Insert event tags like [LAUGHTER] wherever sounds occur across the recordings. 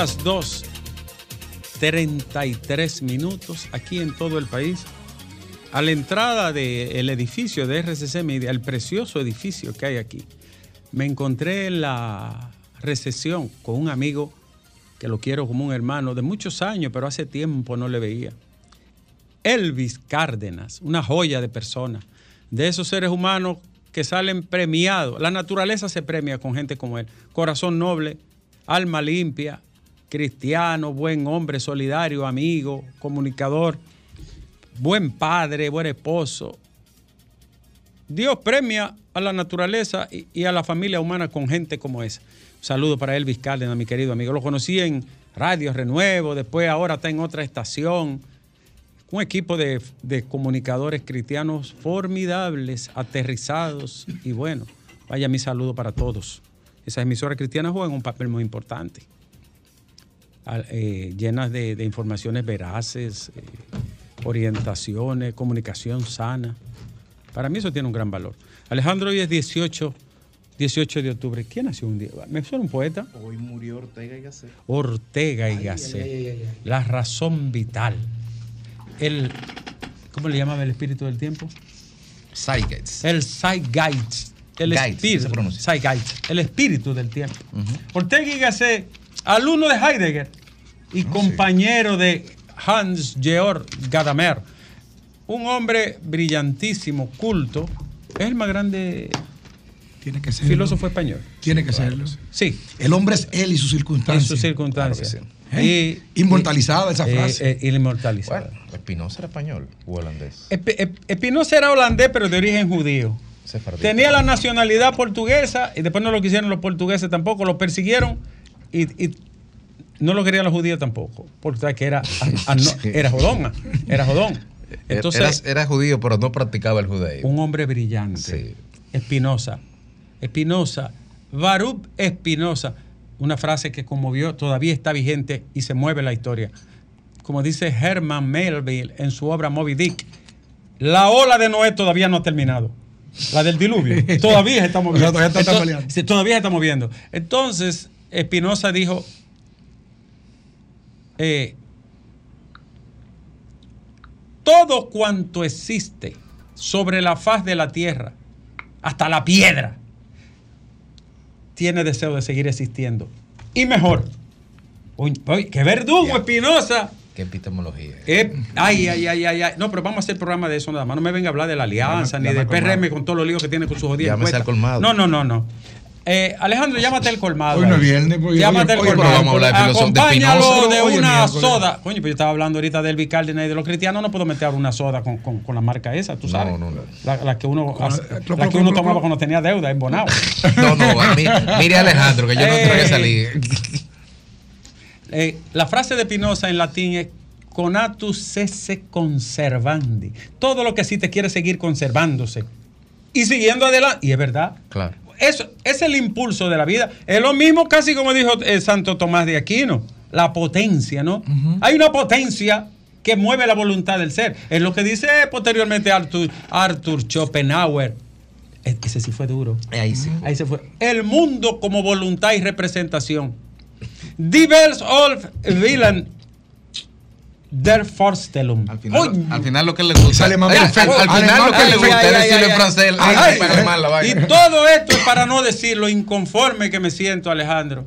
las 2.33 minutos aquí en todo el país. A la entrada del edificio de RCC Media, el precioso edificio que hay aquí, me encontré en la recesión con un amigo que lo quiero como un hermano de muchos años, pero hace tiempo no le veía. Elvis Cárdenas, una joya de persona, de esos seres humanos que salen premiados. La naturaleza se premia con gente como él. Corazón noble, alma limpia, cristiano, buen hombre, solidario, amigo, comunicador, buen padre, buen esposo. Dios premia a la naturaleza y, a la familia humana con gente como esa. Un saludo para Elvis Cárdenas, mi querido amigo. Lo conocí en Radio Renuevo, después ahora está en otra estación. Un equipo de, de comunicadores cristianos formidables, aterrizados y bueno, vaya mi saludo para todos. Esas emisoras cristianas juegan un papel muy importante, eh, llenas de, de informaciones veraces, eh, orientaciones, comunicación sana. Para mí eso tiene un gran valor. Alejandro, hoy es 18, 18 de octubre. ¿Quién nació un día? ¿Me suena un poeta? Hoy murió Ortega y Gasset. Ortega y Gasset. La razón vital. El, ¿Cómo le llamaba el espíritu del tiempo? Zeitgeist. El Zeitgeist. El Geist, espíritu. se pronuncia. Zeitgeist, El espíritu del tiempo. Ortega y Gasset, alumno de Heidegger y compañero de Hans Georg Gadamer. Un hombre brillantísimo, culto. Es el más grande Tiene que serlo. filósofo español. Tiene que serlo. Sí. El hombre es él y sus En circunstancias. sus circunstancias. ¿Eh? Inmortalizada esa frase. eh, inmortalizada. Bueno, Espinosa era español u holandés. Espinosa era holandés, pero de origen judío. Sefardita. Tenía la nacionalidad portuguesa y después no lo quisieron los portugueses tampoco, lo persiguieron y, y no lo querían los judíos tampoco, porque que era, a- a- no- [LAUGHS] era jodón, era jodón. Entonces, era, era judío, pero no practicaba el judaísmo. un hombre brillante, Sí. Espinosa, Espinosa, Baruch Espinosa, una frase que conmovió, todavía está vigente y se mueve la historia. Como dice Herman Melville en su obra Moby Dick, la ola de Noé todavía no ha terminado. La del diluvio. [LAUGHS] Todavía se está moviendo. Entonces, todavía se está moviendo. Entonces, Espinosa dijo, eh, todo cuanto existe sobre la faz de la tierra, hasta la piedra, tiene deseo de seguir existiendo. Y mejor. Uy, uy, ¡Qué verdugo, Espinosa! Qué epistemología. Eh, ay, ay, ay, ay, ay. No, pero vamos a hacer programa de eso nada más. No me venga a hablar de la alianza ni llama de al colmado. PRM con todos los líos que tiene con sus colmado. No, no, no, no. Eh, Alejandro, llámate el colmado. Hoy no es viernes, pues, Llámate hoy- el colmado. pero vamos a hablar de de Acompáñalo de, es una soda. Coño, pues yo estaba hablando ahorita del Cárdenas y de los cristianos. No puedo meter una soda con, con- con la marca esa, tú No, sabes. no, no. La, la que uno, Con- hace- clo- la clo- que uno tomaba cuando tenía deuda en Bonao. No, no, mi- mire Alejandro, que yo no [LAUGHS] Eh. traía salir. Eh, la frase de Pinoza en latín es conatus cesse conservandi. Todo lo que sí te quiere seguir conservándose y siguiendo adelante. Y es verdad. Claro. Eso es el impulso de la vida. Es lo mismo casi como dijo eh, Santo Tomás de Aquino, la potencia, ¿no? Hay una potencia que mueve la voluntad del ser. Es lo que dice posteriormente Arthur, Arthur Schopenhauer. E- Ese sí fue duro. Ahí sí. Ahí se fue. El mundo como voluntad y representación. Die Welt of Willen der Vorstellung. Al final, Uy, al final lo que le gusta. Sale mal. al, final lo que ay, le gusta ay, es decirlo en francés. ay, Ay, ay, sale ay. mal la vaina. Y todo esto es para no decir lo inconforme que me siento, Alejandro.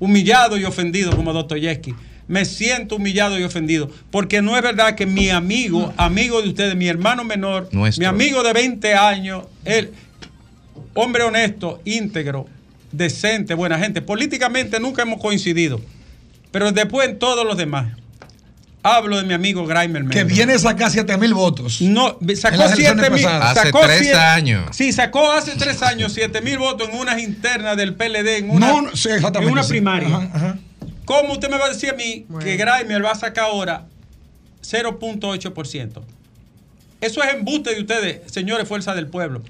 Humillado y ofendido como Dostoyevsky. Me siento humillado y ofendido. Porque no es verdad que mi amigo, amigo de ustedes, mi hermano menor, Nuestro. mi amigo de 20 años, él, hombre honesto, íntegro, decente, buena gente. Políticamente nunca hemos coincidido. Pero después en todos los demás. Hablo de mi amigo Graimer Que viene a sacar 7 mil votos. No, sacó las elecciones 7 mil. Hace sacó tres siete- años. Sí, sacó hace tres años 7 mil votos en unas internas del PLD, en una, No, no, sí, exactamente, en una sí. primaria. Ajá, ajá. ¿Cómo usted me va a decir a mí que Graimer va a sacar ahora 0.8%? Eso es embuste de ustedes, señores Fuerza del Pueblo.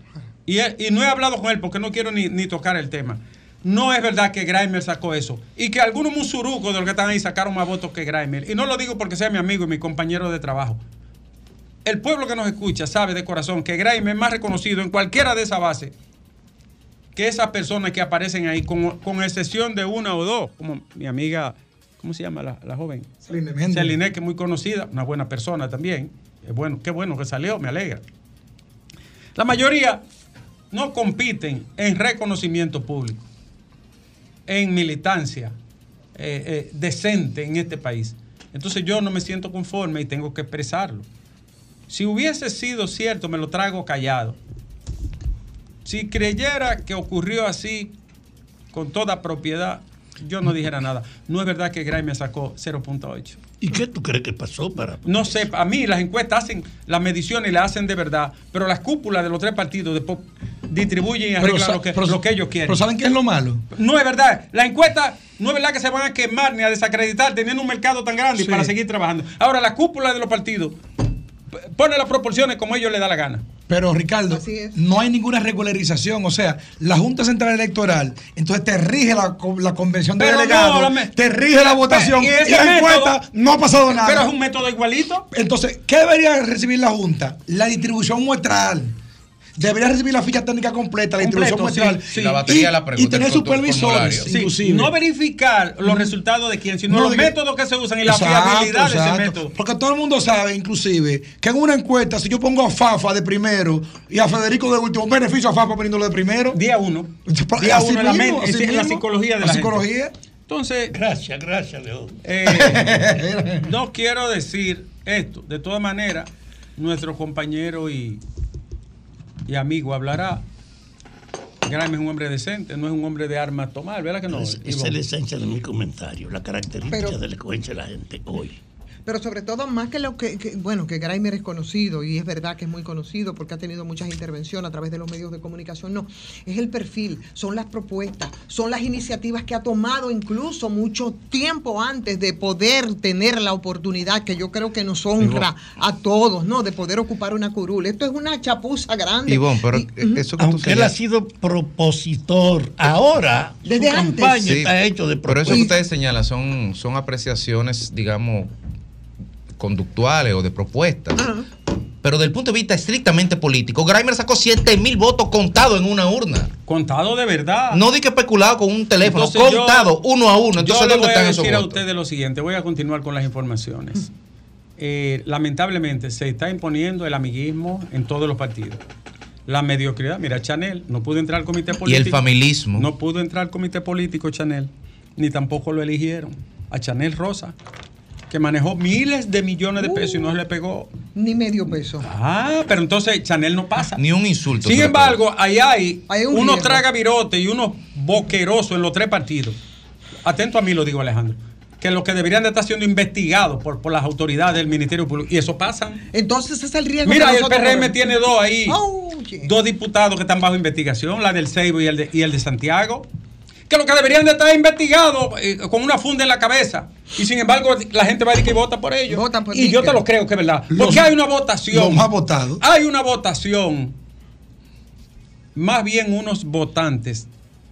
Y, y no he hablado con él porque no quiero ni, ni tocar el tema. No es verdad que Grimer sacó eso. Y que algunos musurucos de los que están ahí sacaron más votos que Grimer. Y no lo digo porque sea mi amigo y mi compañero de trabajo. El pueblo que nos escucha sabe de corazón que Grimer es más reconocido en cualquiera de esas bases que esas personas que aparecen ahí, con, con excepción de una o dos, como mi amiga, ¿cómo se llama la, la joven? Celine que es muy conocida, una buena persona también. Es bueno, qué bueno que salió, me alegra. La mayoría no compiten en reconocimiento público, en militancia eh, eh, decente en este país. Entonces yo no me siento conforme y tengo que expresarlo. Si hubiese sido cierto, me lo trago callado. Si creyera que ocurrió así con toda propiedad, yo no dijera nada. No es verdad que Gray me sacó 0.8. ¿Y qué tú crees que pasó para.? No sé, a mí las encuestas hacen las mediciones y las hacen de verdad, pero las cúpulas de los tres partidos después distribuyen y arreglan lo, que, pero- lo que ellos quieren. Pero ¿saben qué es lo malo? No es verdad. La encuesta no es verdad que se van a quemar ni a desacreditar teniendo un mercado tan grande y Sí. para seguir trabajando. Ahora, la cúpula de los partidos pone las proporciones como ellos les da la gana. Pero Ricardo, no hay ninguna regularización. O sea, la Junta Central Electoral, entonces te rige la, la convención de Pero delegados, me- te rige la votación Y y, la encuesta no ha pasado nada. Pero es un método igualito. Entonces, ¿qué debería recibir la Junta? La distribución muestral. Debería recibir la ficha técnica completa, la distribución muestral. sí, sí. La batería la y pregunta, tener el control supervisores. Sí, inclusive. no verificar los resultados de quién, sino No, los de métodos que se usan y la Exacto, fiabilidad de ese método. Porque todo el mundo sabe, inclusive, que en una encuesta, si yo pongo a Fafa de primero y a Federico de último, un beneficio a Fafa poniéndolo de primero. Día uno. Día uno en la, mismo, mente, así en la mismo. psicología de la, La gente. psicología. Entonces, Gracias, gracias, León. eh, [LAUGHS] no quiero decir esto. De todas maneras, nuestro compañero y, y amigo hablará. Graham es un hombre decente, no es un hombre de armas tomar, ¿verdad que no? Es- es la esencia de mi comentario, la característica Pero- de la elocuencia de la gente hoy. Pero sobre todo, más que lo que, que- bueno, que Graimer es conocido, y es verdad que es muy conocido porque ha tenido muchas intervenciones a través de los medios de comunicación, no, es el perfil, son las propuestas, son las iniciativas que ha tomado incluso mucho tiempo antes de poder tener la oportunidad, que yo creo que nos honra a todos, ¿no? De poder ocupar una curul. Esto es una chapuza grande. Ivonne, pero Y- eso que tú Aunque él ha sido propositor, ahora Desde su antes. campaña Sí, está hecho de Pero eso que propuestas. ustedes señalan son, son apreciaciones, digamos, conductuales o de propuestas. Pero del punto de vista estrictamente político, Grimer sacó 7 mil votos contados en una urna. Contado de verdad. No di que especulado con un teléfono, Entonces yo- contado uno a uno. Yo Entonces, le ¿dónde voy a están esos decir a votos? ustedes lo siguiente, voy a continuar con las informaciones. Eh, lamentablemente se está imponiendo el amiguismo en todos los partidos. La mediocridad, mira, Chanel no pudo entrar al comité Y político. el familismo. No pudo entrar al comité político Chanel, ni tampoco lo eligieron. A Chanel Rosa, que manejó miles de millones de pesos y no se le pegó. Ni medio peso. Ah, pero entonces Chanel no pasa. Ni un insulto. Sin embargo, ahí hay, Hay un unos hierro. traga virote y unos boquerosos en los tres partidos. Atento a mí lo digo, Alejandro. Que los que deberían de estar siendo investigados por, por las autoridades del Ministerio Público. Y eso pasa. Entonces ese es el riesgo. Mira, que el PRM tiene dos ahí. Oye. Dos diputados que están bajo investigación, la del Seibo y el de, y el de Santiago. Que los que deberían de estar investigados eh, con una funda en la cabeza. Y sin embargo, la gente va a decir que vota por ellos. Votan por y yo te lo creo que es verdad. Los- Porque hay una votación. los más votados. Hay una votación. Más bien unos votantes.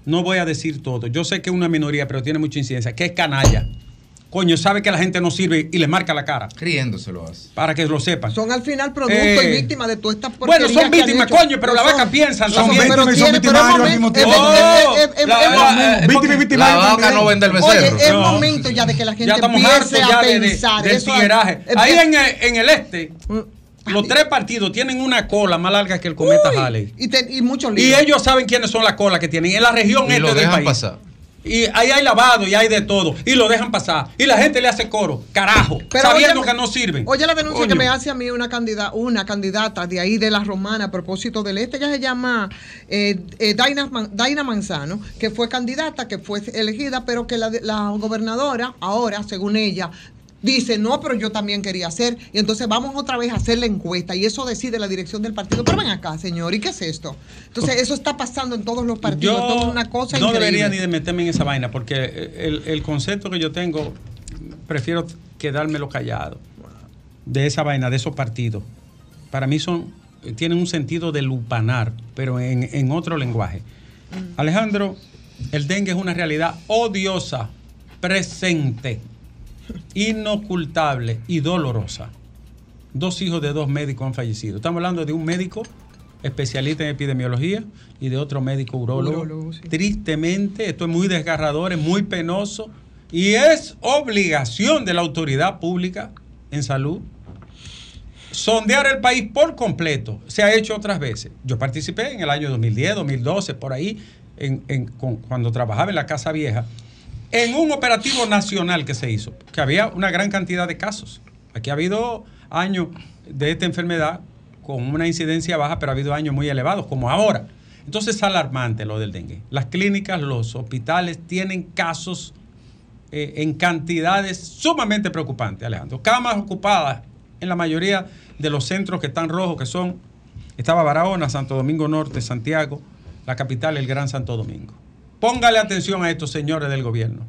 No voy a decir todo. Yo sé que es una minoría, pero tiene mucha incidencia. Que es canalla. Coño, sabe que la gente no sirve y le marca la cara. Riéndose lo hace. Para que lo sepan. Son al final producto Eh, y víctimas de todas estas Bueno, son víctimas, coño, pero la vaca piensan son víctimas y son victimarios al mismo tiempo. eh, Víctima y victimario La vaca no vende el Oye, becerro. es momento ya de que la gente Ya estamos empiece a pensar. del tigueraje. Ahí en el, este, Mm. los tres partidos tienen una cola más larga que el cometa Uy, Halley. Y, te- y muchos Y ellos saben quiénes son las colas que tienen. En la región Y este lo del país. pasar. Y ahí hay lavado y hay de todo. Y lo dejan pasar. Y la gente le hace coro. Carajo. Pero sabiendo oye- que no sirven. Oye la denuncia que me hace a mí una candidata, una candidata de ahí de la Romana a propósito del este, ella se llama eh, eh, Daina, Man- Daina Manzano, que fue candidata, que fue elegida, pero que la, la gobernadora ahora, según ella, dice, no, pero yo también quería hacer, y entonces vamos otra vez a hacer la encuesta, y eso decide la dirección del partido. Pero ven acá, señor, ¿y qué es esto? Entonces, eso está pasando en todos los partidos, Yo una cosa no increíble. debería ni de meterme en esa vaina porque el, el concepto que yo tengo, prefiero quedármelo callado de esa vaina, de esos partidos. Para mí son, tienen un sentido de lupanar, pero en, en otro lenguaje. Alejandro, El dengue es una realidad odiosa, presente, inocultable y dolorosa. Dos hijos de dos médicos han fallecido. Estamos hablando de un médico especialista en epidemiología y de otro médico urólogo. Urólogo, sí. Tristemente, esto es muy desgarrador, es muy penoso y es obligación de la autoridad pública en salud sondear el país por completo. Se ha hecho otras veces. Yo participé en el año 2010, 2012, por ahí, en- en- con- cuando trabajaba en la Casa Vieja, en un operativo nacional que se hizo, que había una gran cantidad de casos. Aquí ha habido años de esta enfermedad con una incidencia baja, pero ha habido años muy elevados, como ahora. Entonces es alarmante lo del dengue. Las clínicas, los hospitales tienen casos eh, en cantidades sumamente preocupantes, Alejandro. Camas ocupadas en la mayoría de los centros que están rojos, que son, estaba Barahona, Santo Domingo Norte, Santiago, la capital, el Gran Santo Domingo. Póngale atención a esto, señores del gobierno.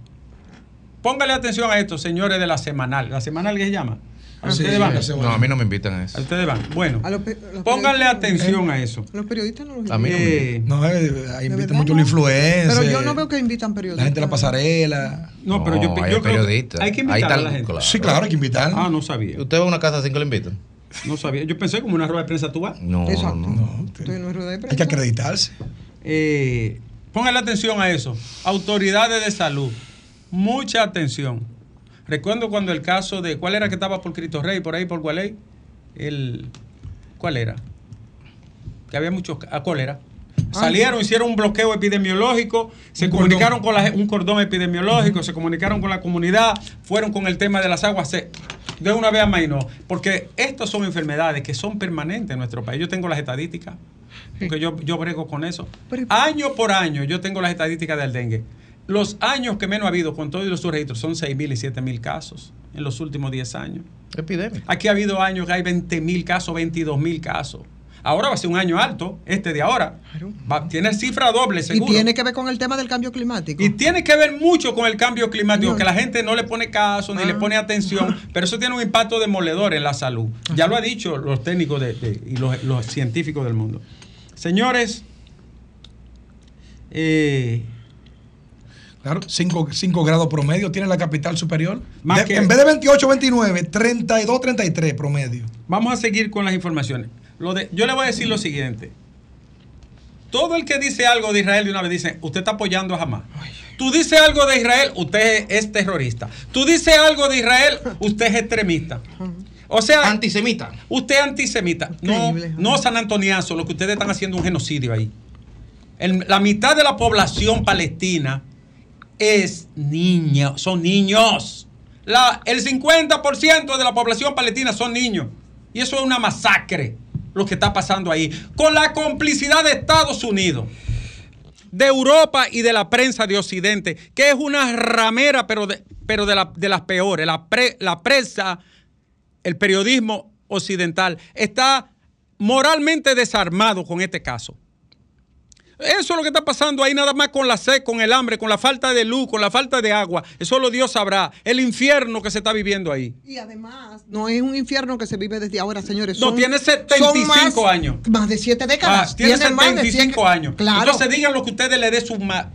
Póngale atención a esto, señores de la semanal. ¿La semanal qué se llama? ¿A Sí, ustedes van? No, a mí no me invitan a eso. ¿A ustedes van? Bueno, A los pe- los pónganle atención a eso. Los periodistas no los A mí no me Eh, No, eh, ahí ¿De invitan mucho los influencers. Pero yo no veo que invitan periodistas. La gente de la pasarela. no, pero yo, No, yo hay creo que periodistas. hay que Ahí invitar está a la gente. claro. Sí, claro, hay que invitar. Ah, no sabía. ¿Usted va a una casa sin que lo inviten? No sabía. Yo pensé como una rueda de prensa tú vas. No, Exacto. no. No, Estoy en una rueda de hay que prensa. acreditarse. Eh, póngale atención a eso. Autoridades de salud. Mucha atención. Recuerdo cuando el caso de. ¿Cuál era que estaba por Cristo Rey, por ahí, por Gualey? El. ¿Cuál era? Que había muchos. A cólera. Salieron, hicieron un bloqueo epidemiológico, se Un comunicaron cordón. con la, un cordón epidemiológico, se comunicaron con la comunidad, fueron con el tema de las aguas, se, de una vez a mainó. Porque estas son enfermedades que son permanentes en nuestro país. Yo tengo las estadísticas, porque yo, yo brego con eso. Pero- Año por año yo tengo las estadísticas del dengue. Los años que menos ha habido con todos los registros son 6.000 y 7.000 casos en los últimos 10 años. Epidemia. Aquí ha habido años que hay 20.000 casos, 22.000 casos. Ahora va a ser un año alto, este de ahora. Claro. Va- tiene cifra doble, Y seguro. tiene que ver con el tema del cambio climático. Y tiene que ver mucho con el cambio climático, No. que la gente no le pone caso ni Ah. le pone atención, pero eso tiene un impacto demoledor en la salud. Ya lo ha dicho los técnicos de- de- y los, los científicos del mundo. Señores, eh, Claro, 5 grados promedio tiene la capital superior. Más De- que- En vez de 28, 29, 32, 33 promedio. vamos a seguir con las informaciones. Lo de, yo le voy a decir lo siguiente. Todo el que dice algo de Israel de una vez dice, usted está apoyando a Hamas. Tú dices algo de Israel, usted es terrorista. Tú dices algo de Israel, usted es extremista. O sea, Antisemita. Usted es antisemita. No, no San Antoniazo, lo que ustedes están haciendo es un genocidio ahí. El- la mitad de la población palestina es niña, son niños. La, el 50% de la población palestina son niños. Y eso es una masacre, lo que está pasando ahí. Con la complicidad de Estados Unidos, de Europa y de la prensa de Occidente, que es una ramera, pero de, pero de, la- de las peores. La, pre- la prensa el periodismo occidental está moralmente desarmado con este caso. Eso es lo que está pasando ahí nada más con la sed, con el hambre, con la falta de luz, con la falta de agua. Eso lo Dios sabrá. El infierno que se está viviendo ahí. Y además, no es un infierno que se vive desde ahora, señores. No, tiene 75 más- años. Más de siete Ah, décadas. tiene más de 75 siete- años. Claro. Entonces digan lo que ustedes le dé su ma-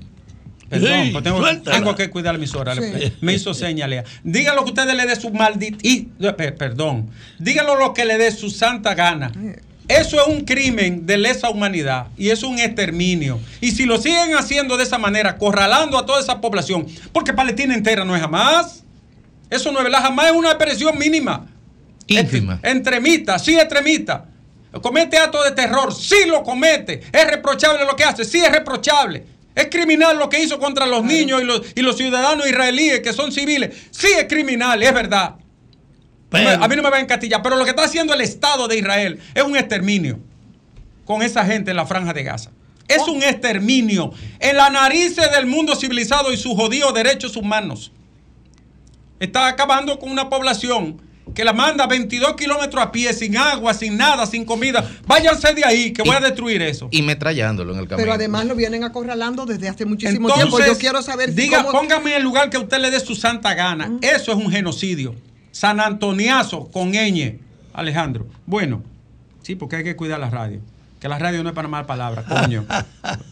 Perdón, Sí, pues tengo, que cuidar la emisora. Sí. Me hizo señas, Lea. Digan lo que ustedes le dé su maldita. pe- Perdón. Díganlo lo que le dé su santa gana. Eso es un crimen de lesa humanidad y es un exterminio. Y si lo siguen haciendo de esa manera, corralando a toda esa población, porque Palestina entera no es jamás. Eso no es verdad, jamás es una expresión mínima. Ínfima. Entremita, sí extremista. Comete actos de terror, sí lo comete. Es reprochable lo que hace, sí es reprochable. Es criminal lo que hizo contra los niños y los, y los ciudadanos israelíes que son civiles. Sí es criminal, es verdad. Pero- a mí no me va a encatillar, pero lo que está haciendo el Estado de Israel es un exterminio con esa gente en la franja de Gaza. Es un exterminio en la narices del mundo civilizado y sus jodidos derechos humanos. Está acabando con una población que la manda 22 kilómetros a pie, sin agua, sin nada, sin comida. Váyanse de ahí, que voy a destruir eso. Y metrallándolo en el camino. Pero además lo vienen acorralando desde hace muchísimo Entonces, tiempo. Yo quiero saber si diga, cómo- póngame en el lugar que usted le dé su santa gana. Eso es un genocidio. San Antoniazo con ñ, Alejandro. Bueno, sí, porque hay que cuidar la radio. Que la radio no es para mal palabras, coño. [LAUGHS]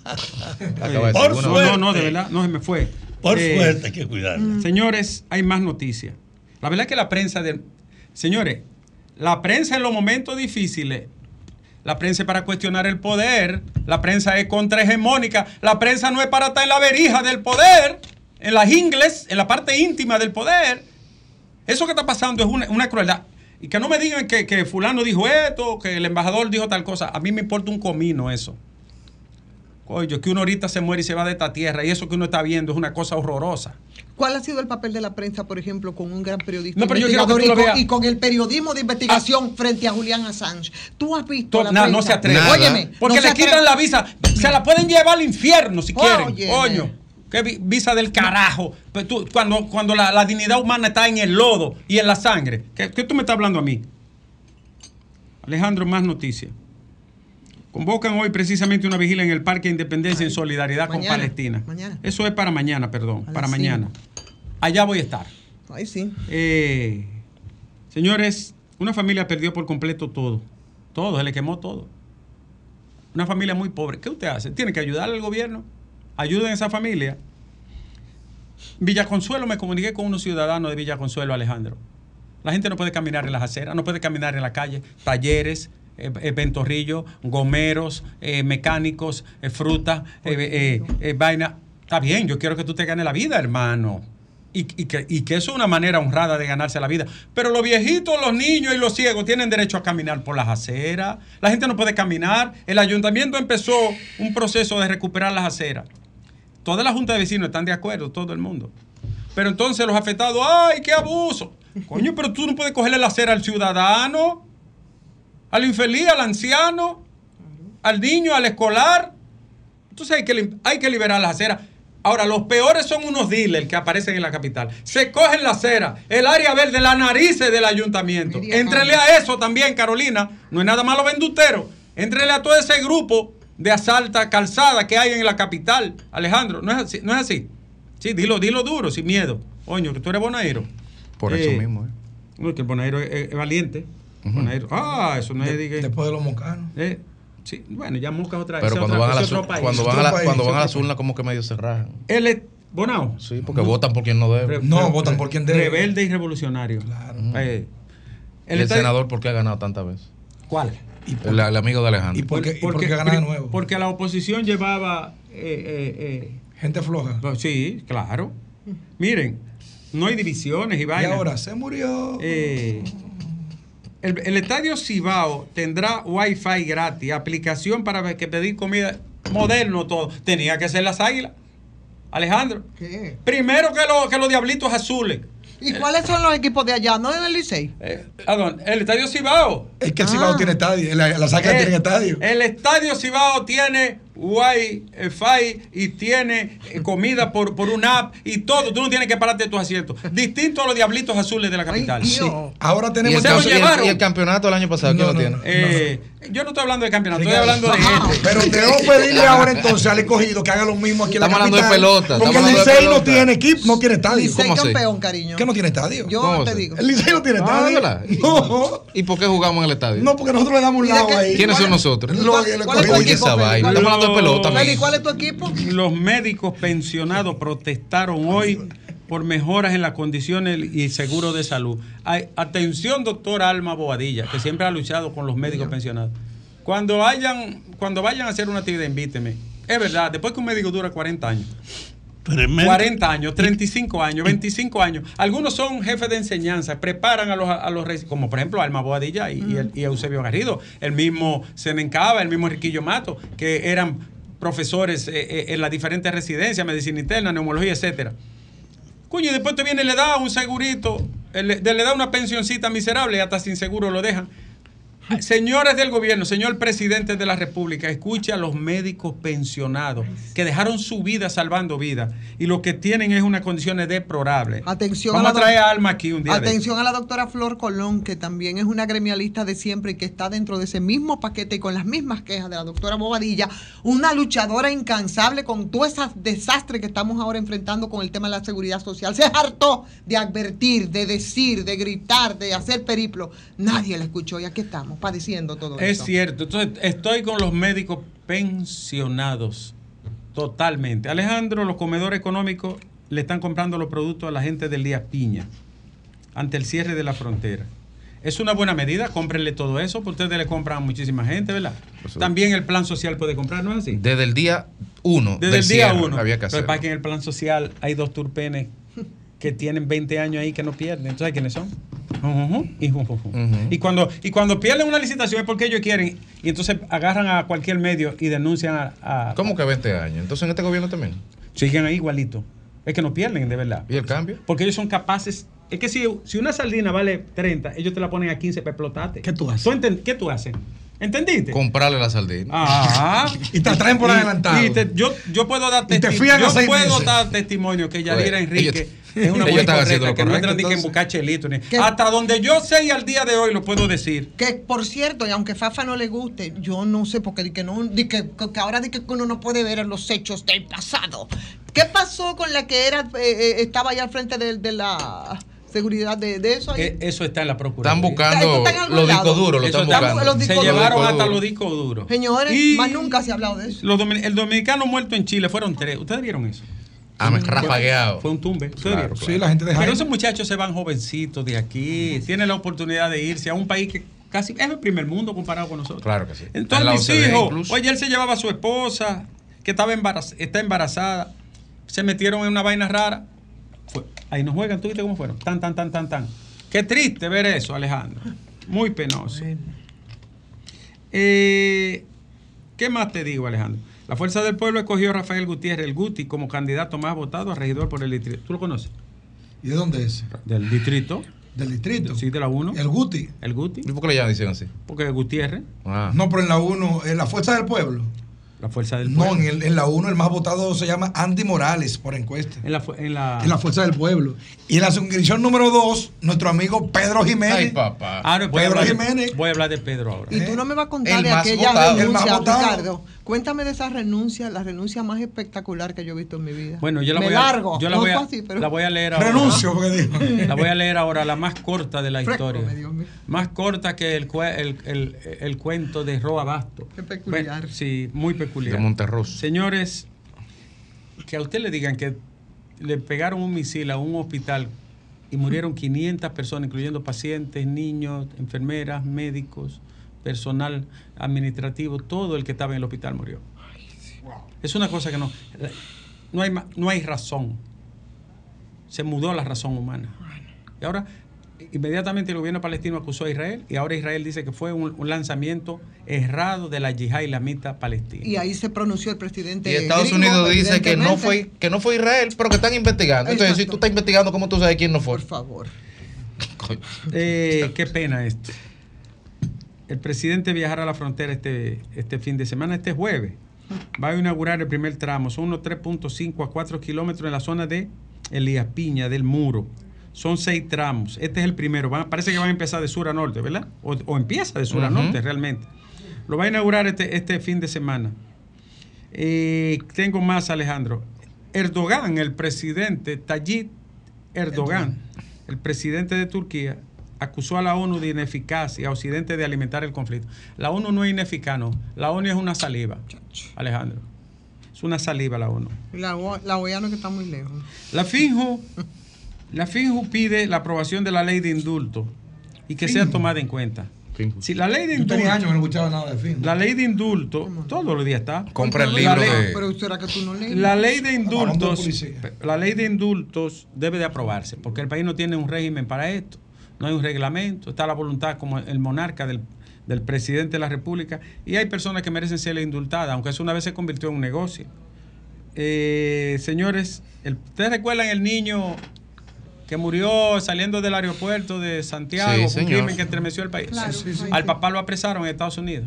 Acaba de Por decir, no, no, no, de verdad, no se me fue. Por Eh, suerte hay que cuidarla. Señores, hay más noticias. La verdad es que la prensa de... Señores, la prensa en los momentos difíciles, la prensa es para cuestionar el poder, la prensa es contrahegemónica, la prensa no es para estar en la verija del poder, en las ingles, en la parte íntima del poder. Eso que está pasando es una, una crueldad. Y que no me digan que, que fulano dijo esto, que el embajador dijo tal cosa. A mí me importa un comino eso. Coño, que uno ahorita se muere y se va de esta tierra y eso que uno está viendo es una cosa horrorosa. ¿Cuál ha sido el papel de la prensa, por ejemplo, con un gran periodista No, pero yo quiero que investigador tú lo y, con, veas. y con el periodismo de investigación frente a Julián Assange? ¿Tú has visto To- la prensa? no se atreve. Nada. Óyeme, Porque no le quitan la visa. Se la pueden llevar al infierno si quieren. Óyeme. Coño. Qué vi- visa del carajo. Pero tú- cuando cuando la, la dignidad humana está en el lodo y en la sangre. ¿Qué, qué tú me estás hablando a mí? Alejandro, más noticias. Convocan hoy precisamente una vigilia en el Parque Independencia en solidaridad con Palestina. mañana. Eso es para mañana, perdón. Para mañana. Allá voy a estar. Ay, sí. Eh, señores, una familia perdió por completo todo. Todo, se le quemó todo. Una familia muy pobre. ¿Qué usted hace? Tiene que ayudar al gobierno. Ayuden a esa familia. Villaconsuelo, me comuniqué con unos ciudadanos de Villaconsuelo, Alejandro. La gente no puede caminar en las aceras, no puede caminar en la calle. Talleres, ventorrillos, gomeros, eh, mecánicos, eh, fruta, eh, eh, eh, vaina. Está bien, yo quiero que tú te ganes la vida, hermano. Y, y que, y que eso es una manera honrada de ganarse la vida. Pero los viejitos, los niños y los ciegos tienen derecho a caminar por las aceras. La gente no puede caminar. El ayuntamiento empezó un proceso de recuperar las aceras. Toda la junta de vecinos están de acuerdo, todo el mundo. Pero entonces los afectados, ¡ay, qué abuso! Coño, pero tú no puedes cogerle la acera al ciudadano, al infeliz, al anciano, al niño, al escolar. Entonces hay que, hay que liberar las aceras. Ahora, los peores son unos dealers que aparecen en la capital. Se cogen la acera, el área verde, las narices del ayuntamiento. Entrele a eso también, Carolina. No es nada malo vendutero. Entrele a todo ese grupo de asalta calzada que hay en la capital. Alejandro, ¿no es así? ¿No es así? Sí, dilo, dilo duro, sin miedo. Coño, que tú eres bonairo. Por eso mismo, ¿eh? No, que el es, es- es valiente. Ah, eso no es... diga- Después de los mocanos. eh, sí, bueno, ya Mosca es otra Pero ese cuando otra- van a ese las otro país. cuando Otro van a la- cuando van a las urnas como que medio se rajan. Él es Bonao. Sí, porque votan por quien no debe. Re- No, re- votan por quien debe. Rebelde y revolucionario. Claro. Eh, ¿Y el estadio- senador por qué ha ganado tantas veces? ¿Cuál? Y por- El, el amigo de Alejandro. ¿Y por qué, y por qué ganar de nuevo? Porque la oposición llevaba... eh, eh, Gente floja. pues sí, claro. Miren, no hay divisiones y Y vainas. ahora se murió. Eh, el, el estadio Cibao tendrá wifi gratis, aplicación para que pedir comida moderno todo. Tenía que ser las águilas. Alejandro. ¿Qué? Primero que, lo- que los diablitos azules. ¿Y cuáles son los equipos de allá? ¿No en el Licey? Eh, ¿a dónde? el estadio Cibao. Es que el Ah. Cibao tiene estadio. La- águilas Eh, tienen estadio. El estadio Cibao tiene Wi-Fi y tiene eh, comida por, por una app y todo. Tú no tienes que pararte de tus asientos. Distinto a los diablitos azules de la capital. Ay, Sí. Ahora ¿Y tenemos el, se lo campe- y el- y el campeonato del año pasado, ¿quién No, lo no, tiene? no. Eh, yo no estoy hablando de campeonato, estoy hablando de este. Pero debo [LAUGHS] pedirle ahora entonces al escogido que haga lo mismo aquí en la Estamos hablando de capital, pelota, Porque el Licey no tiene equipo, no tiene estadio. Licey campeón, cariño. ¿Qué no tiene estadio? Yo ¿Cómo te digo. El Licey no tiene Ah, estadio. ¿Y por qué jugamos en estadio? no, porque nosotros le damos un ¿Y de lado ahí. ¿Quiénes son nosotros? ¿Cuál- es tu equipo, Estamos hablando de pelota. ¿cuál es tu equipo? Los médicos pensionados protestaron hoy por mejoras en las condiciones y seguro de salud. Ay, atención, doctora Alma Boadilla, que siempre ha luchado con los médicos pensionados. Cuando, hayan, cuando vayan a hacer una actividad, invíteme. Es verdad, después que un médico dura 40 años, Pero el médico- 40 años, 35 años, 25 años. Algunos son jefes de enseñanza, preparan a los, a los como por ejemplo Alma Boadilla y, y Eusebio Garrido, el mismo Senencaba, el mismo Riquillo Mato, que eran profesores eh, eh, en las diferentes residencias, medicina interna, neumología, etcétera. Coño, y después te viene le da un segurito, eh, le, le da una pensioncita miserable y hasta sin seguro lo dejan. Señores del gobierno, señor presidente de la República, escuche a los médicos pensionados que dejaron su vida salvando vidas y lo que tienen es unas condiciones deplorables. Atención Vamos a a, la traer a Alma aquí un día. Atención a la doctora Flor Colón, que también es una gremialista de siempre y que está dentro de ese mismo paquete y con las mismas quejas de la doctora Bobadilla, una luchadora incansable con todo ese desastre que estamos ahora enfrentando con el tema de la seguridad social. Se hartó de advertir, de decir, de gritar, de hacer periplo. Nadie la escuchó y aquí estamos. Estamos padeciendo todo Es eso. cierto. Entonces, estoy con los médicos pensionados. Totalmente. Alejandro, los comedores económicos le están comprando los productos a la gente del día piña ante el cierre de la frontera. Es una buena medida, cómprenle todo eso, porque ustedes le compran a muchísima gente, ¿verdad? También el plan social puede comprar, ¿no es así? Desde el día uno. Desde el día uno. Había que hacerlo. pasa es que en el plan social hay dos turpenes que tienen 20 años ahí que no pierden. ¿Entonces quiénes son? Y cuando, y cuando pierden una licitación es porque ellos quieren. Y entonces agarran a cualquier medio y denuncian a. a- ¿Cómo que 20 años? Entonces en este gobierno también. Siguen ahí igualito. Es que no pierden, de verdad. ¿Y el cambio? Porque ellos son capaces. Es que si, si una sardina vale 30, ellos te la ponen a 15 para explotarte. ¿Qué tú haces? ¿Qué tú haces? ¿Entendiste? Comprarle la sardina. Ah. [LAUGHS] Y te traen por Y- adelantado. y te- yo, yo puedo dar Y te testi- fían a yo seis puedo meses. dar testimonio que Yadira Enrique ellos- es una [LAUGHS] mujer correcta, que no entran ni que en entonces. buscar chelito. ni- ¿Qué? Hasta donde yo sé y al día de hoy lo puedo decir. Que por cierto, y aunque Fafa no le guste, yo no sé porque di que no, di que, que ahora di que uno no puede ver los hechos del pasado. ¿Qué pasó con la que era eh, eh, estaba allá al frente de, de la seguridad de, de eso? ahí? Eh, Eso está en la procuraduría. Están buscando está los discos duros, lo están está- buscando. los se llevaron hasta los discos duros. Señores, Y más nunca se ha hablado de eso. los domin- el dominicano muerto en Chile fueron tres. ¿Ustedes vieron eso? Ah, me rafagueado. Fue un tumbe. ¿Ustedes Claro, vieron? Sí, la gente de Pero esos muchachos se van jovencitos de aquí, tienen la oportunidad de irse a un país que casi es el primer mundo comparado con nosotros. Claro que sí. En Entonces mis hijos, incluso. oye, él se llevaba a su esposa, que estaba embaraz- está embarazada, se metieron en una vaina rara. Fue- ahí no juegan, ¿tú viste cómo fueron? Tan, tan, tan, tan, tan. Qué triste ver eso, Alejandro. Muy penoso. Eh, ¿Qué más te digo, Alejandro? La Fuerza del Pueblo escogió a Rafael Gutiérrez, el Guti, como candidato más votado a regidor por el distrito. ¿Tú lo conoces? ¿Y de dónde es? Del distrito. Del distrito. Sí, de la 1. El Guti. El Guti. ¿Y por qué le llaman dicen así? Porque Gutiérrez, Ah. No, pero en la 1, en la Fuerza del Pueblo. La Fuerza del No, Pueblo. en, el- en la 1 el más votado se llama Andy Morales por encuesta. En la, en la- En la Fuerza del Pueblo. Y en la suscripción número 2, nuestro amigo Pedro Jiménez. Ay, papá. Ah, no, voy, a Pedro hablar de, Jiménez. voy a hablar de Pedro ahora. Y tú no me vas a contar El de más aquella votado. El más votado. Ricardo. Cuéntame de esa renuncia, la renuncia más espectacular que yo he visto en mi vida. Bueno, yo la me voy largo. a, yo la No voy a, así, pero- la voy a leer ahora. Renuncio, porque dijo. La voy a leer ahora, la más corta de la Fresco, historia. Más corta que el, cue- el, el- el cuento de Roa Basto. Qué peculiar. Bueno, sí, muy peculiar. De Monterroso. Señores, que a usted le digan que le pegaron un misil a un hospital y murieron 500 personas, incluyendo pacientes, niños, enfermeras, médicos, personal administrativo, todo el que estaba en el hospital murió. Es una cosa que no, no hay, no hay razón. Se mudó la razón humana. Y ahora, inmediatamente el gobierno palestino acusó a Israel y ahora Israel dice que fue un, un lanzamiento errado de la yihad islamita palestina. Y ahí se pronunció el presidente. Y Estados Unidos dice que no fue que no fue Israel, pero que están investigando. Entonces, si tú estás investigando, ¿cómo tú sabes quién no fue? Por favor. [LAUGHS] Eh, qué pena esto. El presidente viajará a la frontera este, este fin de semana, este jueves. Va a inaugurar el primer tramo. Son unos 3.5 a 4 kilómetros en la zona de Elías Piña, del muro. Son seis tramos. Este es el primero. Van- parece que van a empezar de sur a norte, ¿verdad? O, o empieza de sur a norte realmente. Lo va a inaugurar este, este fin de semana. Eh, tengo más, Alejandro. Erdogan, el presidente, Tayyip Erdogan, el presidente de Turquía, acusó a la ONU de ineficacia, a Occidente de alimentar el conflicto. La ONU no es ineficaz, no. La ONU es una saliva, Alejandro. Es una saliva la ONU. La, O- la OEA no que está muy lejos. La FINJU, [LAUGHS] la FINJU pide la aprobación de la ley de indulto y que sea tomada en cuenta. Finju. Si la ley de Yo tenía años indulto, que no escuchaba nada de fin. la ley de indulto, todos los días está. Compra el libro ley- de. Pero será que tú no lees. La ley de indultos, la ley de indultos debe de aprobarse, porque el país no tiene un régimen para esto, no hay un reglamento, está la voluntad como el monarca del, del presidente de la República, y hay personas que merecen ser indultadas, aunque eso una vez se convirtió en un negocio. Eh, señores, el- ¿ustedes recuerdan el niño que murió saliendo del aeropuerto de Santiago Sí, un crimen que estremeció el país? Claro, Sí, sí, sí. sí. Al papá lo apresaron en Estados Unidos.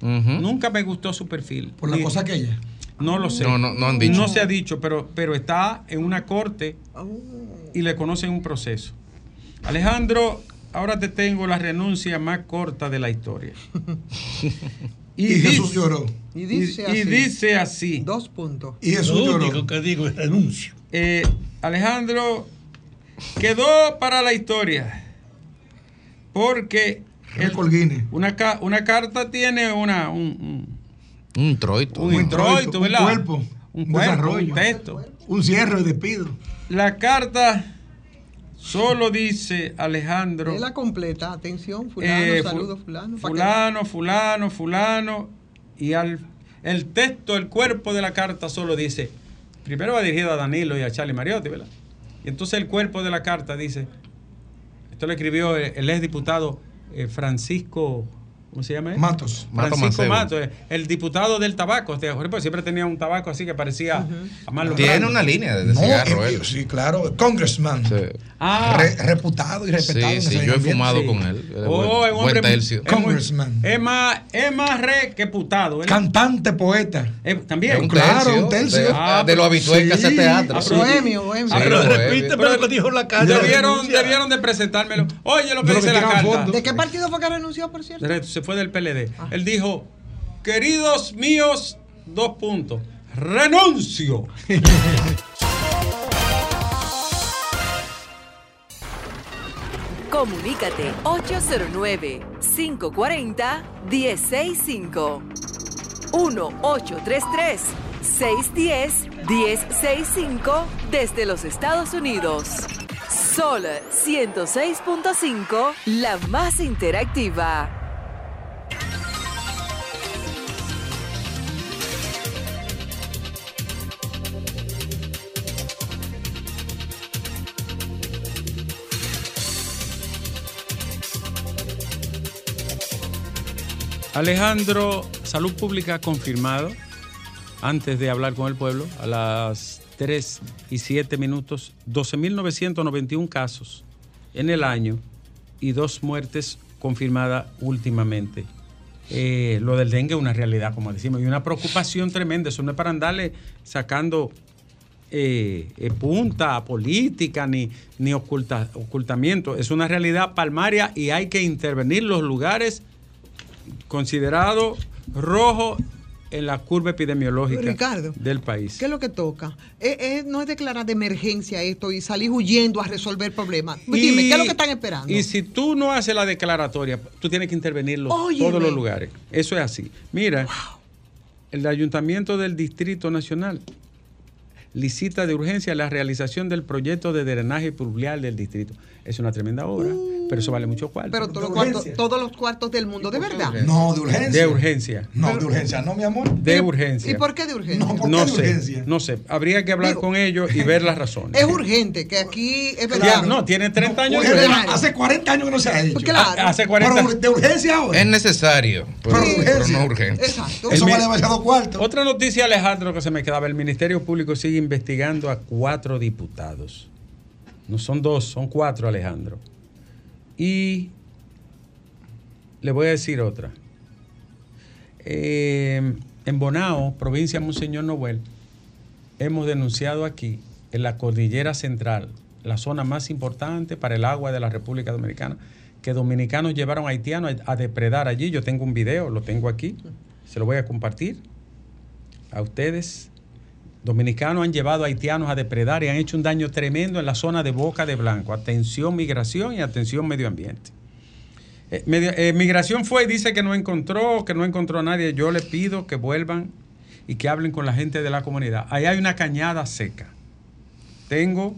Nunca me gustó su perfil. Por la Ni- cosa aquella. no lo sé. No, no, no han dicho. No se ha dicho, pero, pero está en una corte Oh. y le conocen un proceso. Alejandro, ahora te tengo la renuncia más corta de la historia. [LAUGHS] Y, Jesús dice- lloró. Y dice y así. dice así. Dos puntos. Y Jesús Lo lloró. único que digo es renuncio. Eh, Alejandro quedó para la historia porque Guinness. Una, una carta tiene una, un, Un introito. un, un introito, un cuerpo, Un un cuerpo, desarrollo. un texto. Un cierre de despido. La carta solo dice Alejandro. Es la completa. Atención, fulano, eh, fulano. fulano, fulano, fulano. Y al el texto, el cuerpo de la carta solo dice, primero va dirigido a Danilo y a Charlie Mariotti, ¿verdad? Y entonces el cuerpo de la carta dice, esto lo escribió el, el exdiputado eh, Francisco, ¿cómo se llama? él? Matos. Mato Francisco Mancebo. Mato, eh, el diputado del tabaco. Este, Jorge, pues siempre tenía un tabaco así que parecía a Marlon Tiene una línea de, No, cigarro eh, él. sí, claro. Congressman. Sí. Ah, Re- reputado y respetado. Sí, en sí, yo he ambiente. fumado Sí. con él. Oh, buen- es un hombre buen tercio. Congressman. Es más, es más re que putado, ¿verdad? Cantante, poeta. Eh, también. Un Claro, tercio, un tercio. De, Ah, de lo habitual que hace sí. teatro. Ah, Sí. Bohemio, bohemio. Sí, pero lo repite, pero lo que dijo la carta. Debieron, debieron de presentármelo. Oye, lo que dice la carta. ¿De qué partido fue que renunció, por cierto? Se fue del PLD. Él dijo, queridos míos, dos puntos. Renuncio. [LAUGHS] Comunícate 809-540-1065. 1-833-610-1065 desde los Estados Unidos. Sol 106.5, la más interactiva. Alejandro, Salud Pública ha confirmado, antes de hablar con el pueblo, a las 3 y 7 minutos, 12.991 casos en el año y dos muertes confirmadas últimamente. Eh, lo del dengue es una realidad, como decimos, y una preocupación tremenda. Eso no es para andarle sacando eh, eh, punta política ni, ni oculta- ocultamiento. Es una realidad palmaria y hay que intervenir los lugares considerados rojos en la curva epidemiológica Ricardo, del país. ¿Qué es lo que toca? Eh, eh, no es declarar de emergencia esto y salir huyendo a resolver problemas. Pues Dime, ¿qué es lo que están esperando? Y si tú no haces la declaratoria, tú tienes que intervenir Óyeme. todos los lugares. Eso es así. Mira, el Ayuntamiento del Distrito Nacional licita de urgencia la realización del proyecto de drenaje pluvial del distrito. Es una tremenda obra, pero eso vale mucho cuarto. Pero todos los, de cuartos, urgencia. todos los cuartos del mundo, ¿de verdad? No, de urgencia. de urgencia. No, de urgencia, no, mi amor. De urgencia. ¿Y por qué de urgencia? No, ¿por qué No de sé, urgencia? no sé. Habría que hablar Digo- con ellos y ver las razones. Es urgente, que aquí es verdad. no, tiene 30 años. Urgencia, Claro. Hace 40 años que no se ha hecho. Pues claro. Hace 40 Pero de urgencia ahora. Es necesario, pero, Pero pero no urgente. Exacto. Eso El vale demasiado cuarto. Otra noticia, Alejandro, que se me quedaba. El Ministerio Público sigue investigando a cuatro diputados. No son dos, son cuatro, Alejandro. Y le voy a decir otra. Eh, en Bonao, provincia de Monseñor Noel, hemos denunciado aquí, en la cordillera central, la zona más importante para el agua de la República Dominicana, que dominicanos llevaron a haitianos a, a depredar allí. Yo tengo un video, lo tengo aquí, se lo voy a compartir a ustedes. Dominicanos han llevado a haitianos a depredar y han hecho un daño tremendo en la zona de Boca de Blanco. Atención migración y atención medio ambiente. Eh, eh, migración fue y dice que no encontró, que no encontró a nadie. Yo le pido que vuelvan y que hablen con la gente de la comunidad. Ahí hay una cañada seca. Tengo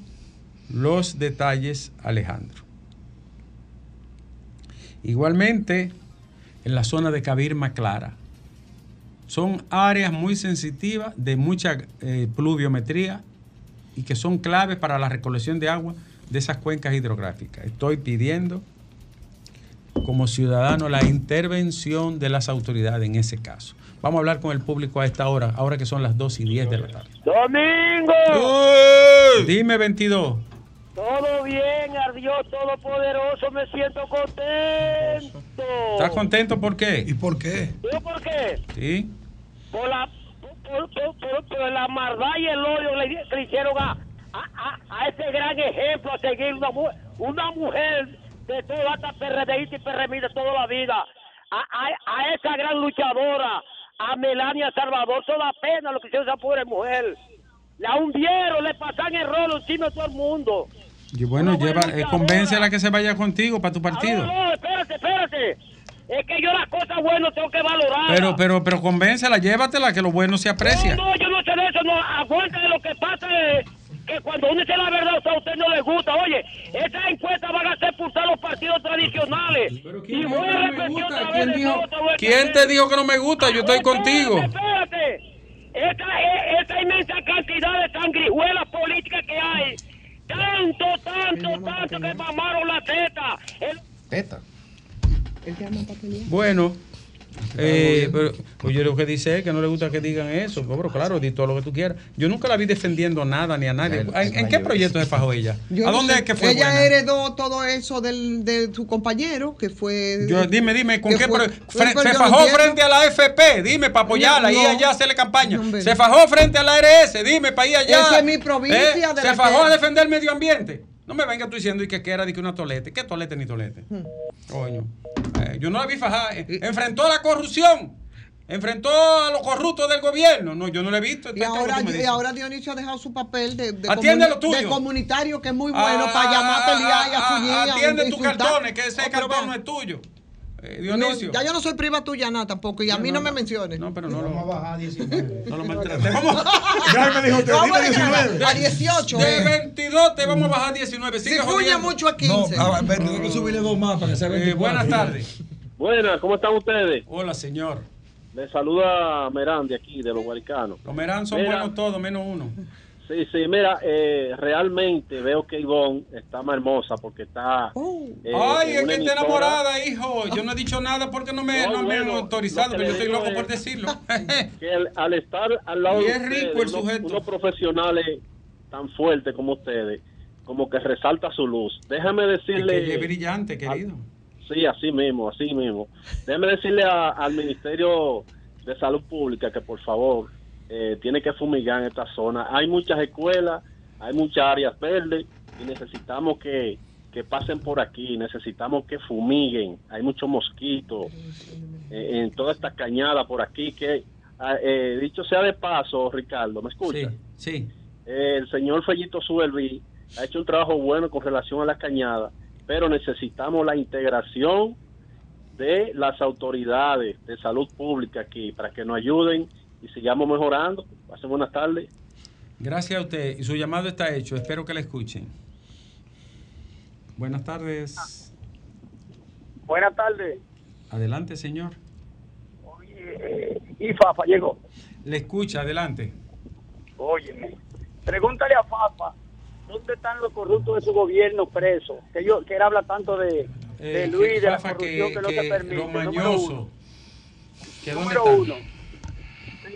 los detalles, Alejandro. Igualmente, en la zona de Cabirma Clara. Son áreas muy sensitivas, de mucha eh, pluviometría y que son claves para la recolección de agua de esas cuencas hidrográficas. Estoy pidiendo como ciudadano la intervención de las autoridades en ese caso. Vamos a hablar con el público a esta hora, ahora que son las 2 y 10 de la tarde. Domingo, Dime 22. todo bien, a Dios Todopoderoso, me siento contento. ¿Estás contento por ¿Y qué? por qué? ¿Yo por qué? ¿Sí? Por la, por, por- por- por la maldad y el odio que le, que le hicieron a, a, a- a ese gran ejemplo a seguir una, una mujer de toda esta PRDista y PRMista de toda la vida. A, a, a esa gran luchadora, a Melania Salvador, eso da pena lo que hizo esa pobre mujer. La hundieron, le pasan el rolo encima de todo el mundo. Y bueno, lleva, eh, convence a la que se vaya contigo para tu partido. Ah, No, no, espérate, espérate. Es que yo las cosas buenas tengo que valorar. Pero, pero, pero convéncela, llévatela, que lo bueno se aprecia. No, no, yo no sé de eso, no. Aguante de lo que pasa es que cuando uno dice la verdad, o sea, a usted no le gusta. Oye, esas encuestas van a hacer pulsar los partidos tradicionales. y voy a repetir otra vez ¿Quién, de dijo, nuevo, te ¿Quién dijo que no me gusta? Yo estoy contigo. Espérate. Esa, e- esa inmensa cantidad de sangrijuelas políticas que hay. Tanto, tanto, tanto que mamaron la teta. El- Teta. Bueno, eh, pero, pues yo lo que dice es que no le gusta que digan eso. Pero claro, di todo lo que tú quieras. Yo nunca la vi defendiendo nada ni a nadie. ¿En, en qué proyecto se fajó ella? ¿A dónde es que fue Ella buena? heredó todo eso del, de su compañero, que fue. Yo- dime, dime, ¿con qué? fue- yo se fajó frente a la FP, dime, para apoyarla y No. allá hacerle campaña. No, se fajó frente a la ARS, dime, para ir allá. Esa es mi provincia Eh, de Se fajó que- a defender el medio ambiente. No me vengas tú diciendo y que, que era de que una tolete. ¿Qué tolete ni tolete? Hmm. Coño. Eh, yo no la vi fajada. Eh, Enfrentó a la corrupción. Enfrentó a los corruptos del gobierno. No, yo no la he visto. Y Entonces, ¿qué es lo ahora, y ahora Dionisio ha dejado su papel de, de, Atiende comuni- lo tuyo. de comunitario, que es muy bueno Ah, para llamar a pelear y a ah, fuñir. y a Atiende tus cartones, que ese Oh, vean, no es tuyo. Eh, no, Dionisio. ya yo no soy prima tuya nada tampoco, y a mí no, me menciones. No, pero no lo. Vamos a bajar a 19. [LAUGHS] No lo [LAUGHS] maltratemos. [LAUGHS] Ya me dijo, te No, dime bueno, 19. a 18. De eh. 22 te vamos a bajar a 19. Si Sigue fuñe jodiendo. mucho a No, 15. a ver, tengo que subirle dos más para que sea Eh, 24. buenas tardes. Buenas, ¿cómo están ustedes? Hola, señor. Les saluda Merán de aquí, de los Guaricanos. Los Merán son Mira. buenos todos, menos uno. Sí, sí, mira, eh, realmente veo que Ivonne está más hermosa porque está... Oh. eh, Ay, es que está enamorada, hijo. Yo no he dicho nada porque no me, No, no me han autorizado, pero yo estoy loco es- por decirlo. [LAUGHS] que al, al estar al lado Y de es rico ustedes, el unos- sujeto. unos profesionales tan fuertes como ustedes, como que resalta su luz. Déjame Es que decirle... es brillante, querido. Sí, así mismo, así mismo. Déjeme decirle a- al Ministerio de Salud Pública que por favor eh, tiene que fumigar en esta zona. Hay muchas escuelas, hay muchas áreas verdes y necesitamos que, que pasen por aquí, necesitamos que fumiguen. Hay muchos mosquitos eh, en toda esta cañada por aquí que, ah, eh, dicho sea de paso, Ricardo, ¿me escucha? Sí, sí. Eh, el señor Fellito Suelvi ha hecho un trabajo bueno con relación a las cañadas, pero necesitamos la integración de las autoridades de salud pública aquí para que nos ayuden y sigamos mejorando. Pasen buenas tardes. Gracias a usted. Y su llamado está hecho. Espero que la escuchen. Buenas tardes. Buenas tardes. Adelante, señor. Oye, y Fafa llegó. Le escucha, adelante. Óyeme, pregúntale a Fafa dónde están los corruptos de su gobierno presos. Que yo que él habla tanto de, de Eh, Luis, que, de la Fafa, corrupción que, que, no que se permite. lo número mañoso. uno. ¿Que dónde Número uno.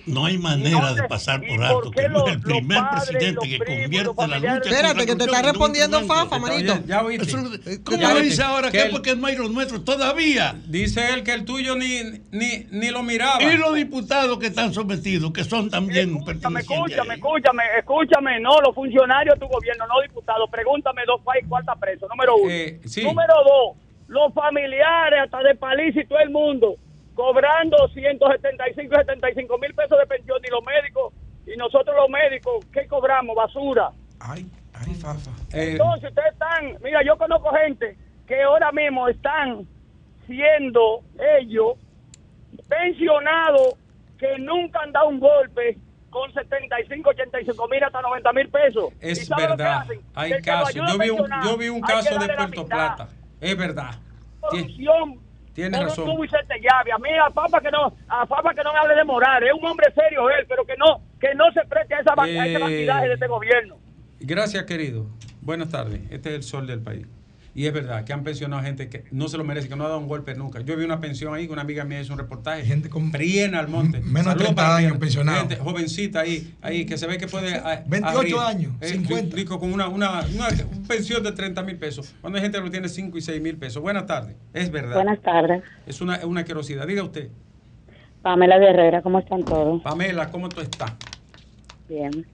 No hay manera de pasar por alto qué que no es el primer presidente que convierte la lucha Espérate, que te está respondiendo. Fafa, manito. Ya, oíste. ¿Cómo lo dice ahora? Él- porque no hay los nuestros todavía? Dice él que el tuyo ni, ni, ni lo miraba. Y los diputados que están sometidos, que son también Escúchame, escúchame, escúchame, escúchame, no, los funcionarios de tu gobierno, no diputados, pregúntame dos países, cuál está preso, número uno. Eh, sí. Número dos, los familiares hasta de Paliza y todo el mundo, cobrando 175 y 75 mil pesos de pensión y los médicos, y nosotros los médicos, ¿qué cobramos? Basura. Ay, ay, Fafa. Eh, Entonces ustedes están, mira, yo conozco gente que ahora mismo están siendo ellos pensionados que nunca han dado un golpe con 75, 85 mil hasta 90 mil pesos. ¿Y es sabe lo que verdad. hacen? Hay casos. Yo vi un, yo vi un caso de Puerto. Plata. Es verdad. Corrupción. Tiene por un razón. te llave. A mí, a Papa que no, a Papa que no me hable de moral. Es un hombre serio él, pero que no, que no se preste a esa, ba- a ese Eh, bandidaje de este gobierno. Gracias, querido. Buenas tardes. Este es el sol del país. Y es verdad que han pensionado gente que no se lo merece, que no ha dado un golpe nunca. Yo vi una pensión ahí, que una amiga mía hizo un reportaje. Gente con Priena al monte. menos de Saludos 30 para años Priena. pensionado. Gente jovencita ahí, ahí que se ve que puede. a- 28 abrir. años, Eh, 50. rico, con una, una, una pensión de 30 mil pesos. Cuando hay gente que lo tiene 5 y 6 mil pesos. Buenas tardes. Es verdad. Buenas tardes. Es una, una querosidad. Diga usted, Pamela de Herrera, ¿cómo están todos? Pamela, ¿cómo tú estás? Bien.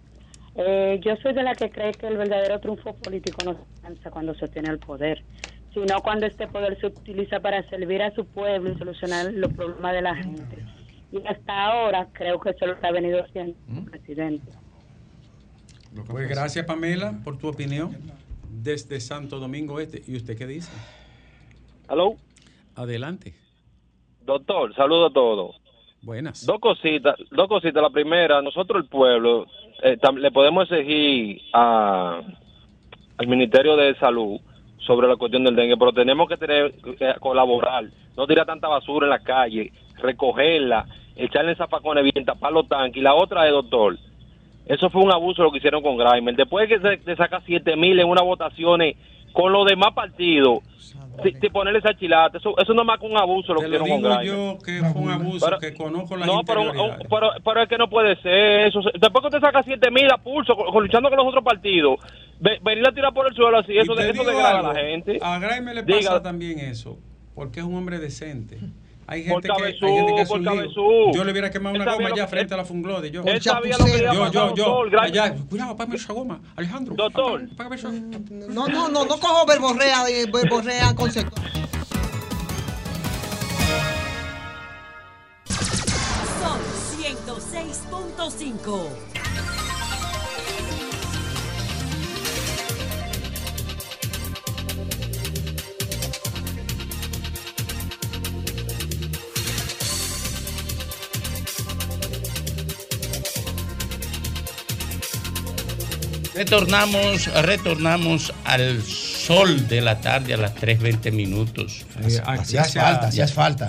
Eh, yo soy de la que cree que el verdadero triunfo político no se alcanza cuando se obtiene el poder, sino cuando este poder se utiliza para servir a su pueblo y solucionar los problemas de la gente. Y hasta ahora creo que eso es lo ha venido haciendo el presidente. Pues gracias, Pamela, por tu opinión desde Santo Domingo Este. ¿Y usted qué dice? ¿Aló? Adelante. Doctor, saludo a todos. Buenas. Dos cositas, dos cositas. La primera, nosotros el pueblo eh, le podemos exigir a, al Ministerio de Salud sobre la cuestión del dengue, pero tenemos que tener colaborar, no tirar tanta basura en la calle, recogerla, echarle zafacones bien, tapar los tanques. Y la otra es, doctor, eso fue un abuso lo que hicieron con Grimer. Después que se, se saca 7 mil en unas votaciones con los demás partidos, si, si ponerle esa chilata, eso, eso no es más que un abuso lo Te con yo que fue un abuso, Pero- que conozco las No, pero, pero, pero es que no puede ser eso. Después que usted saca 7 mil a pulso, con- con- luchando con los otros partidos, ve- venir a tirar por el suelo así, Y eso, te de- eso degrada a la gente. A Graeme le Diga. pasa también eso, porque es un hombre decente. Hay Por gente, que, hay cabezú, gente que es por un lío. cabezú. Yo le hubiera quemado una goma allá frente a la funglode. Yo, Él sabía lo que había yo, yo, yo, allá, cuidado, págame esa goma. Alejandro. Doctor. págame esa- No, no, no, no cojo verborrea, de- verborrea concepto. Son 106.5. Retornamos, retornamos al sol de la tarde a las 3.20 minutos. Eh, ah, gracias.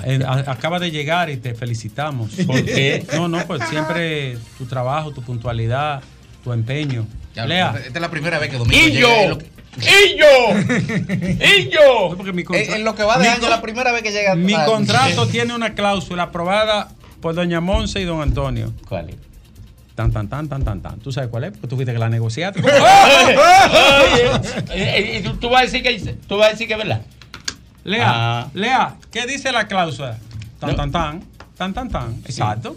Eh, a- acaba de llegar y te felicitamos. [LAUGHS] ¿Por qué? No, no, pues siempre tu trabajo, tu puntualidad, tu empeño. Ya, Lea. Esta es la primera vez que Domingo ¡Y llega. yo! ¡Y yo! [LAUGHS] ¡Y yo! En- en lo que va de mi año, con- la primera vez que llega. Mi Ah, contrato tiene una cláusula aprobada por doña Monse y don Antonio. ¿Cuál es? Tan, tan, tan, tan, tan, tan. ¿Tú sabes cuál es? Porque tú fuiste que la negociaste. [LAUGHS] Tú, tú vas a decir que tú vas a decir que es verdad. Lea, Ah. Lea, ¿qué dice la cláusula? Tan, No. tan, tan, tan, tan, tan. Exacto.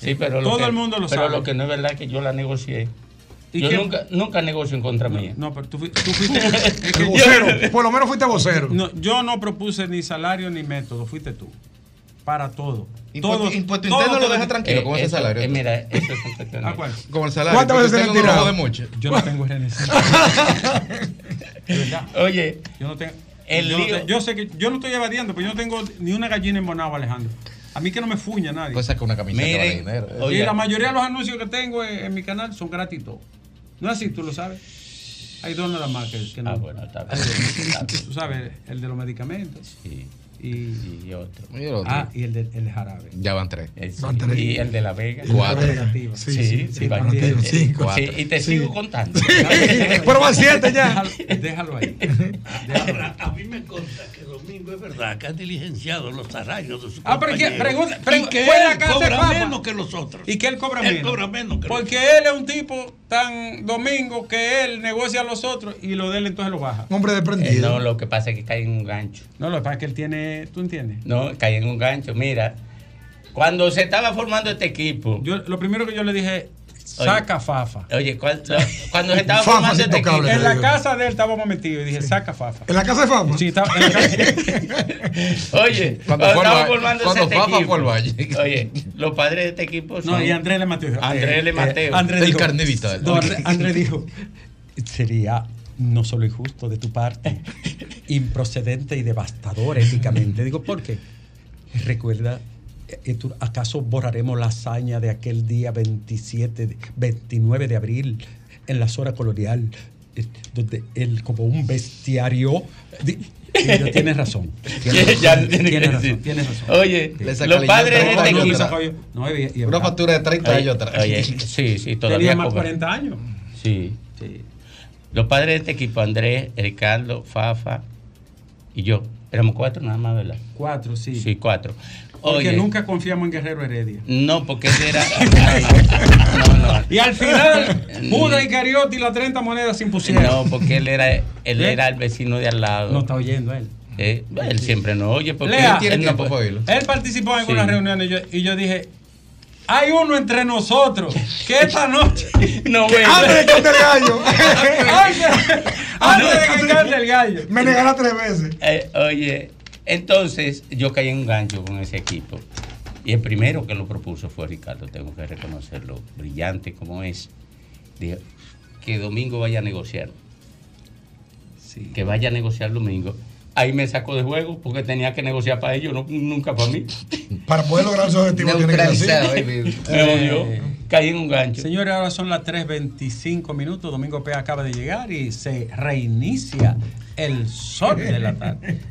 Sí, pero Todo que- el mundo lo pero sabe. lo que no es verdad es que yo la negocié. ¿Y yo qué? nunca, nunca negocio en contra mía. No, pero tú, tú fuiste. [LAUGHS] que- Vocero, por lo menos fuiste vocero. No, yo no propuse ni salario ni método, fuiste tú. Para todo. Impuesto- Todo- impuesto todo interno lo te- deja tranquilo con ese eso- salario. eh, mira, eso es un. [LAUGHS] ¿A cuál? Como el salario. ¿Cuántas veces usted le tirado? Yo no tengo [LAUGHS] RNC. Oye, Yo no tengo. El yo, no lío- te- yo sé que yo no estoy evadiendo, pero yo no tengo ni una gallina en Bonao, Alejandro. A mí que no me fuña nadie. Cosa que una camiseta Miren, vale dinero. oye. y la mayoría de los anuncios que tengo en, en mi canal son gratuitos. No es así, tú lo sabes. Hay dos nada más que, que no. Ah, bueno, está bien. Está bien. Tú sabes, el de los medicamentos Sí, y, y otro. Y el otro. ah, y el de el jarabe. Ya van tres. Sí, Van tres. Y el de la Vega. Cuatro. Sí, Sí, sí, sí, sí, va- negativo, eh, cinco. sí, y te sigo contando. [LAUGHS] Pero van siete ya. Déjalo, déjalo ahí. Déjalo. A mí me consta que Domingo es verdad que ha diligenciado los salarios de su Ah, pero que pregunta- pregunta- que él de cobra menos que los otros. Y que él cobra Él menos. cobra menos que Porque los él es un tipo tan domingo que él negocia a los otros y lo de él entonces lo baja. Hombre Eh, desprendido. no, lo que pasa es que cae en un gancho. No, lo que pasa es que él tiene, ¿tú entiendes? No, cae en un gancho. Mira, cuando se estaba formando este equipo. Yo, lo primero que yo le dije, saca Fafa. Oye, cuando, cuando se estaba [LAUGHS] Fafa formando este equipo. En la digo. casa de él estábamos metidos y dije, saca Fafa. ¿En la casa de fama? Sí, estaba en la casa. [LAUGHS] Oye, [LAUGHS] Cuando cuando, fue al estaba formando cuando este Fafa equipo. fue al Valle. Oye, los padres de este equipo son. No, y Andrés le Mateo. Andrés eh, Le eh, Mateo. Andrés El dijo, carne vital. no, Andrés, dijo, sería no solo injusto de tu parte, improcedente y devastador éticamente. Digo, ¿por qué? Recuerda, eh, ¿acaso borraremos la hazaña de aquel día 27, de- 29 de abril en la zona colonial, eh, donde él como un bestiario... di- y yo, tienes razón. [LAUGHS] Tienes Ya razón, tiene tienes razón, decir. tienes razón. Oye, Le saca los padres de este equipo. No, y- y- Una factura de 30 Oye, años atrás. oye, [LAUGHS] sí, sí, todavía Tenía más cobra. 40 años. Sí. Sí. Los padres de este equipo, Andrés, Ricardo, Fafa y yo, éramos cuatro nada más, ¿verdad? Cuatro, sí. Sí, cuatro. Porque Oye, nunca confiamos en Guerrero Heredia. No, porque él era. Ay, [LAUGHS] no, no. Y al final, Judas y Cariotti y las 30 monedas se impusieron. No, porque él era, él ¿Eh? era el vecino de al lado. No está oyendo él. Eh, él siempre no oye porque Lea, él tiene Él no tiempo. Él participó en Sí. algunas reuniones y yo, y yo dije, hay uno entre nosotros que esta noche, [LAUGHS] No, güey. Antes de que cante el gallo. antes, [LAUGHS] antes de que cante el gallo. Me negará tres veces. Eh, oye, entonces yo caí en un gancho con ese equipo. Y el primero que lo propuso fue Ricardo, tengo que reconocerlo, brillante como es. Dijo, que Domingo vaya a negociar. Sí. Que vaya a negociar Domingo. Ahí me sacó de juego porque tenía que negociar para ellos, no, nunca para mí. Para poder lograr esos objetivos tiene que ser así. [LAUGHS] Me odió. Caí en un gancho. Señores, ahora son las 3.25 minutos. Domingo P acaba de llegar y se reinicia el sol de la tarde. [LAUGHS]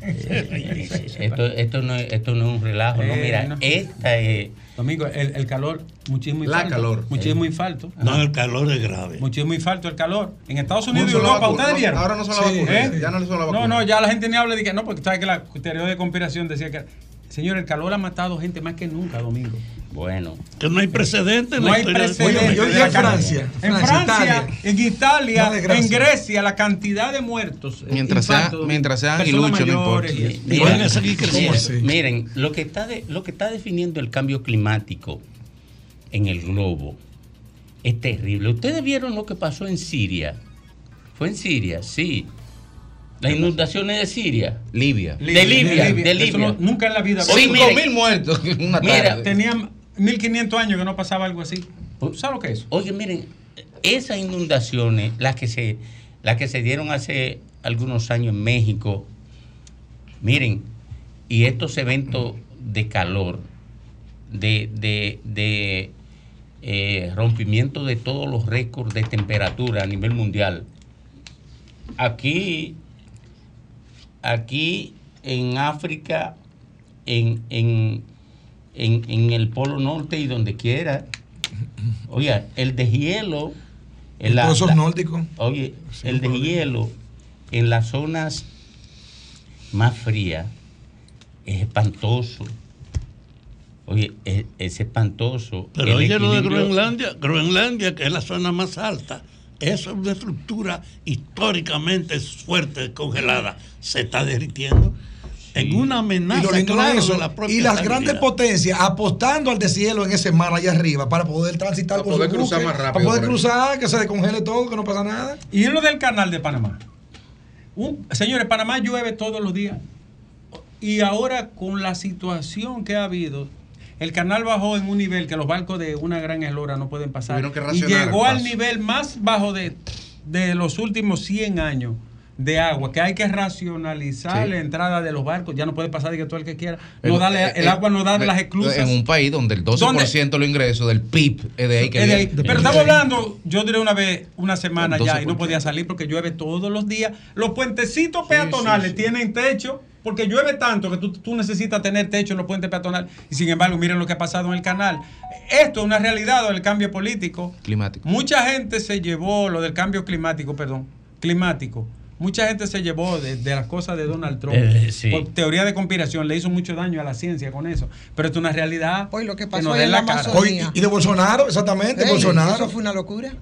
Esto, esto, no, es- esto no es un relajo, no, Eh, mira, no. esta es... Domingo, el, el calor, muchísimo La infarto. calor. Muchísimo Eh. infarto. No, el calor es grave. Muchísimo infarto, el calor. En Estados Unidos y la Europa, ¿ustedes no, vieron? ahora no son la vacuna, ya no son la No, vacuna. no, ya la gente ni habla de que no, porque sabe que la teoría de conspiración decía que. Señor, el calor ha matado gente más que nunca, Domingo. Bueno. Que no hay precedente en No la hay precedente. yo en Francia, En Francia, Francia, Italia. en Italia, No, en Grecia, la cantidad de muertos. eh, Mientras sea- mientras sean personas aguiluchos, no importa. y- Mira, mira, así? Miren, lo que, está de- lo que está definiendo el cambio climático en el globo es terrible. ¿Ustedes vieron lo que pasó en Siria? ¿Fue en Siria? Sí. Las inundaciones de Siria. Libia. De Libia, de Libia. no- nunca en la vida. Sí, Cinco miren. mil muertos en una Mira, tarde. Tenían 1500 años que no pasaba algo así. ¿Sabes lo que es? Oye, miren, esas inundaciones, las que se, las que se dieron hace algunos años en México, miren, y estos eventos de calor, de, de, de eh, rompimiento de todos los récords de temperatura a nivel mundial. Aquí, aquí en África, en, en, en, en el Polo Norte y donde quiera, oye, el deshielo, en la- la- nórdicos. Oye, Sin el deshielo en las zonas más frías es espantoso. Oye, es, es espantoso. Pero El oye lo de Groenlandia, Groenlandia, que es la zona más alta, eso es una estructura históricamente fuerte, congelada, se está derritiendo. En una Y amenaza eso, la propia y las grandes potencias apostando al deshielo en ese mar allá arriba para poder transitar Para con poder cruzar más rápido Para poder cruzar, que se descongele todo, que no pasa nada. Y en lo del canal de Panamá. Un- señores, Panamá llueve todos los días. Y ahora con la situación que ha habido, el canal bajó en un nivel que los barcos de una gran eslora no pueden pasar. Y llegó al nivel más bajo de, de los últimos 100 años de agua, que hay que racionalizar Sí. la entrada de los barcos. Ya no puede pasar de que todo el que quiera. No El- dale, el eh, agua no da de eh, las esclusas. En un país donde el 12% de los ingresos del PIB es de ahí que Es de ahí. viene. Pero estamos hablando, yo diré una vez, una semana ya, y no 12%. podía salir porque llueve todos los días. Los puentecitos peatonales tienen techo porque llueve tanto que tú, tú necesitas tener techo en los puentes peatonales. Y sin embargo, miren lo que ha pasado en el canal. Esto es una realidad del cambio político. Climático. Mucha gente se llevó lo del cambio climático, perdón, climático. Mucha gente se llevó de, de las cosas de Donald Trump. Eh, sí. Por teoría de conspiración, le hizo mucho daño a la ciencia con eso. Pero es una realidad. Hoy lo que que pasó nos dé en la cara. Hoy- y de Bolsonaro, exactamente, Ey, Bolsonaro. Eso fue una locura.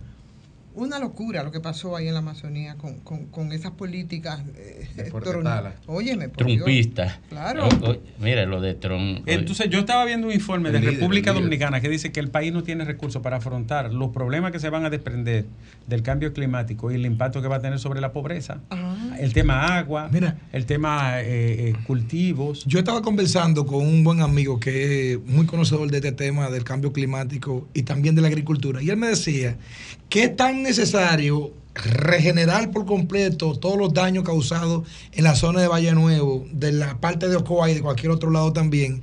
Una locura lo que pasó ahí en la Amazonía con, con, con esas políticas. Eh, tron-. Óyeme, por Dios. Trumpista. Claro. O- o- mira lo de Trump. Entonces, yo estaba viendo un informe El de líder, República. Dominicana que dice que el país no tiene recursos para afrontar los problemas que se van a desprender del cambio climático y el impacto que va a tener sobre la pobreza. Ah. El tema agua, Mira. el tema eh, eh, cultivos. Yo estaba conversando con un buen amigo que es muy conocedor de este tema del cambio climático y también de la agricultura. Y él me decía es tan necesario regenerar por completo todos los daños causados en la zona de Valle Nuevo, de la parte de Ocoa y de cualquier otro lado también,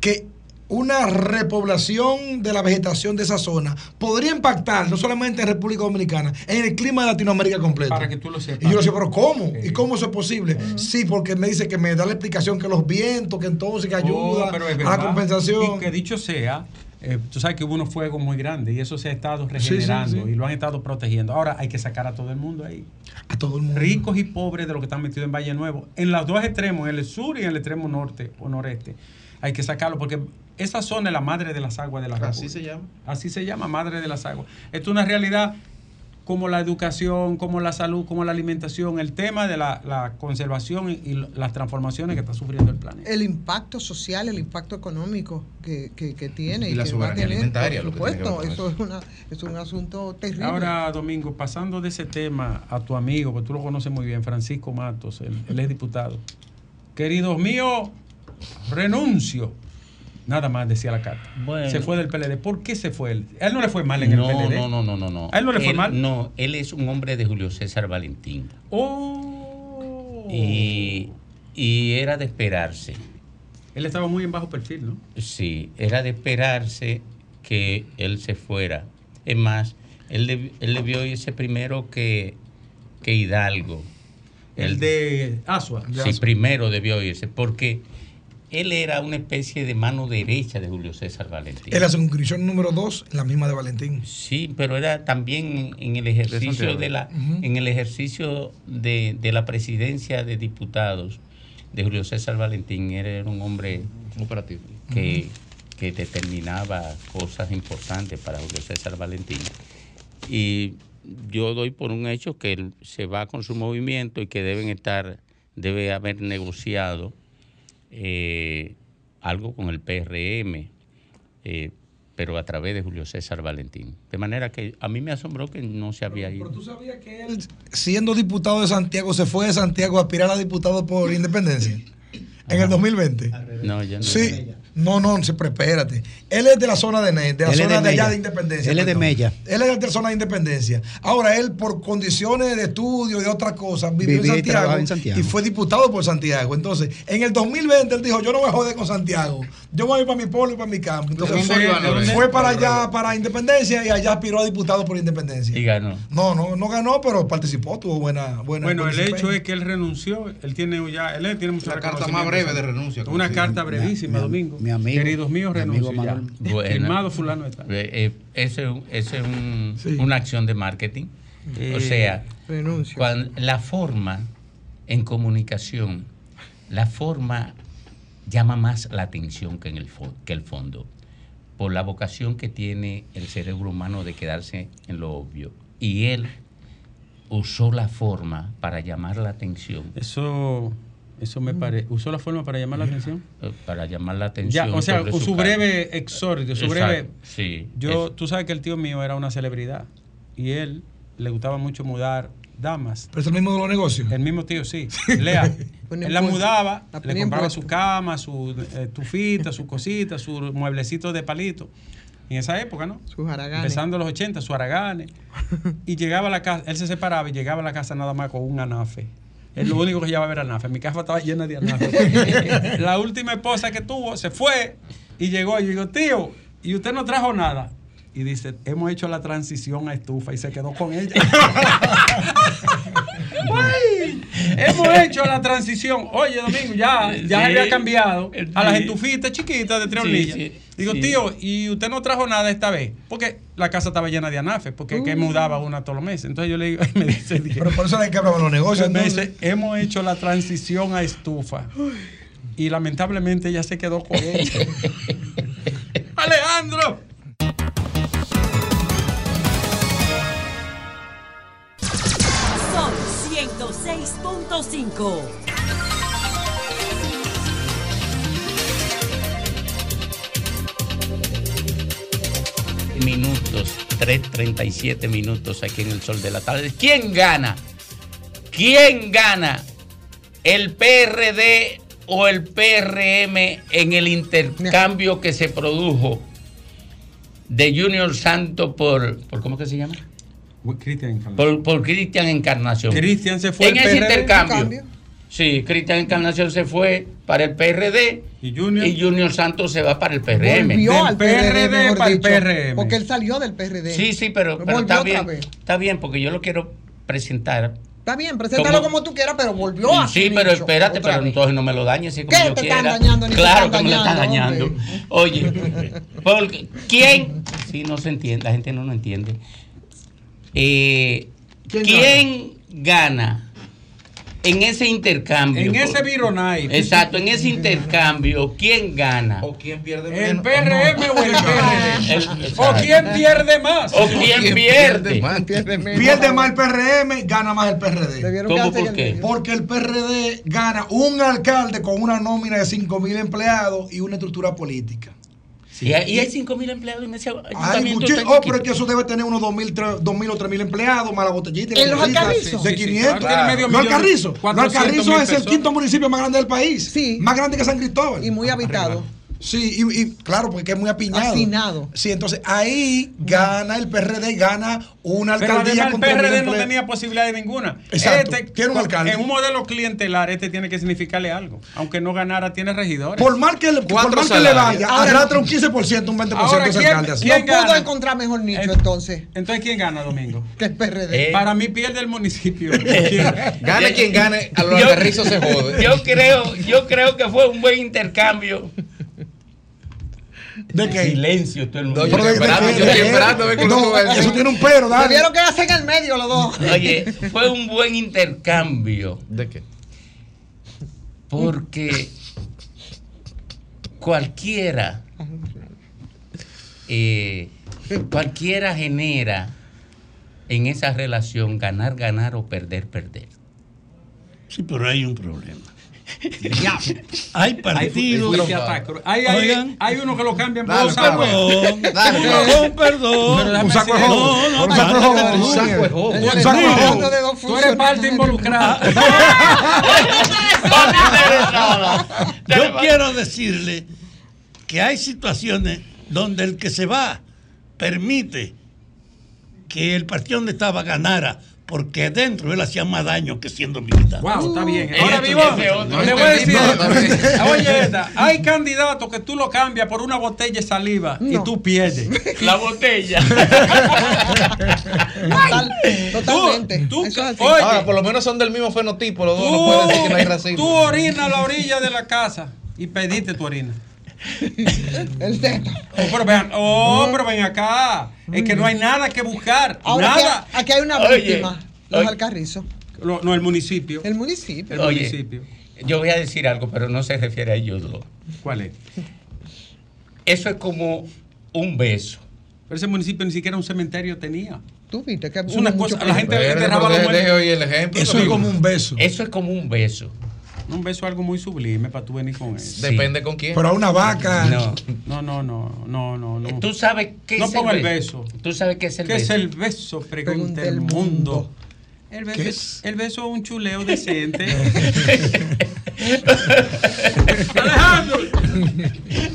que una repoblación de la vegetación de esa zona podría impactar no solamente en República Dominicana, en el clima de Latinoamérica completo. Para que tú lo sepas. Y yo le decía, pero ¿cómo? ¿Y cómo eso es posible? Sí, porque me dice que me da la explicación que los vientos, que entonces que ayuda Oh, pero es a la compensación. Y que dicho sea, eh, tú sabes que hubo unos fuegos muy grandes y eso se ha estado Sí, sí, regenerando sí. y lo han estado protegiendo. Ahora hay que sacar a todo el mundo ahí. A todo el mundo. Ricos y pobres de los que están metidos en Valle Nuevo. En los dos extremos, en el sur y en el extremo norte o noreste. Hay que sacarlo porque esa zona es la madre de las aguas de la Así República. se llama. Así se llama, madre de las aguas. Esto es una realidad como la educación, como la salud, como la alimentación, el tema de la, la conservación y, y las transformaciones que está sufriendo el planeta. El impacto social, el impacto económico que, que, que tiene. Y la que va a soberanía tener, alimentaria, Por lo que tiene que ver supuesto, con eso es, una, es un asunto terrible. Ahora, Domingo, pasando de ese tema a tu amigo, porque tú lo conoces muy bien, Francisco Matos, él, él es diputado. Queridos míos, renuncio. Nada más decía la carta. Bueno. Se fue del PLD. ¿Por qué se fue él? A él no le fue mal en no, el PLD. no, no, no, no, no. ¿A él no le fue Él- mal? No, él es un hombre de Julio César Valentín. Oh. Y y era de esperarse. Él estaba muy en bajo perfil, ¿no? Sí, era de esperarse que él se fuera. Es más, él, deb- él debió irse primero que, que Hidalgo. El de Asua. Sí, primero debió irse, porque él era una especie de mano derecha de Julio César Valentín. Es la circunscripción número 2, la misma de Valentín. Sí, pero era también en, el ejercicio de la, en el ejercicio de, de la presidencia de diputados de Julio César Valentín. Él era un hombre operativo que, que determinaba cosas importantes para Julio César Valentín. Y yo doy por un hecho que él se va con su movimiento y que deben estar, debe haber negociado eh, algo con el PRM, eh, pero a través de Julio César Valentín. De manera que a mí me asombró que no se había ido. ¿Tú sabías que él, siendo diputado de Santiago, se fue de Santiago a aspirar a diputado por independencia? En el 2020. No, ya no. Sí. No, no, se espérate. Él es de la zona de Ne- de la Él zona de de, allá Mella. de Independencia. Él es de. Mella. Él es de la zona de Independencia. Ahora, él por condiciones de estudio y de otras cosas vivió en, Santiago, trabajaba en Santiago. y fue diputado por Santiago. Entonces, en el 2020 él dijo, yo no me joder con Santiago. Yo voy a ir para mi pueblo y para mi campo. Entonces ¿Dónde fue, Lorenzo? fue para allá, para Independencia y allá aspiró a diputado por Independencia. Y ganó. No, no, no ganó, pero participó, tuvo buena, buena Bueno, buen el hecho es que él renunció. Él tiene ya, él tiene mucho La carta más breve de renuncia, Una carta brevísima, Mi- Domingo. Mi amigo- Queridos míos, mi amigo renuncio ya. Manuel. Bueno. Firmado fulano está. Eh, eh, ese es un- ese es un- Sí. una acción de marketing. Eh, o sea, la forma en comunicación, la forma llama más la atención que, en el, fo- que el fondo, por la vocación que tiene el cerebro humano de quedarse en lo obvio. Y él usó la forma para llamar la atención. Eso, eso me parece. ¿Usó la forma para llamar la atención? eh, Para llamar la Ya, atención. o sea, su, su breve exordio, su Exacto, breve. sí, Yo, es- tú sabes que el tío mío era una celebridad y él le gustaba mucho mudar damas. Pero es el mismo de los negocios. El mismo tío, sí. [LAUGHS] Lea. [LAUGHS] Él la mudaba, La le compraba su cama, su eh, tufita, su cosita, su mueblecito de palito. En esa época, ¿no? Sus haraganes. Empezando los 80, su araganes. [LAUGHS] Y llegaba a la casa, él se separaba y llegaba a la casa nada más con un anafe. Es lo único que llevaba era anafe. Mi casa estaba llena de anafe. [LAUGHS] la última esposa que tuvo se fue y llegó. Y yo digo, tío, ¿y usted no trajo nada? Y dice, hemos hecho la transición a estufa y se quedó con ella. [LAUGHS] Uy, hemos hecho la transición. Oye, Domingo, ya, ya Sí. había cambiado a las estufitas chiquitas de tres sí, Digo, sí. tío, ¿y usted no trajo nada esta vez? Porque la casa estaba llena de anafes, porque que mudaba una todos los meses. Entonces yo le digo, [LAUGHS] me dice, dije, Pero por eso le quebraban los negocios. me dice, hemos hecho la transición a estufa. Y lamentablemente ya se quedó con ella. [LAUGHS] Alejandro. Son 106.5. minutos, 3.37 minutos aquí en el sol de la tarde. ¿Quién gana? ¿Quién gana? ¿El PRD o el PRM en el intercambio que se produjo de Junior Santo por, por ¿cómo que se llama? Cristian Encarnación. Por, por Cristian Encarnación. Cristian se fue en al ese PRD. intercambio. Sí, Cristian Encarnación se fue para el PRD y Junior, Santos se va para el PRM. Volvió al PRD, mejor para el dicho, PRM. Porque él salió del PRD. Sí, sí, pero, está bien. vez. Está bien, porque yo lo quiero presentar. Está bien, preséntalo Como- como tú quieras, pero volvió a Sí, pero nicho espérate, pero vez. entonces no me lo dañes así como ¿Qué yo te quiera. están dañando? Ni te claro están que me lo están dañando, dañando. [LAUGHS] Oye, porque, ¿quién? Si no se entiende, la gente no lo entiende. Eh, ¿Quién, gana? En ese intercambio? En ese Vironai. Exacto, en ese intercambio, ¿quién gana? ¿O quién pierde ¿El PRM o el PRD? [LAUGHS] El- ¿O quién pierde más? ¿O quién pierde? Pierde más el PRM, gana más el PRD. ¿Cómo, por qué? Porque el PRD gana un alcalde con una nómina de 5 mil empleados y una estructura política. Y hay, y hay 5 mil empleados en ese Hay ayuntamiento. tan oh, pero es que eso debe tener unos 2 mil, 2 mil o 3 mil empleados, más la botellita. y ¿En los Alcarrizos? De Sí, sí, 500. claro. Tiene medio Los millón, Alcarrizos. Los 400 Alcarrizos es el quinto municipio más grande del país. Sí. Más grande que San Cristóbal. Y muy habitado. Sí, y, y claro, porque es muy apiñado. Hacinado. Sí, entonces ahí gana el PRD, gana una Pero alcaldía además el PRD no tenía posibilidad de ninguna. Exacto. Este, Tiene un alcalde. En un modelo clientelar, este tiene que significarle algo. Aunque no ganara, tiene regidores. Por mal que le, por Cuatro mal que le vaya, Ahora- arrastra un 15%, un 20% Ahora, ese ¿quién- alcalde. así. quién No pudo encontrar mejor nicho entonces. Entonces, ¿quién gana, Domingo? [LAUGHS] Que el PRD. Eh, Para mí pierde el municipio. [LAUGHS] Gane quien gane, a los aterrizos se jode. [LAUGHS] Yo creo, yo creo que fue un buen intercambio. ¿De qué? Silencio, todo el mundo. No, yo estoy esperando, yo estoy esperando a ver qué. Eso tiene un pero, dale. Tuvieron que hacer en el medio los dos. Oye, fue un buen intercambio. ¿De qué? Porque cualquiera, eh, cualquiera genera en esa relación ganar, ganar o perder, perder. Sí, pero hay un problema. Hay Hay, partidos. hay, hay, Oigan. hay uno que lo cambian por dos aguas. perdón. Perdón, Un saco de. No, no, Un saco de no, jodo. no, Un saco Un saco Tú eres parte [LAUGHS] involucrada. [LAUGHS] Yo quiero decirle que hay situaciones donde el que se va permite que el partido donde estaba ganara, porque dentro él hacía más daño que siendo militar. Wow, está bien. Esto Ahora, vivo, otro. le voy a decir. No, bien. [LAUGHS] Oye, esta, hay candidatos que tú lo cambias por una botella de saliva y No. tú pierdes. [LAUGHS] La botella. [LAUGHS] Total- totalmente. Tú- Eso es así. oye, Ahora, por lo menos son del mismo fenotipo, los dos. No tú, puede decir que no hay racismo. tú orinas a la orilla de la casa y pediste tu orina. El teto. Oh, pero ven, oh, pero ven acá. Es que no hay nada que buscar. Ahora nada. aquí, aquí hay una Oye, víctima. Los oye. alcarrizos. Lo- no, el municipio. El municipio. El Oye. municipio. Yo voy a decir algo, pero no se refiere a ellos dos. ¿Cuál es? Eso es como un beso. Pero ese municipio ni siquiera un cementerio tenía. Tú viste que Es una cosa, la gente enterraba ejemplo. Eso es como un beso. Eso es como un beso. Un beso es algo muy sublime para tú venir con eso. Depende con quién. Pero a una vaca. No. No, no, no, no, no, no. Tú sabes qué No es ponga el el beso. Tú sabes qué es el ¿Qué beso. es el beso? Pregunta el mundo. mundo. El beso, ¿Qué es? es? el beso es un chuleo [LAUGHS] decente. [LAUGHS] Alejandro. [LAUGHS]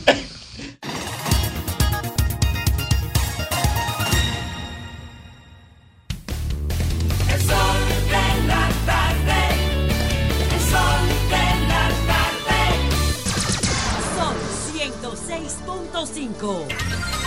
105.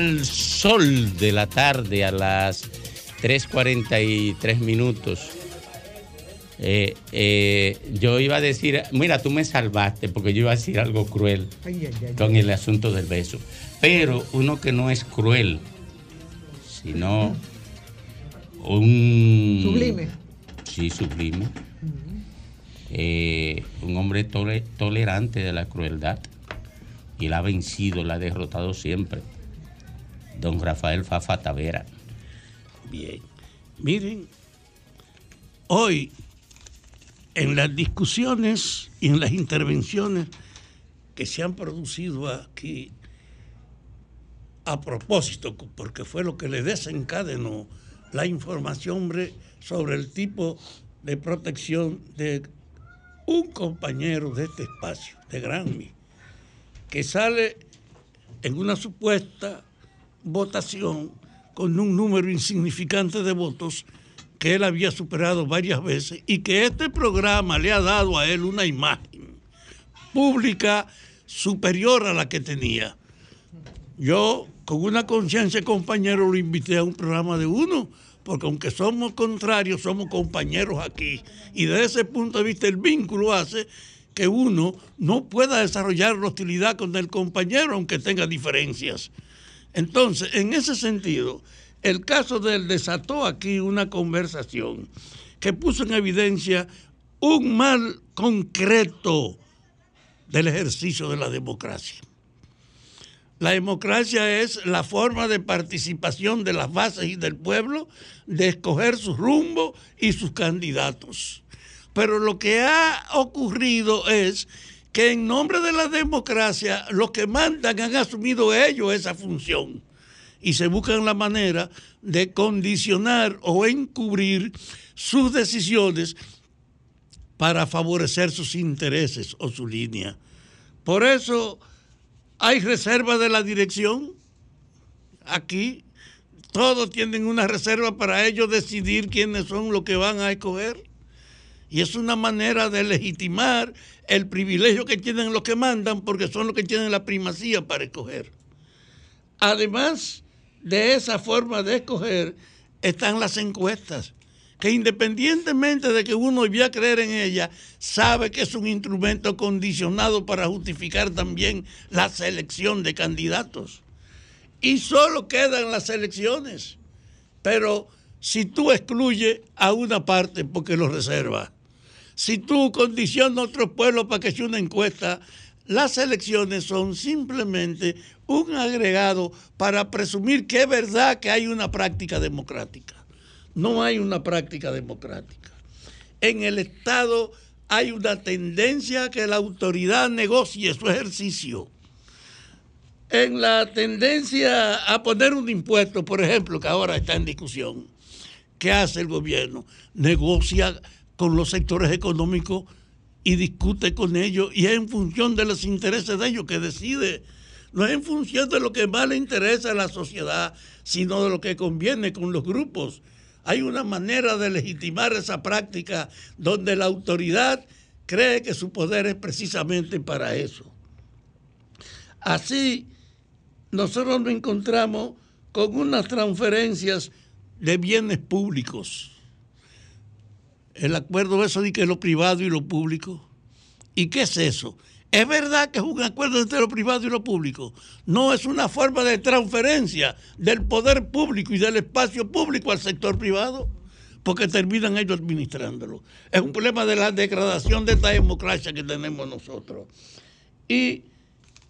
Al sol de la tarde a las 3.43 minutos. Eh, eh, yo iba a decir, mira, tú me salvaste porque yo iba a decir algo cruel Ay, ay, ay. con el asunto del beso. Pero uno que no es cruel, sino un... Sublime. Sí, sublime. Eh, un hombre tole- tolerante de la crueldad y la ha vencido, la ha derrotado siempre. Don Rafael Fafa Tavera. Bien. Miren, hoy en las discusiones y en las intervenciones que se han producido aquí, a propósito, porque fue lo que le desencadenó la información sobre el tipo de protección de un compañero de este espacio, de Granmy, que sale en una supuesta votación con un número insignificante de votos que él había superado varias veces y que este programa le ha dado a él una imagen pública superior a la que tenía. Yo, con una conciencia compañero, lo invité a un programa de uno, porque aunque somos contrarios, somos compañeros aquí. Y desde ese punto de vista, el vínculo hace que uno no pueda desarrollar la hostilidad con el compañero, aunque tenga diferencias. Entonces, en ese sentido, el caso de él desató aquí una conversación que puso en evidencia un mal concreto del ejercicio de la democracia. La democracia es la forma de participación de las bases y del pueblo de escoger su rumbo y sus candidatos. Pero lo que ha ocurrido es que en nombre de la democracia los que mandan han asumido ellos esa función y se buscan la manera de condicionar o encubrir sus decisiones para favorecer sus intereses o su línea. Por eso hay reserva de la dirección. Aquí todos tienen una reserva para ellos decidir quiénes son los que van a escoger. Y es una manera de legitimar el privilegio que tienen los que mandan porque son los que tienen la primacía para escoger. Además de esa forma de escoger están las encuestas, que independientemente de que uno vaya a creer en ella, sabe que es un instrumento condicionado para justificar también la selección de candidatos. Y solo quedan las elecciones. Pero si tú excluyes a una parte porque lo reserva, si tú condicionas a otro pueblo para que sea una encuesta, las elecciones son simplemente un agregado para presumir que es verdad que hay una práctica democrática. No hay una práctica democrática. En el Estado hay una tendencia a que la autoridad negocie su ejercicio. En la tendencia a poner un impuesto, por ejemplo, que ahora está en discusión, ¿qué hace el gobierno? Negocia con los sectores económicos y discute con ellos y es en función de los intereses de ellos que decide. No es en función de lo que más le interesa a la sociedad, sino de lo que conviene con los grupos. Hay una manera de legitimar esa práctica donde la autoridad cree que su poder es precisamente para eso. Así, nosotros nos encontramos con unas transferencias de bienes públicos. El acuerdo eso de que lo privado y lo público. ¿Y qué es eso? ¿Es verdad que es un acuerdo entre lo privado y lo público? No, es una forma de transferencia del poder público y del espacio público al sector privado, porque terminan ellos administrándolo. Es un problema de la degradación de esta democracia que tenemos nosotros. Y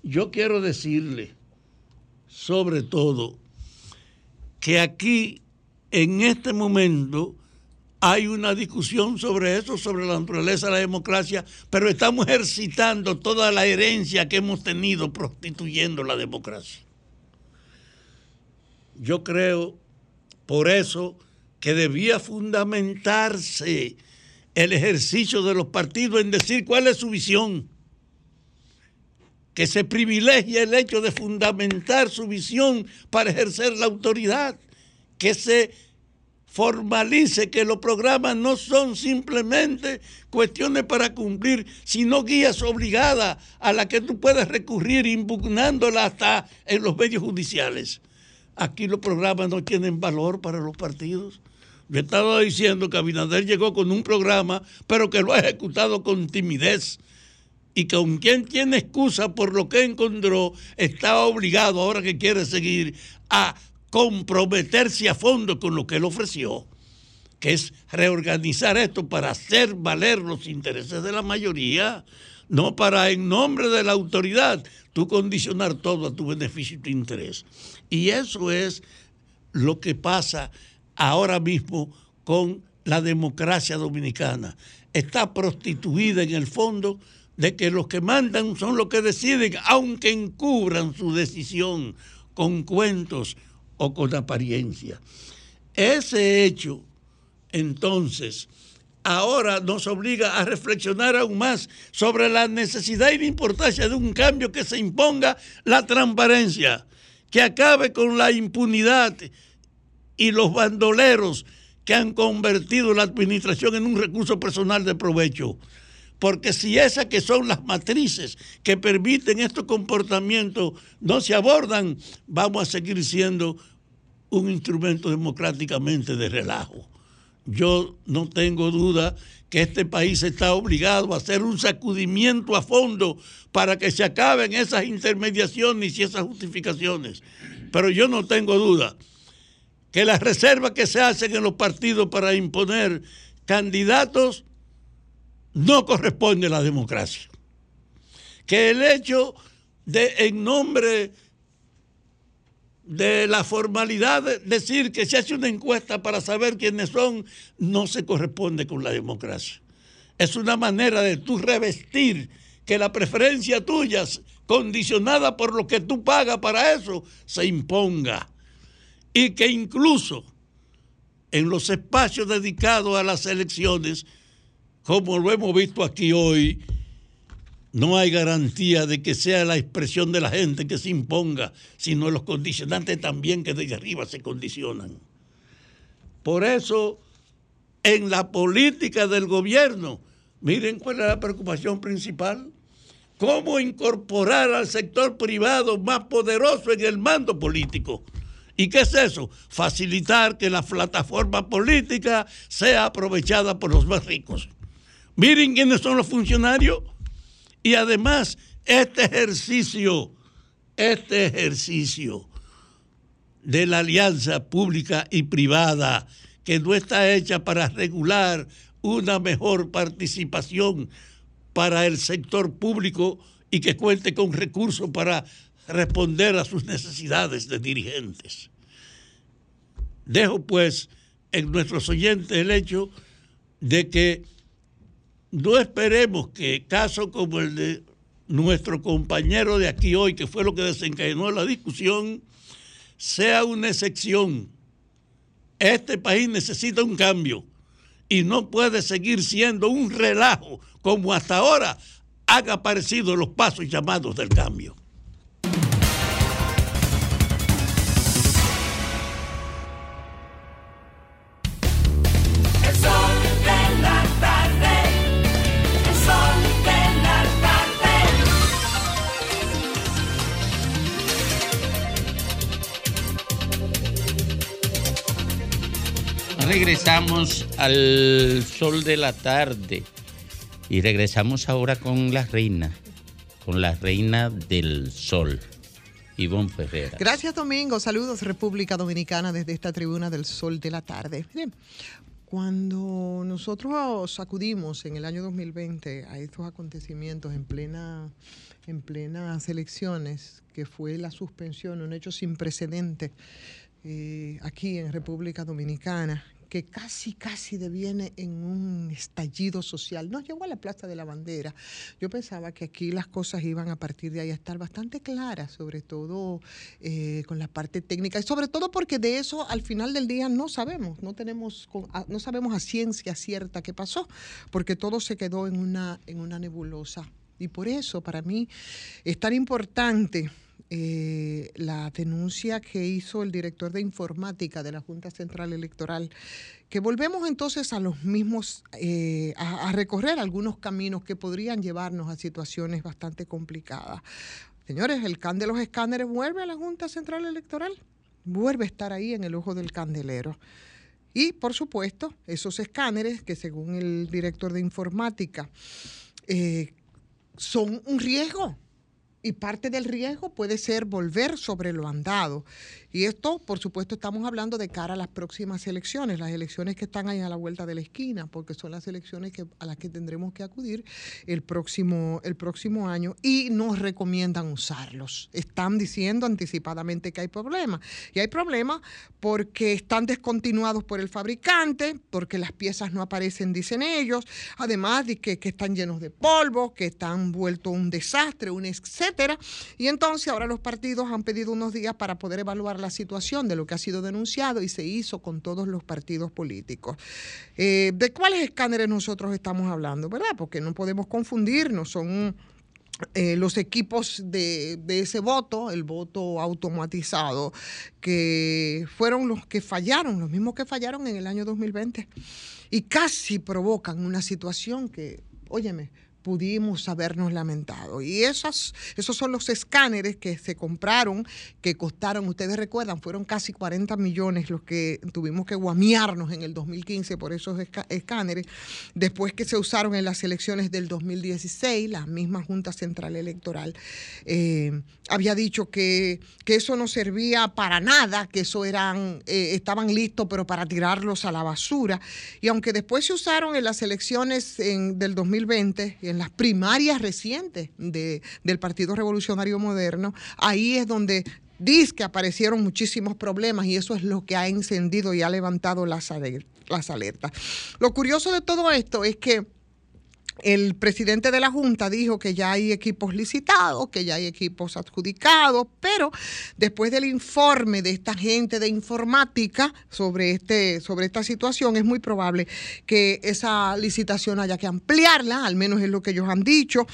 yo quiero decirle, sobre todo, que aquí, en este momento, hay una discusión sobre eso, sobre la naturaleza de la democracia, pero estamos ejercitando toda la herencia que hemos tenido prostituyendo la democracia. Yo creo, por eso, que debía fundamentarse el ejercicio de los partidos en decir cuál es su visión, que se privilegie el hecho de fundamentar su visión para ejercer la autoridad, que se formalice que los programas no son simplemente cuestiones para cumplir, sino guías obligadas a las que tú puedes recurrir impugnándolas hasta en los medios judiciales. Aquí los programas no tienen valor para los partidos. Yo estaba diciendo que Abinader llegó con un programa, pero que lo ha ejecutado con timidez. Y que con quien tiene excusa por lo que encontró, está obligado, ahora que quiere seguir, a comprometerse a fondo con lo que él ofreció, que es reorganizar esto para hacer valer los intereses de la mayoría, no para en nombre de la autoridad tú condicionar todo a tu beneficio y tu interés. Y eso es lo que pasa ahora mismo con la democracia dominicana. Está prostituida en el fondo de que los que mandan son los que deciden, aunque encubran su decisión con cuentos o con apariencia. Ese hecho, entonces, ahora nos obliga a reflexionar aún más sobre la necesidad y la importancia de un cambio que se imponga la transparencia, que acabe con la impunidad y los bandoleros que han convertido la administración en un recurso personal de provecho. Porque si esas que son las matrices que permiten estos comportamientos no se abordan, vamos a seguir siendo un instrumento democráticamente de relajo. Yo no tengo duda que este país está obligado a hacer un sacudimiento a fondo para que se acaben esas intermediaciones y esas justificaciones. Pero yo no tengo duda que las reservas que se hacen en los partidos para imponer candidatos no corresponde a la democracia. Que el hecho de en nombre de la formalidad de decir que se hace una encuesta para saber quiénes son no se corresponde con la democracia. Es una manera de tú revestir que la preferencia tuya, condicionada por lo que tú pagas para eso, se imponga. Y que incluso en los espacios dedicados a las elecciones, como lo hemos visto aquí hoy, no hay garantía de que sea la expresión de la gente que se imponga, sino los condicionantes también que desde arriba se condicionan. Por eso, en la política del gobierno, miren cuál es la preocupación principal. ¿Cómo incorporar al sector privado más poderoso en el mando político? ¿Y qué es eso? Facilitar que la plataforma política sea aprovechada por los más ricos. Miren quiénes son los funcionarios. Y además, este ejercicio, este ejercicio de la alianza pública y privada, que no está hecha para regular una mejor participación para el sector público y que cuente con recursos para responder a sus necesidades de dirigentes. Dejo pues en nuestros oyentes el hecho de que no esperemos que casos como el de nuestro compañero de aquí hoy, que fue lo que desencadenó la discusión, sea una excepción. Este país necesita un cambio y no puede seguir siendo un relajo como hasta ahora han aparecido los pasos llamados del cambio. Regresamos al sol de la tarde y regresamos ahora con la reina, con la reina del sol, Ivonne Ferreira. Gracias, Domingo. Saludos, República Dominicana, desde esta tribuna del Sol de la Tarde. Miren, cuando nosotros acudimos en el año 2020 a estos acontecimientos en plena en plenas elecciones, que fue la suspensión, un hecho sin precedente eh, aquí en República Dominicana, que casi, casi deviene en un estallido social. Nos llegó a la Plaza de la Bandera. Yo pensaba que aquí las cosas iban a partir de ahí a estar bastante claras, sobre todo eh, con la parte técnica, y sobre todo porque de eso al final del día no sabemos, no tenemos, no sabemos a ciencia cierta qué pasó, porque todo se quedó en una, en una nebulosa. Y por eso, para mí, es tan importante eh, la denuncia que hizo el director de informática de la Junta Central Electoral, que volvemos entonces a los mismos, eh, a, recorrer algunos caminos que podrían llevarnos a situaciones bastante complicadas. Señores, el can de los escáneres vuelve a la Junta Central Electoral, vuelve a estar ahí en el ojo del candelero. Y, por supuesto, esos escáneres que según el director de informática eh, son un riesgo. Y parte del riesgo puede ser volver sobre lo andado. Y esto, por supuesto, estamos hablando de cara a las próximas elecciones, las elecciones que están ahí a la vuelta de la esquina, porque son las elecciones a las que tendremos que acudir el próximo, el próximo año y nos recomiendan usarlos. Están diciendo anticipadamente que hay problemas. Y hay problemas porque están descontinuados por el fabricante, porque las piezas no aparecen, dicen ellos, además de que, están llenos de polvo, que están vueltos un desastre, un etcétera. Y entonces ahora los partidos han pedido unos días para poder evaluar la situación de lo que ha sido denunciado y se hizo con todos los partidos políticos. Eh, ¿De cuáles escáneres nosotros estamos hablando? ¿Verdad? Porque no podemos confundirnos, son eh, los equipos de, de ese voto, el voto automatizado, que fueron los que fallaron, los mismos que fallaron en el año 2020, y casi provocan una situación que, óyeme, pudimos habernos lamentado. Y esas, esos son los escáneres que se compraron, que costaron, ustedes recuerdan, fueron casi 40 millones los que tuvimos que guamearnos en el 2015 por esos escáneres, después que se usaron en las elecciones del 2016, la misma Junta Central Electoral eh, había dicho que, que eso no servía para nada, que eso eran, eh, estaban listos, pero para tirarlos a la basura. Y aunque después se usaron en las elecciones en- del 2020 y en las primarias recientes de- del Partido Revolucionario Moderno, ahí es donde dice que aparecieron muchísimos problemas y eso es lo que ha encendido y ha levantado las, las alertas. Lo curioso de todo esto es que el presidente de la Junta dijo que ya hay equipos licitados, que ya hay equipos adjudicados, pero después del informe de esta gente de informática sobre, este, sobre esta situación, es muy probable que esa licitación haya que ampliarla, al menos es lo que ellos han dicho.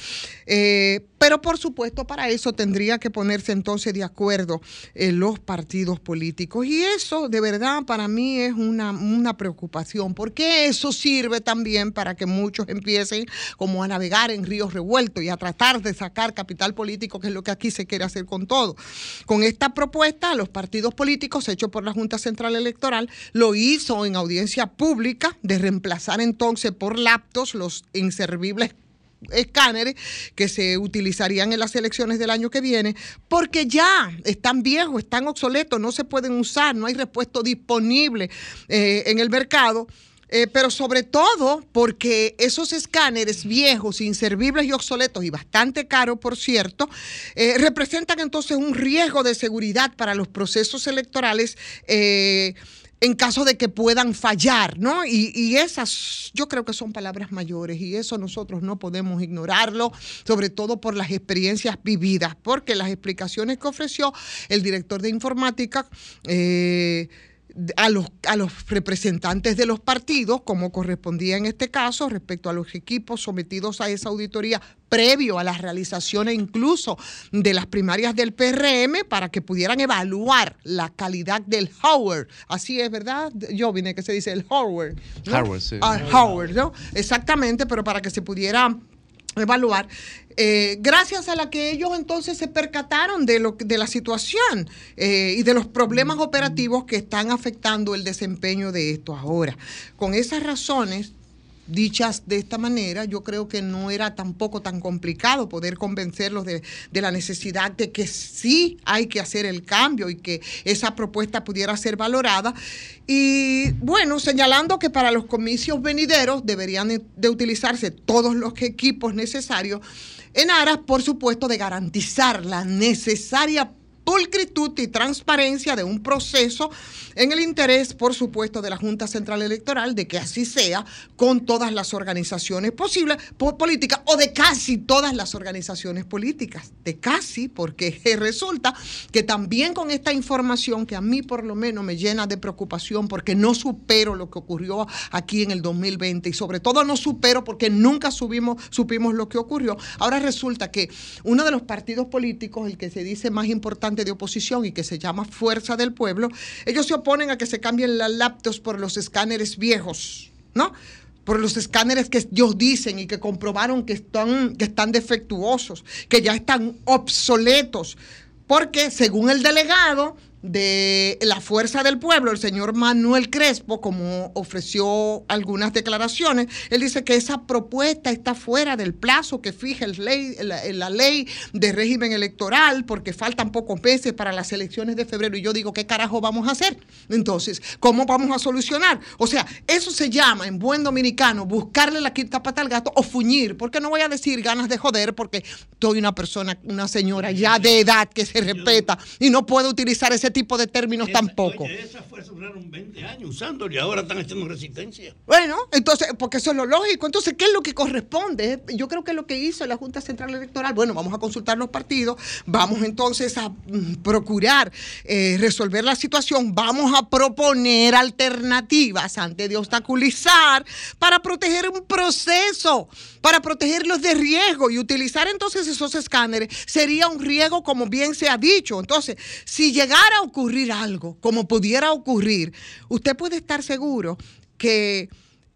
Eh, pero por supuesto para eso tendría que ponerse entonces de acuerdo eh, los partidos políticos. Y eso de verdad para mí es una, una preocupación, porque eso sirve también para que muchos empiecen como a navegar en ríos revueltos y a tratar de sacar capital político, que es lo que aquí se quiere hacer con todo. Con esta propuesta, los partidos políticos, hecho por la Junta Central Electoral, lo hizo en audiencia pública de reemplazar entonces por laptops los inservibles escáneres que se utilizarían en las elecciones del año que viene, porque ya están viejos, están obsoletos, no se pueden usar, no hay repuesto disponible eh, en el mercado. Eh, pero sobre todo porque esos escáneres viejos, inservibles y obsoletos y bastante caros, por cierto, eh, representan entonces un riesgo de seguridad para los procesos electorales. eh, en caso de que puedan fallar, ¿no? Y, y esas yo creo que son palabras mayores y eso nosotros no podemos ignorarlo, sobre todo por las experiencias vividas, porque las explicaciones que ofreció el director de informática eh, a los, a los representantes de los partidos, como correspondía en este caso, respecto a los equipos sometidos a esa auditoría previo a las realizaciones incluso de las primarias del PRM para que pudieran evaluar la calidad del hardware. Así es, ¿verdad? Yo vine que se dice el. ¿no? Hardware, sí. Ah, ¿no? Exactamente, pero para que se pudiera evaluar, eh, gracias a la que ellos entonces se percataron de, lo, de la situación eh, y de los problemas operativos que están afectando el desempeño de esto ahora. Con esas razones, dichas de esta manera, yo creo que no era tampoco tan complicado poder convencerlos de, de la necesidad de que sí hay que hacer el cambio y que esa propuesta pudiera ser valorada. Y bueno, señalando que para los comicios venideros deberían de- utilizarse todos los equipos necesarios en aras, por supuesto, de garantizar la necesaria pulcritud y transparencia de un proceso en el interés, por supuesto, de la Junta Central Electoral, de que así sea con todas las organizaciones posibles, po- políticas, o de casi todas las organizaciones políticas, de casi, porque [LAUGHS] resulta que también con esta información que a mí por lo menos me llena de preocupación, porque no supero lo que ocurrió aquí en el 2020 y sobre todo no supero porque nunca supimos lo que ocurrió, ahora resulta que uno de los partidos políticos, el que se dice más importante de oposición y que se llama Fuerza del Pueblo, ellos se oponen a que se cambien las laptops por los escáneres viejos, ¿no? Por los escáneres que ellos dicen y que comprobaron que están, que están defectuosos, que ya están obsoletos. Porque según el delegado de la Fuerza del Pueblo, el señor Manuel Crespo, como ofreció algunas declaraciones, él dice que esa propuesta está fuera del plazo que fija ley, la, la ley de régimen electoral, porque faltan pocos meses para las elecciones de febrero. Y yo digo, ¿qué carajo vamos a hacer? Entonces, ¿cómo vamos a solucionar? O sea, eso se llama en buen dominicano buscarle la quinta pata al gato o fuñir, porque no voy a decir ganas de joder, porque soy una persona, una señora ya de edad que se respeta y no puedo utilizar ese tipo de términos tampoco. Oye, esas fuerzas duraron 20 años usándolo y ahora están haciendo resistencia. Bueno, entonces, porque eso es lo lógico. Entonces, ¿qué es lo que corresponde? Yo creo que lo que hizo la Junta Central Electoral, bueno, vamos a consultar los partidos, vamos entonces a mm, procurar eh, resolver la situación, vamos a proponer alternativas antes de obstaculizar para proteger un proceso, para protegerlos de riesgo y utilizar entonces esos escáneres sería un riesgo como bien se ha dicho. Entonces, si llegara a ocurrir algo, como pudiera ocurrir, usted puede estar seguro que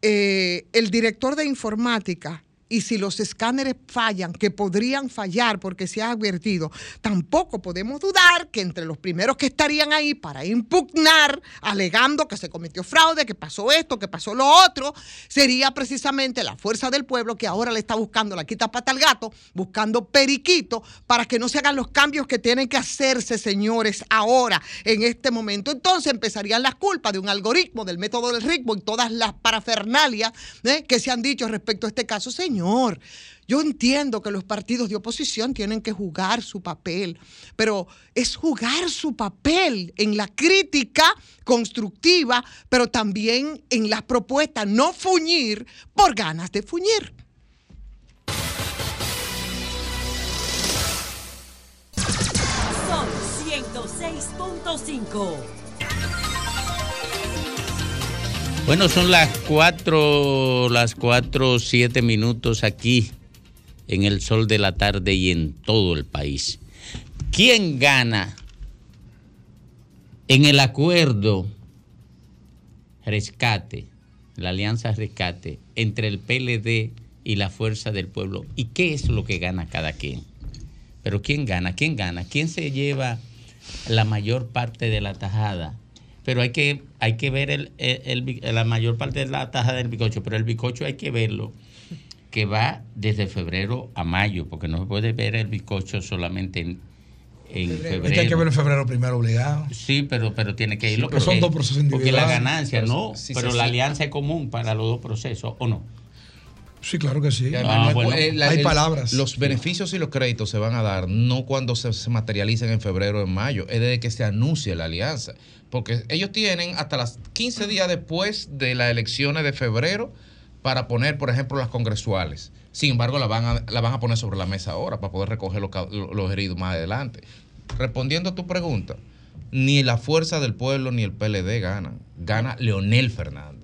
eh, el director de informática y si los escáneres fallan, que podrían fallar porque se ha advertido, tampoco podemos dudar que entre los primeros que estarían ahí para impugnar, alegando que se cometió fraude, que pasó esto, que pasó lo otro, sería precisamente la fuerza del pueblo que ahora le está buscando la quita pata al gato, buscando periquito para que no se hagan los cambios que tienen que hacerse, señores, ahora, en este momento. Entonces empezarían las culpas de un algoritmo, del método del ritmo y todas las parafernalias ¿eh? que se han dicho respecto a este caso. Señor, yo entiendo que los partidos de oposición tienen que jugar su papel, pero es jugar su papel en la crítica constructiva, pero también en las propuestas, no fuñir por ganas de fuñir. Son 106.5. Bueno, son las cuatro, las cuatro, siete minutos aquí en el sol de la tarde y en todo el país. ¿Quién gana en el acuerdo rescate, la alianza rescate entre el PLD y la Fuerza del Pueblo? ¿Y qué es lo que gana cada quien? Pero ¿quién gana? ¿Quién gana? ¿Quién se lleva la mayor parte de la tajada? Pero hay que, hay que ver el, el- el la mayor parte de la tajada del bicocho, pero el bicocho hay que verlo que va desde febrero a mayo, porque no se puede ver el bicocho solamente en, en febrero. Es que hay que ver en febrero primero obligado. Sí, pero, pero tiene que irlo. pero son dos procesos Porque la individuales. ganancia, no, sí, pero sí, la sí. alianza es común para los dos procesos, ¿o no? Sí, claro que sí. Ah, eh, la- Hay el- palabras. Los beneficios y los créditos se van a dar no cuando se, se materialicen en febrero o en mayo, es desde que se anuncie la alianza. Porque ellos tienen hasta las 15 días después de las elecciones de febrero para poner, por ejemplo, las congresuales. Sin embargo, la van a, la van a poner sobre la mesa ahora para poder recoger los, los heridos más adelante. Respondiendo a tu pregunta, ni la Fuerza del Pueblo ni el PLD ganan. Gana Leonel Fernández.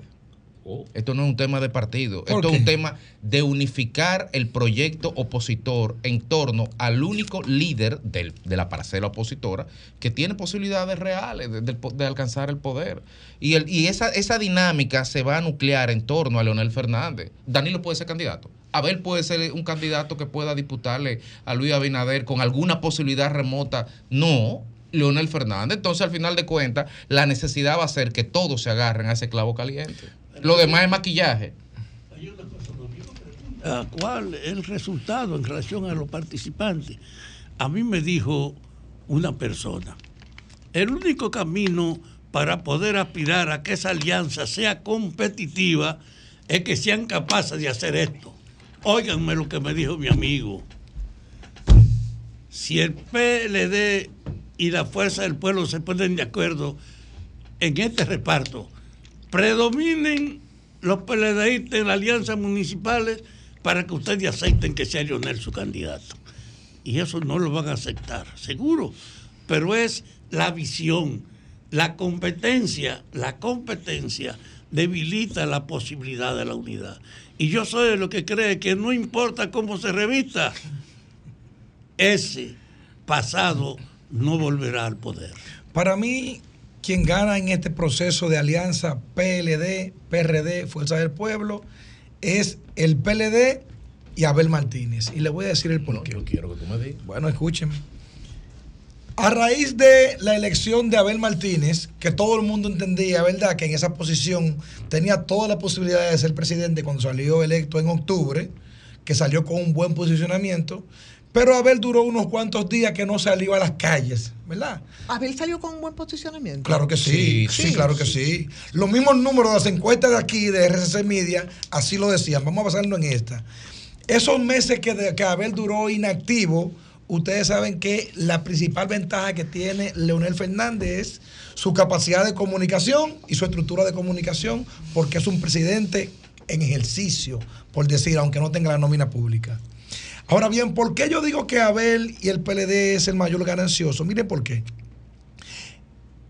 Esto no es un tema de partido, ¿Por esto qué? es un tema de unificar el proyecto opositor en torno al único líder del- de la parcela opositora que tiene posibilidades reales de, alcanzar el poder. Y, el, y esa, esa dinámica se va a nuclear en torno a Leonel Fernández. Danilo puede ser candidato. Abel puede ser un candidato que pueda disputarle a Luis Abinader con alguna posibilidad remota. No, Leonel Fernández. Entonces, al final de cuentas, la necesidad va a ser que todos se agarren a ese clavo caliente. Lo demás es maquillaje. ¿A ¿Cuál es el resultado en relación a los participantes? A mí me dijo una persona, el único camino para poder aspirar a que esa alianza sea competitiva es que sean capaces de hacer esto. Óiganme lo que me dijo mi amigo. Si el PLD y la Fuerza del Pueblo se ponen de acuerdo en este reparto, predominen los PLDistas en las alianzas municipales para que ustedes acepten que sea Leonel su candidato. Y eso no lo van a aceptar, seguro. Pero es la visión, la competencia, la competencia debilita la posibilidad de la unidad. Y yo soy de lo que cree que no importa cómo se revista, ese pasado no volverá al poder. Para mí, quien gana en este proceso de alianza PLD, PRD, Fuerza del Pueblo, es el PLD y Abel Martínez. Y le voy a decir el porqué. yo quiero que tú me digas. Bueno, escúcheme. A raíz de la elección de Abel Martínez, que todo el mundo entendía, ¿verdad?, que en esa posición tenía toda la posibilidad de ser presidente cuando salió electo en octubre, que salió con un buen posicionamiento, pero Abel duró unos cuantos días que no salió a las calles, ¿verdad? Abel salió con un buen posicionamiento. Claro que sí, sí, claro que sí. Los mismos números de las encuestas de aquí, de RCC Media, así lo decían. Vamos a basarnos en esta. Esos meses que, de- que Abel duró inactivo, ustedes saben que la principal ventaja que tiene Leonel Fernández es su capacidad de comunicación y su estructura de comunicación, porque es un presidente en ejercicio, por decir, aunque no tenga la nómina pública. Ahora bien, ¿por qué yo digo que Abel y el PLD es el mayor ganancioso? Miren por qué.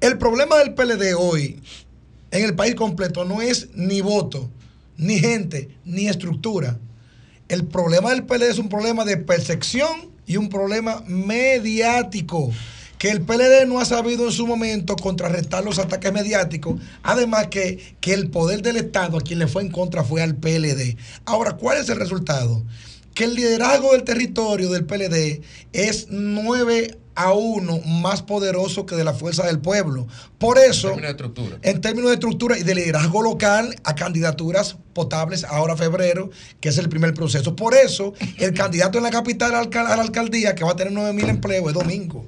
El problema del PLD hoy en el país completo no es ni voto, ni gente, ni estructura. El problema del PLD es un problema de percepción y un problema mediático que el PLD no ha sabido en su momento contrarrestar los ataques mediáticos, además que, que el poder del Estado a quien le fue en contra fue al PLD. Ahora, ¿cuál es el resultado? Que el liderazgo del territorio del PLD es 9 a 1 más poderoso que de la fuerza del pueblo. Por eso, Término de estructura. en términos de estructura y de liderazgo local a candidaturas potables ahora febrero, que es el primer proceso. Por eso, el [LAUGHS] candidato en la capital a la alcal- a la alcaldía, que va a tener 9 mil empleos, es domingo.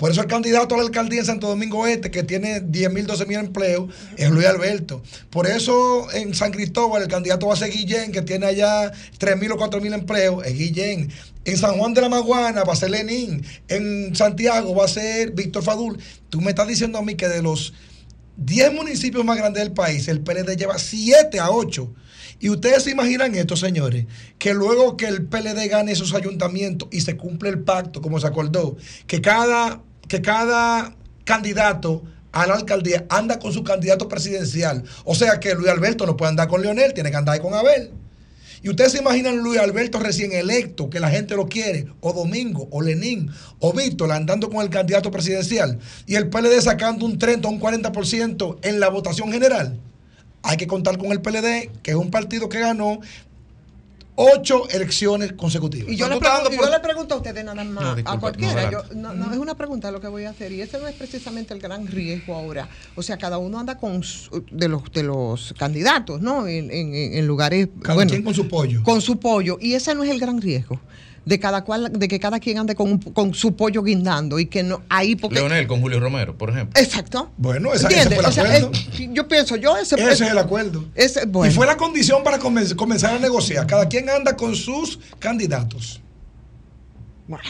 Por eso el candidato a la alcaldía en Santo Domingo Este, que tiene 10 mil, 12 mil empleos, es Luis Alberto. Por eso en San Cristóbal el candidato va a ser Guillén, que tiene allá 3 mil o 4 mil empleos, es Guillén. En San Juan de la Maguana va a ser Lenín. En Santiago va a ser Víctor Fadul. Tú me estás diciendo a mí que de los 10 municipios más grandes del país, el PLD lleva 7 a 8. Y ustedes se imaginan esto, señores, que luego que el PLD gane esos ayuntamientos y se cumple el pacto, como se acordó, que cada, que cada candidato a la alcaldía anda con su candidato presidencial. O sea que Luis Alberto no puede andar con Leonel, tiene que andar con Abel. Y ustedes se imaginan Luis Alberto recién electo, que la gente lo quiere, o Domingo, o Lenín, o Víctor andando con el candidato presidencial, y el PLD sacando un 30 o un 40% en la votación general. Hay que contar con el PLD, que es un partido que ganó ocho elecciones consecutivas. Y yo, le y por- yo le pregunto a ustedes nada más, No, disculpa, a cualquiera. no, yo- no, no, es una pregunta lo que voy a hacer y ese no es precisamente el gran riesgo ahora. O sea, cada uno anda con su- de los de los candidatos, ¿no? En, en- en lugares Cada quien con su pollo. Con su pollo y ese no es el gran riesgo de cada cual de que cada quien ande con, con su pollo guindando y que no ahí porque Leonel con Julio Romero, por ejemplo. Exacto. Bueno, esa- ese fue el O sea, acuerdo. es- yo pienso, yo ese, Ese es el acuerdo. ese- bueno. Y fue la condición para comen- comenzar a negociar. Cada quien anda con sus candidatos. Bueno.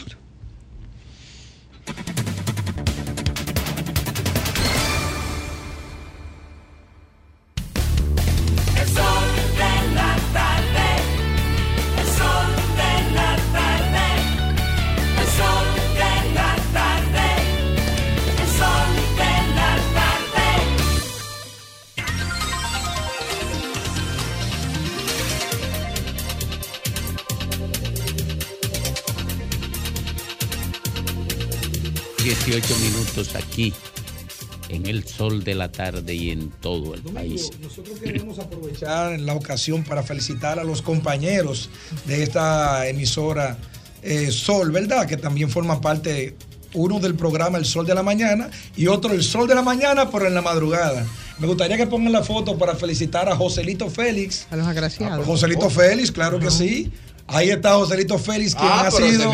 18 minutos aquí, en el sol de la tarde y en todo el país. Nosotros queremos aprovechar la ocasión para felicitar a los compañeros de esta emisora eh, Sol, ¿verdad? Que también forman parte, uno del programa El Sol de la Mañana y otro El Sol de la Mañana, pero en la madrugada. Me gustaría que pongan la foto para felicitar a Joselito Félix. A los agraciados. Joselito Félix, claro que sí. Ahí está Joselito Félix, quien Ah, ha sido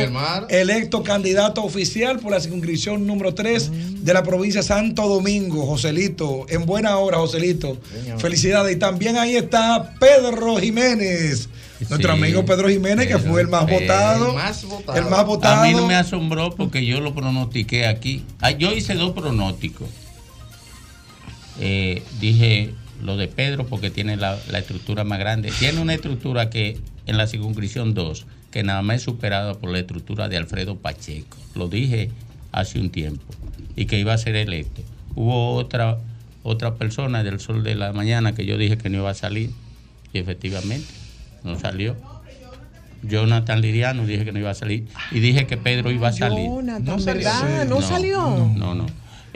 electo candidato oficial por la circunscripción número 3 de la provincia de Santo Domingo. Joselito, en buena hora, Joselito. Felicidades. Y también ahí está Pedro Jiménez. Nuestro Sí, amigo Pedro Jiménez, que fue el más Pedro. votado. El más El más votado. A mí no me asombró porque yo lo pronostiqué aquí. Ah, Yo hice dos pronósticos. Eh, dije lo de Pedro porque tiene la, la estructura más grande. Tiene una estructura que en la circunscripción 2, que nada más es superada por la estructura de Alfredo Pacheco. Lo dije hace un tiempo y que iba a ser electo. Hubo otra, otra persona del Sol de la Mañana que yo dije que no iba a salir y efectivamente no salió. Jonathan Liriano dije que no iba a salir y dije que Pedro iba a salir. Jonathan, ¿verdad? ¿No salió? No, no.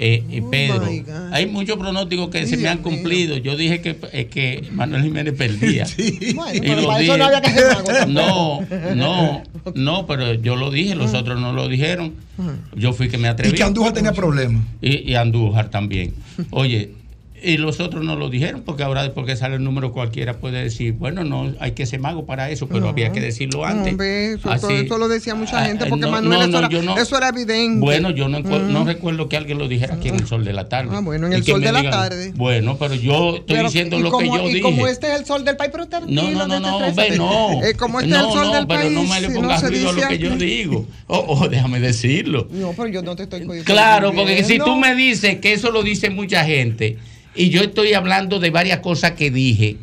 Eh, eh, Pedro, hay muchos pronósticos que se me han cumplido. Yo dije que, eh, que Manuel Jiménez perdía. [LAUGHS] Bueno, Y pero lo para eso no había que. [LAUGHS] No, no, [LAUGHS] no, pero yo lo dije, los otros no lo dijeron. Yo fui que me atreví. Y que Andújar tenía problemas. Y, y Andújar también. Oye, y los otros no lo dijeron porque ahora después que sale el número cualquiera puede decir, bueno, no hay que ser mago para eso, pero No. había que decirlo antes. Hombre, eso, Así. eso lo decía mucha Ah, gente eh, porque no, Manuel no, eso, era, eso era evidente. Bueno, yo no, Mm. no recuerdo que alguien lo dijera aquí en el sol de la tarde. Ah, bueno, en Y el sol de la digan, tarde. Bueno, pero yo estoy Pero, diciendo y lo como, que yo y dije. como este es el sol del país, pero tranquilo, No, no, no, no, desestrésate. no. Eh, como este no, es el sol no, del pero país, no me le pongas ruido a lo que yo digo. Oh, oh, [LAUGHS] déjame decirlo. No, pero yo no te estoy Claro, porque si tú me dices que eso lo dice mucha gente y yo estoy hablando de varias cosas que dije,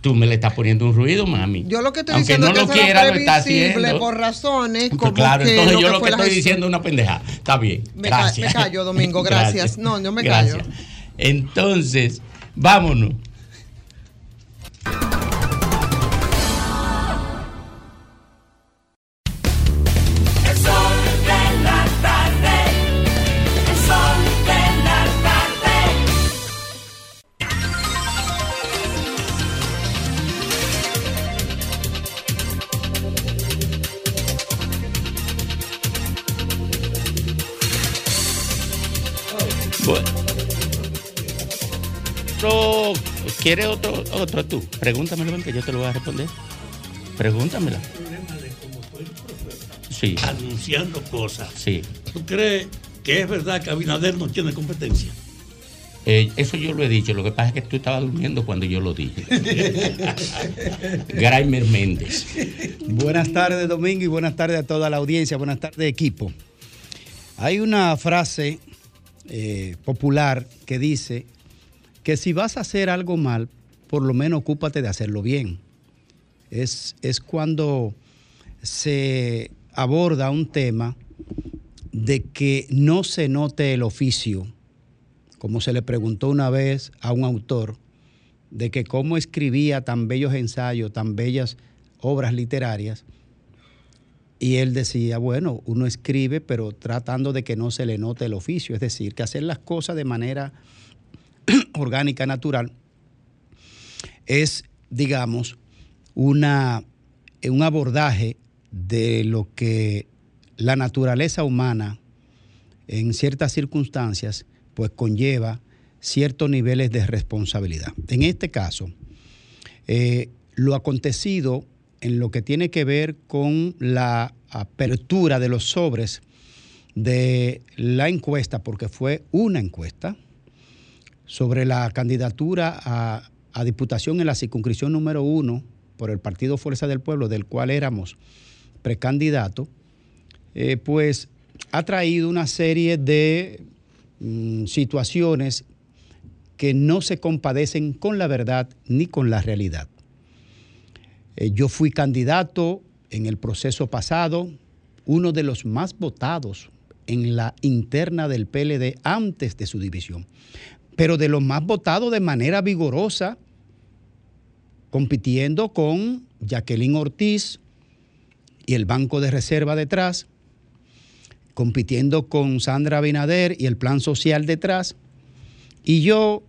tú me le estás poniendo un ruido, mami. Yo lo que estoy Aunque diciendo no es lo que eso quiera, era lo está haciendo. por razones Pues como claro, que entonces yo lo que estoy gestión. diciendo es una pendeja. Está bien. Me ca- gracias. me callo, Domingo, [LAUGHS] gracias. No, yo me callo. Entonces, vámonos. ¿Quieres otro, otro tú? Pregúntamelo, ven, que yo te lo voy a responder. Pregúntamela. Sí. Anunciando cosas. Sí. ¿Tú crees que es verdad que Abinader no tiene competencia? Eh, eso yo lo he dicho, lo que pasa es que tú estabas durmiendo cuando yo lo dije. [LAUGHS] Graimer Méndez. Buenas tardes, Domingo, y buenas tardes a toda la audiencia. Buenas tardes, equipo. Hay una frase eh, popular que dice que si vas a hacer algo mal, por lo menos ocúpate de hacerlo bien. Es, es cuando se aborda un tema de que no se note el oficio, como se le preguntó una vez a un autor, de que cómo escribía tan bellos ensayos, tan bellas obras literarias, y él decía, bueno, uno escribe, pero tratando de que no se le note el oficio, es decir, que hacer las cosas de manera [CLEARS THROAT] orgánica, natural, es, digamos, una, un abordaje de lo que la naturaleza humana en ciertas circunstancias pues conlleva ciertos niveles de responsabilidad. En este caso, eh, lo acontecido en lo que tiene que ver con la apertura de los sobres de la encuesta, porque fue una encuesta, sobre la candidatura a, a diputación en la circunscripción número uno por el Partido Fuerza del Pueblo, del cual éramos precandidato, eh, pues ha traído una serie de mm, situaciones que no se compadecen con la verdad ni con la realidad. Eh, yo fui candidato en el proceso pasado, uno de los más votados en la interna del PLD antes de su división, pero de los más votados de manera vigorosa, compitiendo con Jacqueline Ortiz y el Banco de Reserva detrás, compitiendo con Sandra Abinader y el Plan Social detrás, y yo,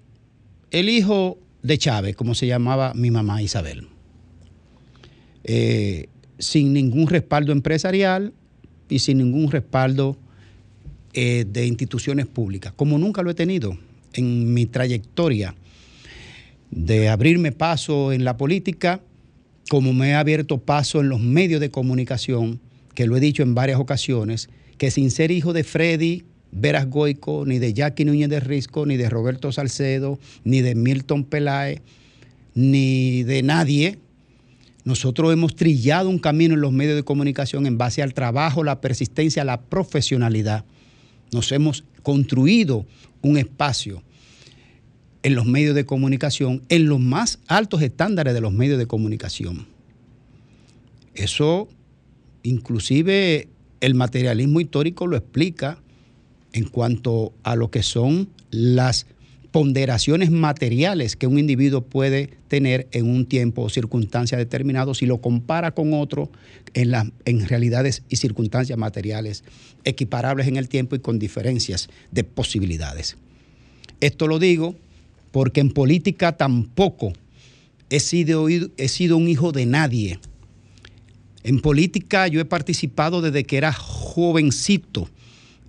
el hijo de Chávez, como se llamaba mi mamá Isabel, eh, sin ningún respaldo empresarial y sin ningún respaldo eh, de instituciones públicas, como nunca lo he tenido en mi trayectoria de abrirme paso en la política, como me he abierto paso en los medios de comunicación, que lo he dicho en varias ocasiones, que sin ser hijo de Freddy Veras Goico, ni de Jackie Núñez de Risco, ni de Roberto Salcedo, ni de Milton Peláez, ni de nadie, nosotros hemos trillado un camino en los medios de comunicación en base al trabajo, la persistencia, la profesionalidad. Nos hemos construido un espacio en los medios de comunicación, en los más altos estándares de los medios de comunicación. Eso, inclusive el materialismo histórico lo explica en cuanto a lo que son las ponderaciones materiales que un individuo puede tener en un tiempo o circunstancia determinado si lo compara con otro en, en realidades y circunstancias materiales equiparables en el tiempo y con diferencias de posibilidades. Esto lo digo porque en política tampoco he sido, he sido un hijo de nadie. En política yo he participado desde que era jovencito.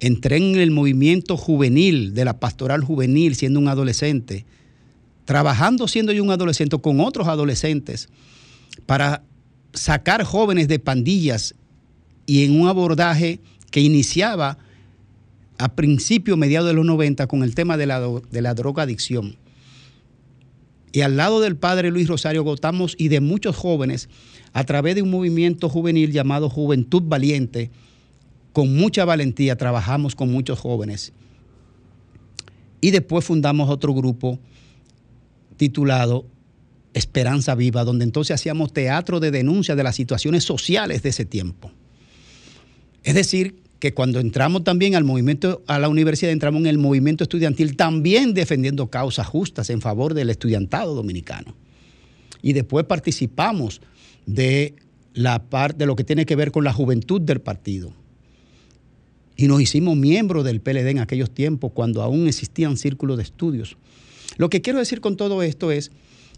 Entré en el movimiento juvenil, de la pastoral juvenil, siendo un adolescente, trabajando siendo yo un adolescente con otros adolescentes para sacar jóvenes de pandillas y en un abordaje que iniciaba a principios, mediados de los 90 con el tema de la, de la drogadicción. Y al lado del padre Luis Rosario Gotamos y de muchos jóvenes, a través de un movimiento juvenil llamado Juventud Valiente, con mucha valentía trabajamos con muchos jóvenes. Y después fundamos otro grupo titulado Esperanza Viva, donde entonces hacíamos teatro de denuncia de las situaciones sociales de ese tiempo. Es decir, que cuando entramos también al movimiento, a la universidad, entramos en el movimiento estudiantil también defendiendo causas justas en favor del estudiantado dominicano. Y después participamos de la parte de lo que tiene que ver con la juventud del partido. Y nos hicimos miembros del PLD en aquellos tiempos, cuando aún existían círculos de estudios. Lo que quiero decir con todo esto es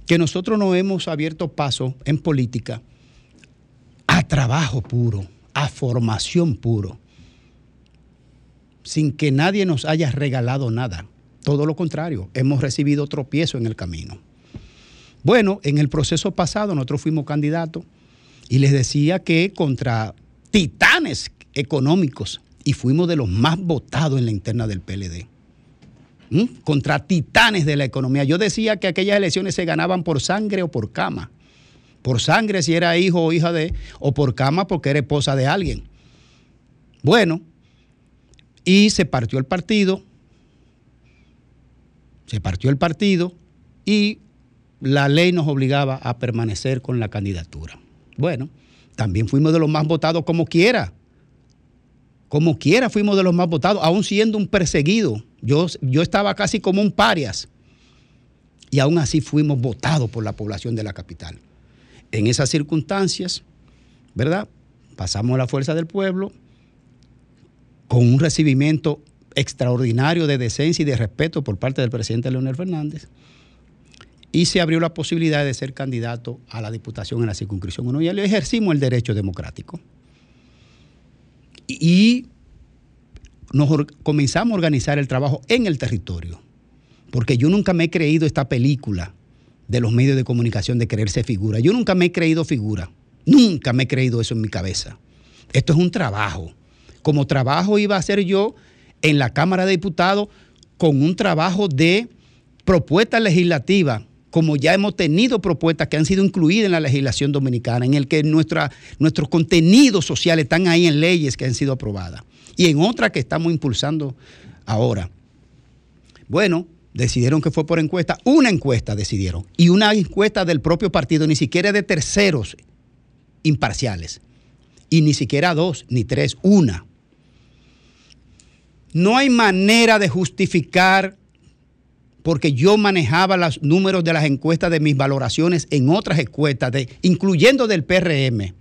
que nosotros no hemos abierto paso en política a trabajo puro, a formación puro sin que nadie nos haya regalado nada. Todo lo contrario, hemos recibido tropiezo en el camino. Bueno, en el proceso pasado nosotros fuimos candidatos y les decía que contra titanes económicos y fuimos de los más votados en la interna del PLD. ¿Mm? Contra titanes de la economía. Yo decía que aquellas elecciones se ganaban por sangre o por cama. Por sangre si era hijo o hija de, o por cama porque era esposa de alguien. Bueno, y se partió el partido, se partió el partido y la ley nos obligaba a permanecer con la candidatura. Bueno, también fuimos de los más votados como quiera. Como quiera fuimos de los más votados, aún siendo un perseguido. Yo, yo estaba casi como un parias. Y aún así fuimos votados por la población de la capital. En esas circunstancias, ¿verdad? Pasamos a la fuerza del pueblo con un recibimiento extraordinario de decencia y de respeto por parte del presidente Leonel Fernández y se abrió la posibilidad de ser candidato a la diputación en la circunscripción 1 y le ejercimos el derecho democrático. Y nos comenzamos a organizar el trabajo en el territorio, porque yo nunca me he creído esta película de los medios de comunicación de creerse figura. Yo nunca me he creído figura, nunca me he creído eso en mi cabeza. Esto es un trabajo. Como trabajo iba a hacer yo en la Cámara de Diputados con un trabajo de propuesta legislativa, como ya hemos tenido propuestas que han sido incluidas en la legislación dominicana, en el que nuestra, nuestros contenidos sociales están ahí en leyes que han sido aprobadas y en otras que estamos impulsando ahora. Bueno, decidieron que fue por encuesta, una encuesta decidieron, y una encuesta del propio partido, ni siquiera de terceros imparciales, y ni siquiera dos, ni tres, una. No hay manera de justificar, porque yo manejaba los números de las encuestas de mis valoraciones en otras encuestas, incluyendo del PRM,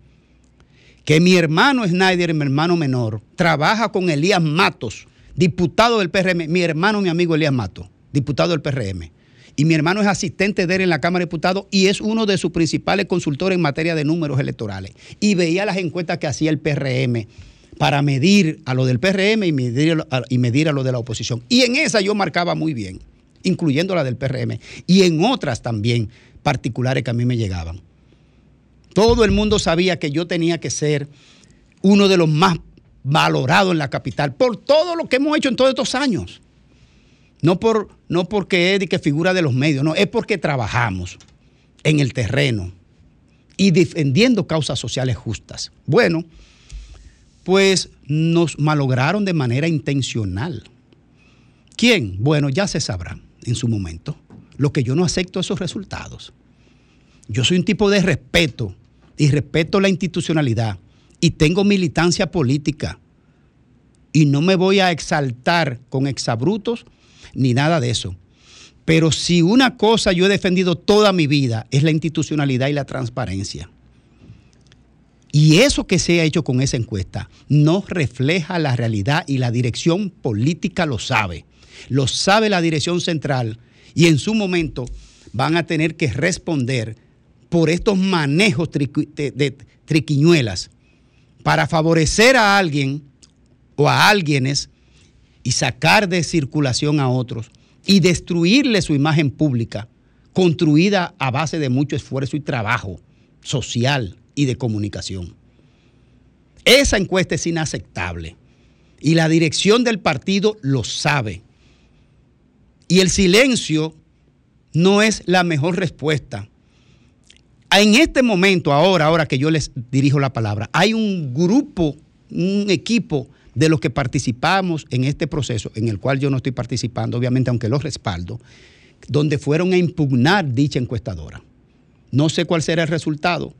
que mi hermano Snyder, mi hermano menor, trabaja con Elías Matos, diputado del PRM, mi hermano, mi amigo Elías Matos, diputado del PRM. Y mi hermano es asistente de él en la Cámara de Diputados y es uno de sus principales consultores en materia de números electorales. Y veía las encuestas que hacía el PRM para medir a lo del PRM y medir y medir a lo de la oposición. Y en esa yo marcaba muy bien, incluyendo la del PRM. Y en otras también particulares que a mí me llegaban. Todo el mundo sabía que yo tenía que ser uno de los más valorados en la capital por todo lo que hemos hecho en todos estos años. No, por, no porque es que figura de los medios, no, es porque trabajamos en el terreno y defendiendo causas sociales justas. Bueno, pues nos malograron de manera intencional. ¿Quién? Bueno, ya se sabrá en su momento. Lo que yo no acepto esos resultados. Yo soy un tipo de respeto y respeto la institucionalidad y tengo militancia política y no me voy a exaltar con exabrutos ni nada de eso. Pero si una cosa yo he defendido toda mi vida es la institucionalidad y la transparencia. Y eso que se ha hecho con esa encuesta no refleja la realidad y la dirección política lo sabe. Lo sabe la dirección central y en su momento van a tener que responder por estos manejos de triquiñuelas para favorecer a alguien o a alguienes y sacar de circulación a otros y destruirle su imagen pública, construida a base de mucho esfuerzo y trabajo social y de comunicación. Esa encuesta es inaceptable y la dirección del partido lo sabe. Y el silencio no es la mejor respuesta. En este momento, ahora, ahora que yo les dirijo la palabra, hay un grupo, un equipo de los que participamos en este proceso, en el cual yo no estoy participando, obviamente, aunque lo respaldo, donde fueron a impugnar dicha encuestadora. No sé cuál será el resultado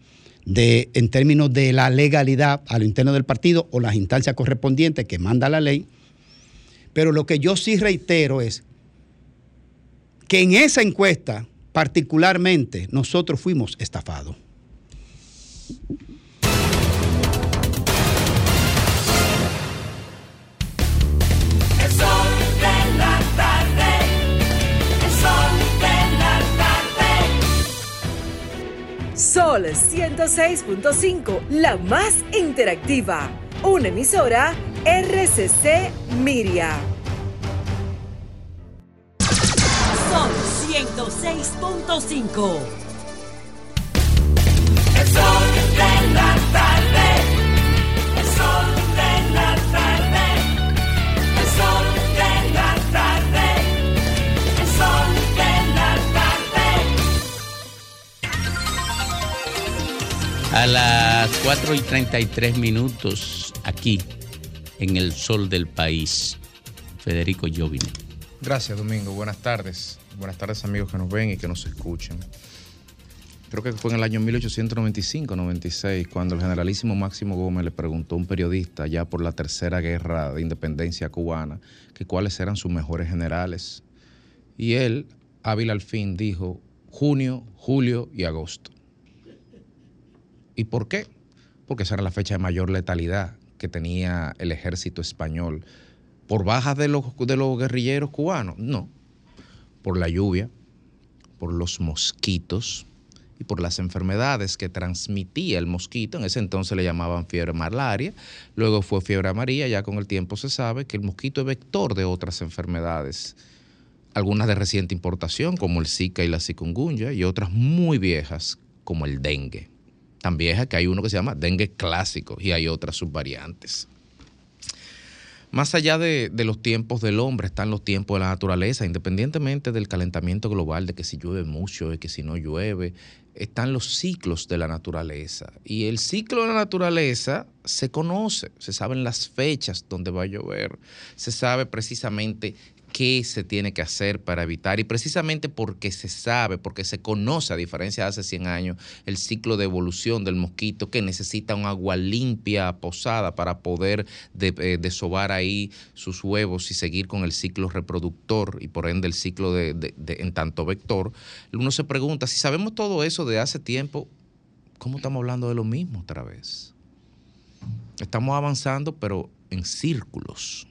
de, en términos de la legalidad a lo interno del partido o las instancias correspondientes que manda la ley, pero lo que yo sí reitero es que en esa encuesta, particularmente, nosotros fuimos estafados. El sol de la tarde. El sol de la tarde. Sol 106.5, la más interactiva. Una emisora RCC Miria. Sol 106.5. El sol de la tarde. El sol de la tarde. El sol de la tarde. El sol de la tarde. A las 4 y 33 minutos, aquí, en el sol del país, Federico Jovine. Gracias, Domingo. Buenas tardes. Buenas tardes, amigos que nos ven y que nos escuchan. Creo que fue en el año 1895-96 cuando el generalísimo Máximo Gómez le preguntó a un periodista ya por la tercera guerra de independencia cubana que cuáles eran sus mejores generales. Y él, hábil al fin, dijo junio, julio y agosto. ¿Y por qué? Porque esa era la fecha de mayor letalidad que tenía el ejército español. ¿Por bajas de los, de los guerrilleros cubanos? No. Por la lluvia, por los mosquitos y por las enfermedades que transmitía el mosquito. En ese entonces le llamaban fiebre malaria, luego fue fiebre amarilla, ya con el tiempo se sabe que el mosquito es vector de otras enfermedades. Algunas de reciente importación, como el Zika y la chikungunya, y otras muy viejas, como el dengue. Tan vieja que hay uno que se llama dengue clásico y hay otras subvariantes. Más allá de, de, los tiempos del hombre, están los tiempos de la naturaleza, independientemente del calentamiento global, de que si llueve mucho y que si no llueve, están los ciclos de la naturaleza. Y el ciclo de la naturaleza se conoce, se saben las fechas donde va a llover, se sabe precisamente qué se tiene que hacer para evitar. Y precisamente porque se sabe, porque se conoce, a diferencia de hace 100 años, el ciclo de evolución del mosquito que necesita un agua limpia, posada, para poder de, eh, desovar ahí sus huevos y seguir con el ciclo reproductor y por ende el ciclo de, de, en tanto vector. Uno se pregunta, si sabemos todo eso de hace tiempo, ¿cómo estamos hablando de lo mismo otra vez? Estamos avanzando, pero en círculos.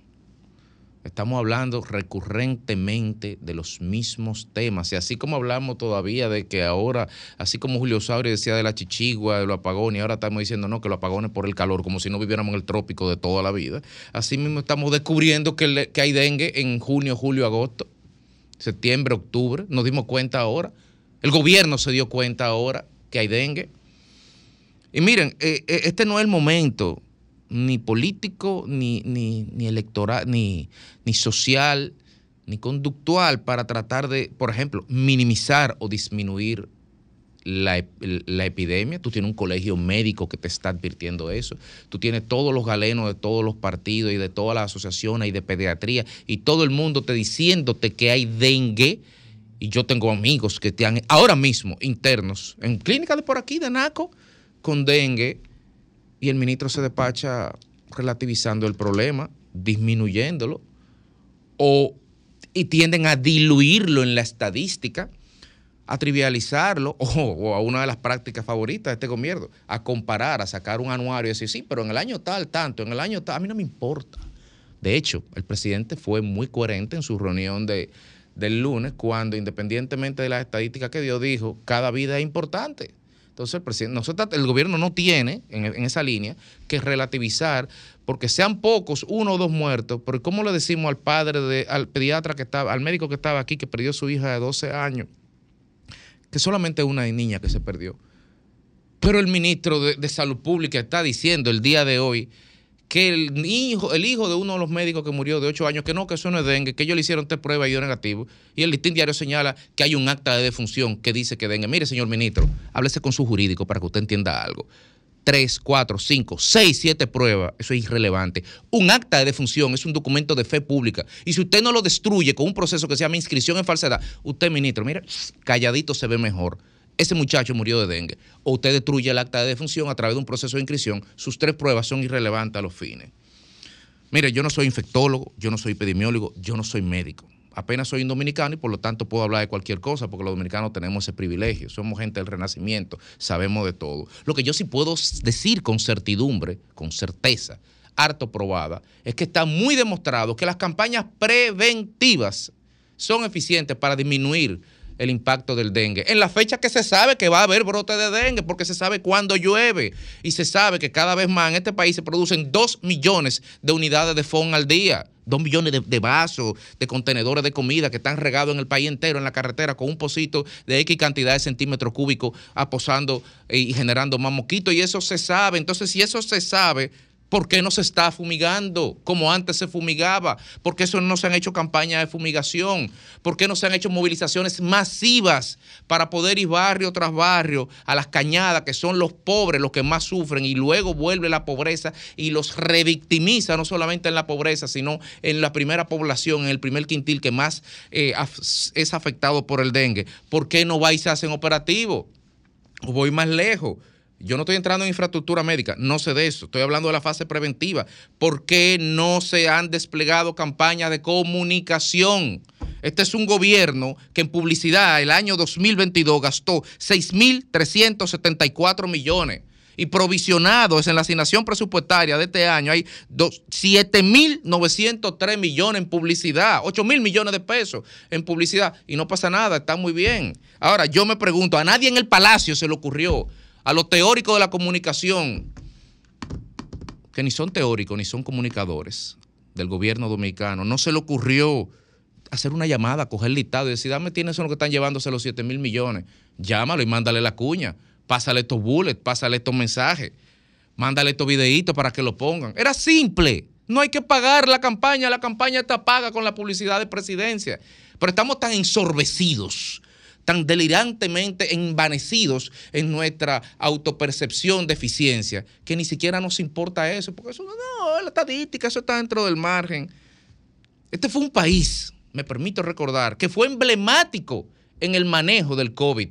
Estamos hablando recurrentemente de los mismos temas. Y así como hablamos todavía de que ahora, así como Julio Saurio decía de la chichigua, de los apagones, y ahora estamos diciendo no, que los apagones por el calor, como si no viviéramos en el trópico de toda la vida. Así mismo estamos descubriendo que, que hay dengue en junio, julio, agosto, septiembre, octubre. Nos dimos cuenta ahora. El gobierno se dio cuenta ahora que hay dengue. Y miren, eh, este no es el momento ni político, ni, ni, ni electoral, ni, ni social, ni conductual para tratar de, por ejemplo, minimizar o disminuir la, la, epidemia. Tú tienes un colegio médico que te está advirtiendo eso. Tú tienes todos los galenos de todos los partidos y de todas las asociaciones y de pediatría y todo el mundo te diciéndote que hay dengue. Y yo tengo amigos que están ahora mismo internos en clínicas de por aquí, de Naco, con dengue y el ministro se despacha relativizando el problema, disminuyéndolo, o, y tienden a diluirlo en la estadística, a trivializarlo, [LAUGHS] o, a una de las prácticas favoritas de este gobierno, a comparar, a sacar un anuario y decir, sí, pero en el año tal, tanto, en el año tal, a mí no me importa. De hecho, el presidente fue muy coherente en su reunión de, del lunes, cuando independientemente de las estadísticas que dio, dijo, cada vida es importante. Entonces, el, presidente, no se trata, el gobierno no tiene en, esa línea que relativizar, porque sean pocos, uno o dos muertos, pero ¿cómo le decimos al padre, de, al pediatra que estaba, al médico que estaba aquí, que perdió a su hija de 12 años, que solamente una niña que se perdió? Pero el ministro de Salud Pública está diciendo el día de hoy que el hijo, el hijo de uno de los médicos que murió de 8 años, que no, que eso no es dengue, que ellos le hicieron tres pruebas y dio negativo. Y el listín diario señala que hay un acta de defunción que dice que dengue. Mire, señor ministro, háblese con su jurídico para que usted entienda algo. Tres, cuatro, cinco, seis, siete pruebas, eso es irrelevante. Un acta de defunción es un documento de fe pública. Y si usted no lo destruye con un proceso que se llama inscripción en falsedad, usted, ministro, mire, calladito se ve mejor ese muchacho murió de dengue, o usted destruye el acta de defunción a través de un proceso de inscripción, sus tres pruebas son irrelevantes a los fines. Mire, yo no soy infectólogo, yo no soy epidemiólogo, yo no soy médico. Apenas soy un dominicano y por lo tanto puedo hablar de cualquier cosa porque los dominicanos tenemos ese privilegio. Somos gente del renacimiento, sabemos de todo. Lo que yo sí puedo decir con certidumbre, con certeza, harto probada, es que está muy demostrado que las campañas preventivas son eficientes para disminuir el impacto del dengue. En la fecha que se sabe que va a haber brote de dengue, porque se sabe cuándo llueve y se sabe que cada vez más en este país se producen 2 millones de unidades de FON al día. Dos millones de, de vasos, de contenedores de comida que están regados en el país entero, en la carretera, con un pocito de X cantidad de centímetros cúbicos aposando y generando más mosquitos. Y eso se sabe. Entonces, si eso se sabe, ¿Por qué no se está fumigando como antes se fumigaba? ¿Por qué eso no se han hecho campañas de fumigación? ¿Por qué no se han hecho movilizaciones masivas para poder ir barrio tras barrio a las cañadas, que son los pobres los que más sufren, y luego vuelve la pobreza y los revictimiza, no solamente en la pobreza, sino en la primera población, en el primer quintil que más eh, es afectado por el dengue? ¿Por qué no va y se hacen operativos? O voy más lejos. Yo no estoy entrando en infraestructura médica, no sé de eso. Estoy hablando de la fase preventiva. ¿Por qué no se han desplegado campañas de comunicación? Este es un gobierno que en publicidad el año 2022 gastó 6.374 millones. Y provisionados en la asignación presupuestaria de este año hay dos- 7.903 millones en publicidad, 8 mil millones de pesos en publicidad. Y no pasa nada, está muy bien. Ahora, yo me pregunto, a nadie en el Palacio se le ocurrió, a los teóricos de la comunicación, que ni son teóricos ni son comunicadores del gobierno dominicano, no se le ocurrió hacer una llamada, coger listado y decir, dame quiénes son los que están llevándose los 7 mil millones. Llámalo y mándale la cuña. Pásale estos bullets, pásale estos mensajes. Mándale estos videitos para que lo pongan. Era simple. No hay que pagar la campaña. La campaña está paga con la publicidad de presidencia. Pero estamos tan ensorbecidos, tan delirantemente envanecidos en nuestra autopercepción de eficiencia, que ni siquiera nos importa eso. Porque eso no, la estadística, eso está dentro del margen. Este fue un país, me permito recordar, que fue emblemático en el manejo del COVID.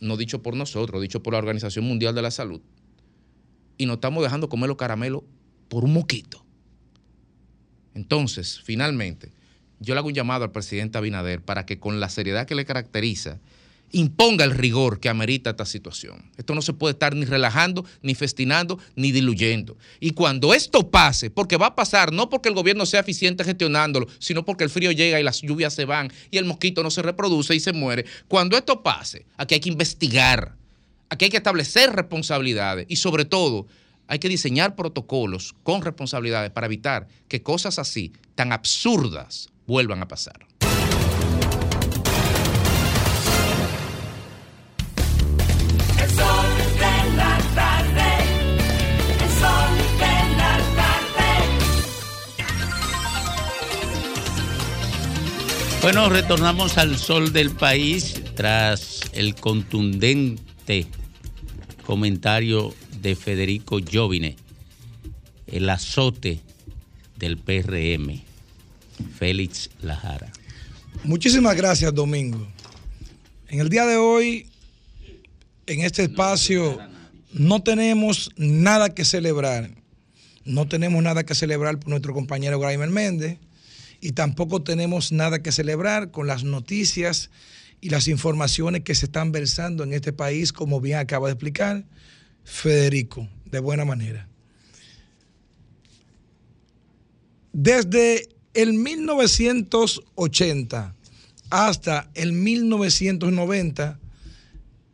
No dicho por nosotros, dicho por la Organización Mundial de la Salud. Y nos estamos dejando comer los caramelos por un moquito. Entonces, finalmente, yo le hago un llamado al presidente Abinader para que con la seriedad que le caracteriza, imponga el rigor que amerita esta situación. Esto no se puede estar ni relajando, ni festinando, ni diluyendo. Y cuando esto pase, porque va a pasar, no porque el gobierno sea eficiente gestionándolo, sino porque el frío llega y las lluvias se van y el mosquito no se reproduce y se muere. Cuando esto pase, aquí hay que investigar, aquí hay que establecer responsabilidades y sobre todo hay que diseñar protocolos con responsabilidades para evitar que cosas así, tan absurdas, vuelvan a pasar. El sol de la tarde. El sol de la tarde. Bueno, retornamos al sol del país tras el contundente comentario de Federico Jovine, el azote del PRM, Félix Lajara. Muchísimas gracias, Domingo. En el día de hoy, en este espacio, no tenemos nada que celebrar. No tenemos nada que celebrar por nuestro compañero Graimer Méndez y tampoco tenemos nada que celebrar con las noticias y las informaciones que se están versando en este país, como bien acaba de explicar Federico, de buena manera. Desde el 1980 hasta el 1990,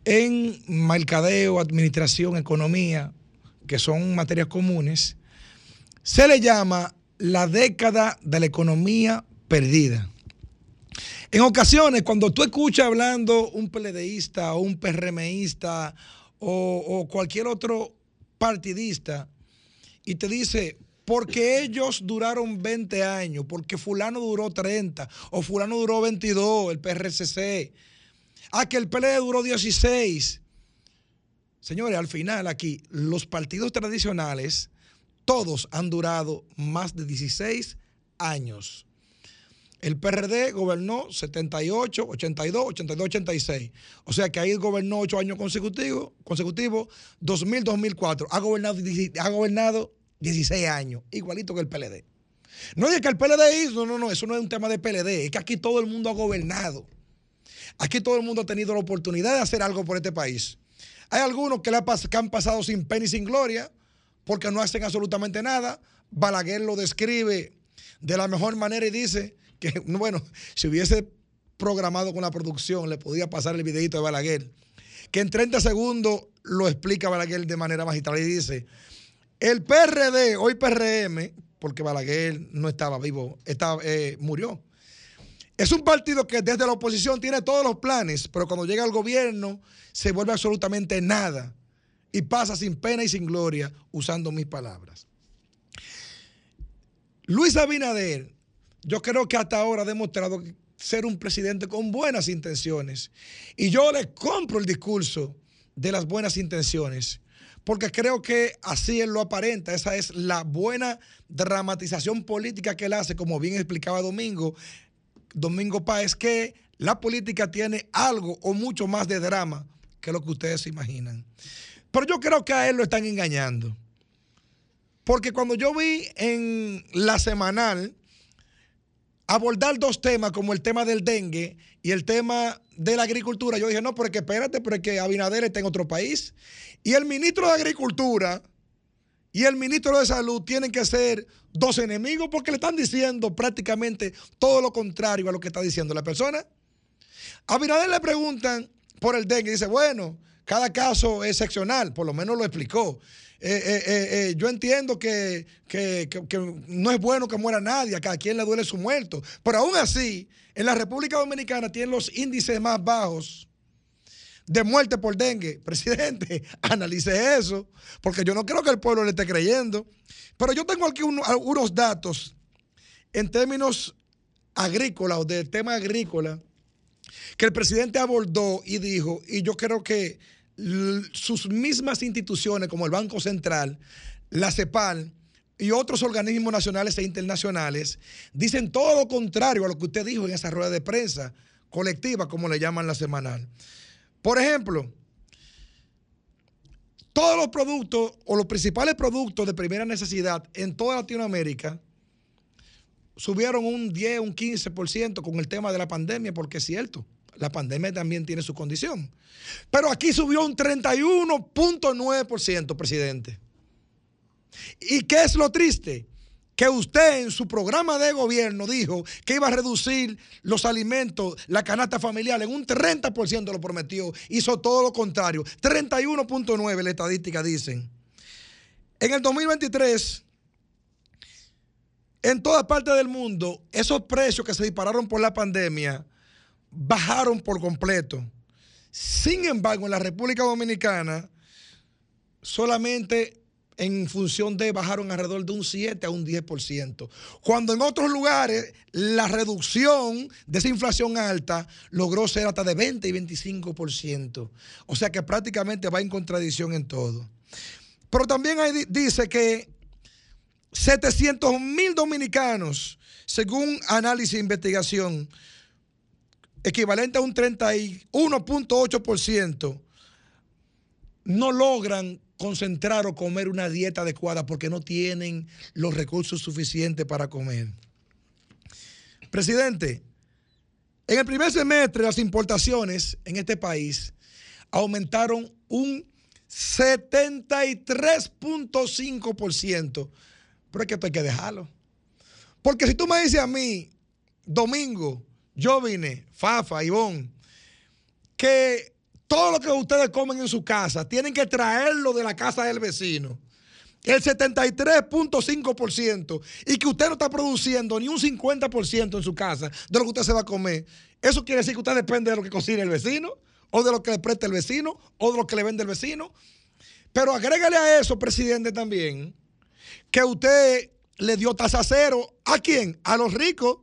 en mercadeo, administración, economía, que son materias comunes, se le llama la década de la economía perdida. En ocasiones, cuando tú escuchas hablando un PLDista o un PRMista o, o cualquier otro partidista y te dice, porque ellos duraron 20 años, porque fulano duró 30 o fulano duró 22, el PRCC, a que el PLD duró 16. Señores, al final aquí, los partidos tradicionales, todos han durado más de 16 años. El PRD gobernó 78, 82, 82, 86. O sea que ahí gobernó 8 años consecutivos, consecutivos 2000, 2004. Ha gobernado, ha gobernado 16 años, igualito que el PLD. No es que el PLD hizo, no, no, eso no es un tema de PLD, es que aquí todo el mundo ha gobernado. Aquí todo el mundo ha tenido la oportunidad de hacer algo por este país. Hay algunos que, que han pasado sin pena y sin gloria porque no hacen absolutamente nada. Balaguer lo describe de la mejor manera y dice que, [LAUGHS] bueno, si hubiese programado con la producción, le podía pasar el videito de Balaguer, que en 30 segundos lo explica Balaguer de manera magistral y dice, el PRD, hoy PRM, porque Balaguer no estaba vivo, estaba, eh, murió. Es un partido que desde la oposición tiene todos los planes, pero cuando llega al gobierno se vuelve absolutamente nada y pasa sin pena y sin gloria, usando mis palabras. Luis Abinader, yo creo que hasta ahora ha demostrado ser un presidente con buenas intenciones. Y yo le compro el discurso de las buenas intenciones, porque creo que así él lo aparenta. Esa es la buena dramatización política que él hace, como bien explicaba Domingo, Domingo Páez, que la política tiene algo o mucho más de drama que lo que ustedes imaginan. Pero yo creo que a él lo están engañando. Porque cuando yo vi en la semanal abordar dos temas como el tema del dengue y el tema de la agricultura, yo dije, no, pero es que espérate, pero es que Abinader está en otro país. Y el ministro de Agricultura y el ministro de Salud tienen que ser dos enemigos porque le están diciendo prácticamente todo lo contrario a lo que está diciendo la persona. A Abinader le preguntan por el dengue y dice, bueno, cada caso es seccional, por lo menos lo explicó. Eh, eh, eh, yo entiendo que, que- que- no es bueno que muera nadie, a cada quien le duele su muerto, pero aún así, en la República Dominicana tienen los índices más bajos de muerte por dengue. [LAUGHS] Presidente, analice eso, porque yo no creo que el pueblo le esté creyendo. Pero yo tengo aquí uno- algunos datos en términos agrícolas o del tema agrícola que el presidente abordó y dijo, y yo creo que sus mismas instituciones como el Banco Central, la CEPAL y otros organismos nacionales e internacionales dicen todo lo contrario a lo que usted dijo en esa rueda de prensa colectiva, como le llaman la semanal. Por ejemplo, todos los productos o los principales productos de primera necesidad en toda Latinoamérica subieron un 10, un 15% con el tema de la pandemia, porque es cierto, la pandemia también tiene su condición. Pero aquí subió un 31.9%, presidente. ¿Y qué es lo triste? Que usted en su programa de gobierno dijo que iba a reducir los alimentos, la canasta familiar, en un 30% lo prometió. Hizo todo lo contrario. 31.9 la estadística dicen. En el 2023, en todas partes del mundo, esos precios que se dispararon por la pandemia bajaron por completo. Sin embargo, en la República Dominicana, solamente en función de bajaron alrededor de un 7 a un 10%. Cuando en otros lugares la reducción de esa inflación alta logró ser hasta de 20 y 25%. O sea que prácticamente va en contradicción en todo. Pero también dice que 700 mil dominicanos, según análisis e investigación, equivalente a un 31.8%, no logran concentrar o comer una dieta adecuada porque no tienen los recursos suficientes para comer. Presidente, en el primer semestre las importaciones en este país aumentaron un 73.5%. Pero es que esto hay que dejarlo. Porque si tú me dices a mí, Domingo, yo vine, Fafa, Ivonne, que todo lo que ustedes comen en su casa tienen que traerlo de la casa del vecino. El 73.5% y que usted no está produciendo ni un 50% en su casa de lo que usted se va a comer. Eso quiere decir que usted depende de lo que cocina el vecino o de lo que le preste el vecino o de lo que le vende el vecino. Pero agrégale a eso, presidente, también, que usted le dio tasa cero. ¿A quién? A los ricos.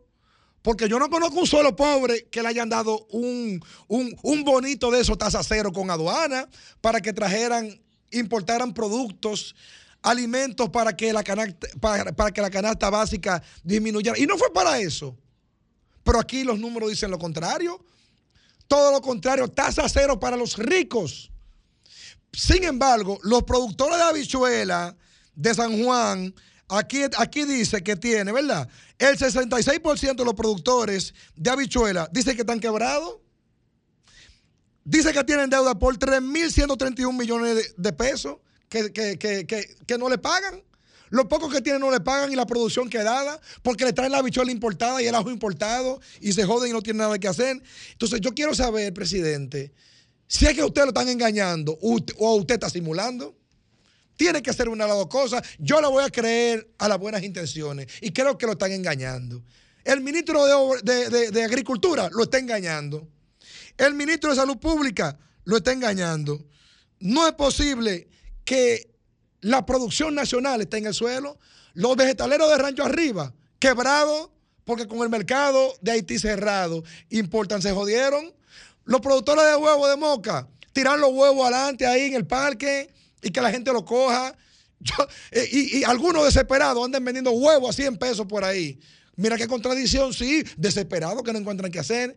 Porque yo no conozco un solo pobre que le hayan dado un, un, bonito de esos tasa cero con aduana para que trajeran, importaran productos, alimentos para que la canasta, para, para que la canasta básica disminuyera. Y no fue para eso. Pero aquí los números dicen lo contrario. Todo lo contrario, tasa cero para los ricos. Sin embargo, los productores de habichuela de San Juan, aquí, aquí dice que tiene, ¿verdad? El 66% de los productores de habichuela dice que están quebrados. Dice que tienen deuda por 3.131 millones de, pesos que, que- que- que- no le pagan. Los pocos que tienen no le pagan y la producción quedada porque le traen la bichola importada y el ajo importado y se joden y no tienen nada que hacer. Entonces yo quiero saber, presidente, si es que usted lo están engañando o usted está simulando. Tiene que ser una de las dos cosas. Yo le voy a creer a las buenas intenciones y creo que lo están engañando. El ministro de- de- de Agricultura lo está engañando. El ministro de Salud Pública lo está engañando. No es posible que la producción nacional esté en el suelo. Los vegetaleros de Rancho Arriba, quebrados, porque con el mercado de Haití cerrado, importan, se jodieron. Los productores de huevos de moca, tiran los huevos adelante ahí en el parque y que la gente lo coja. [LAUGHS] Eh, y, y algunos desesperados andan vendiendo huevos a 100 pesos por ahí. Mira qué contradicción, sí, desesperados que no encuentran qué hacer.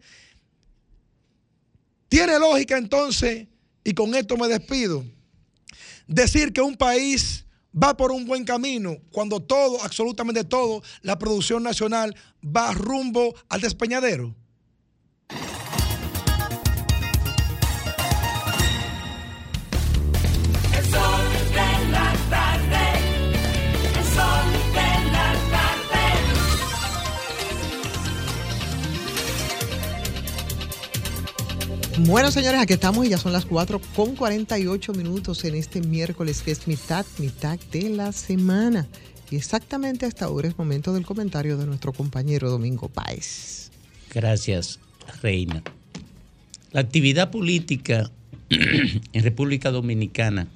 Tiene lógica entonces, y con esto me despido, decir que un país va por un buen camino cuando todo, absolutamente todo, la producción nacional va rumbo al despeñadero. Bueno, señores, aquí estamos y ya son las 4 con 48 minutos en este miércoles, que es mitad, mitad de la semana. Y exactamente a esta hora es momento del comentario de nuestro compañero Domingo Páez. Gracias, Reina. La actividad política [CLEARS THROAT] en República Dominicana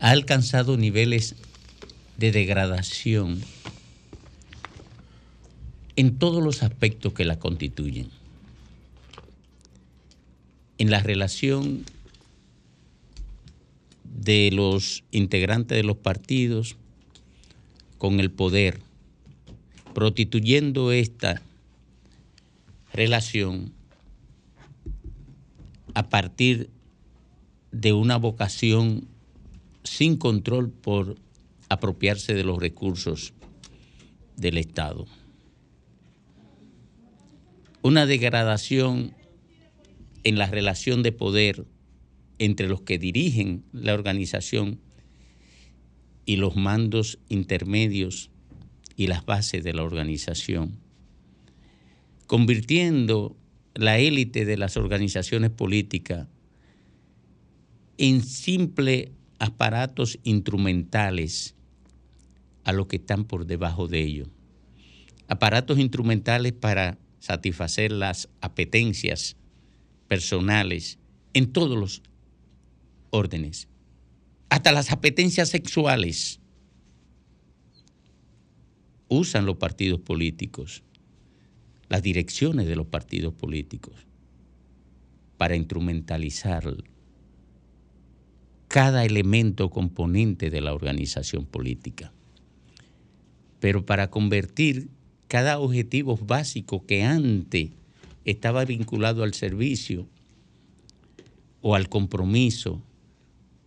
ha alcanzado niveles de degradación en todos los aspectos que la constituyen. En la relación de los integrantes de los partidos con el poder, prostituyendo esta relación a partir de una vocación sin control por apropiarse de los recursos del Estado. Una degradación en la relación de poder entre los que dirigen la organización y los mandos intermedios y las bases de la organización, convirtiendo la élite de las organizaciones políticas en simples aparatos instrumentales a los que están por debajo de ellos. Aparatos instrumentales para satisfacer las apetencias personales en todos los órdenes, hasta las apetencias sexuales usan los partidos políticos, las direcciones de los partidos políticos, para instrumentalizar cada elemento componente de la organización política. Pero para convertir cada objetivo básico que antes estaba vinculado al servicio o al compromiso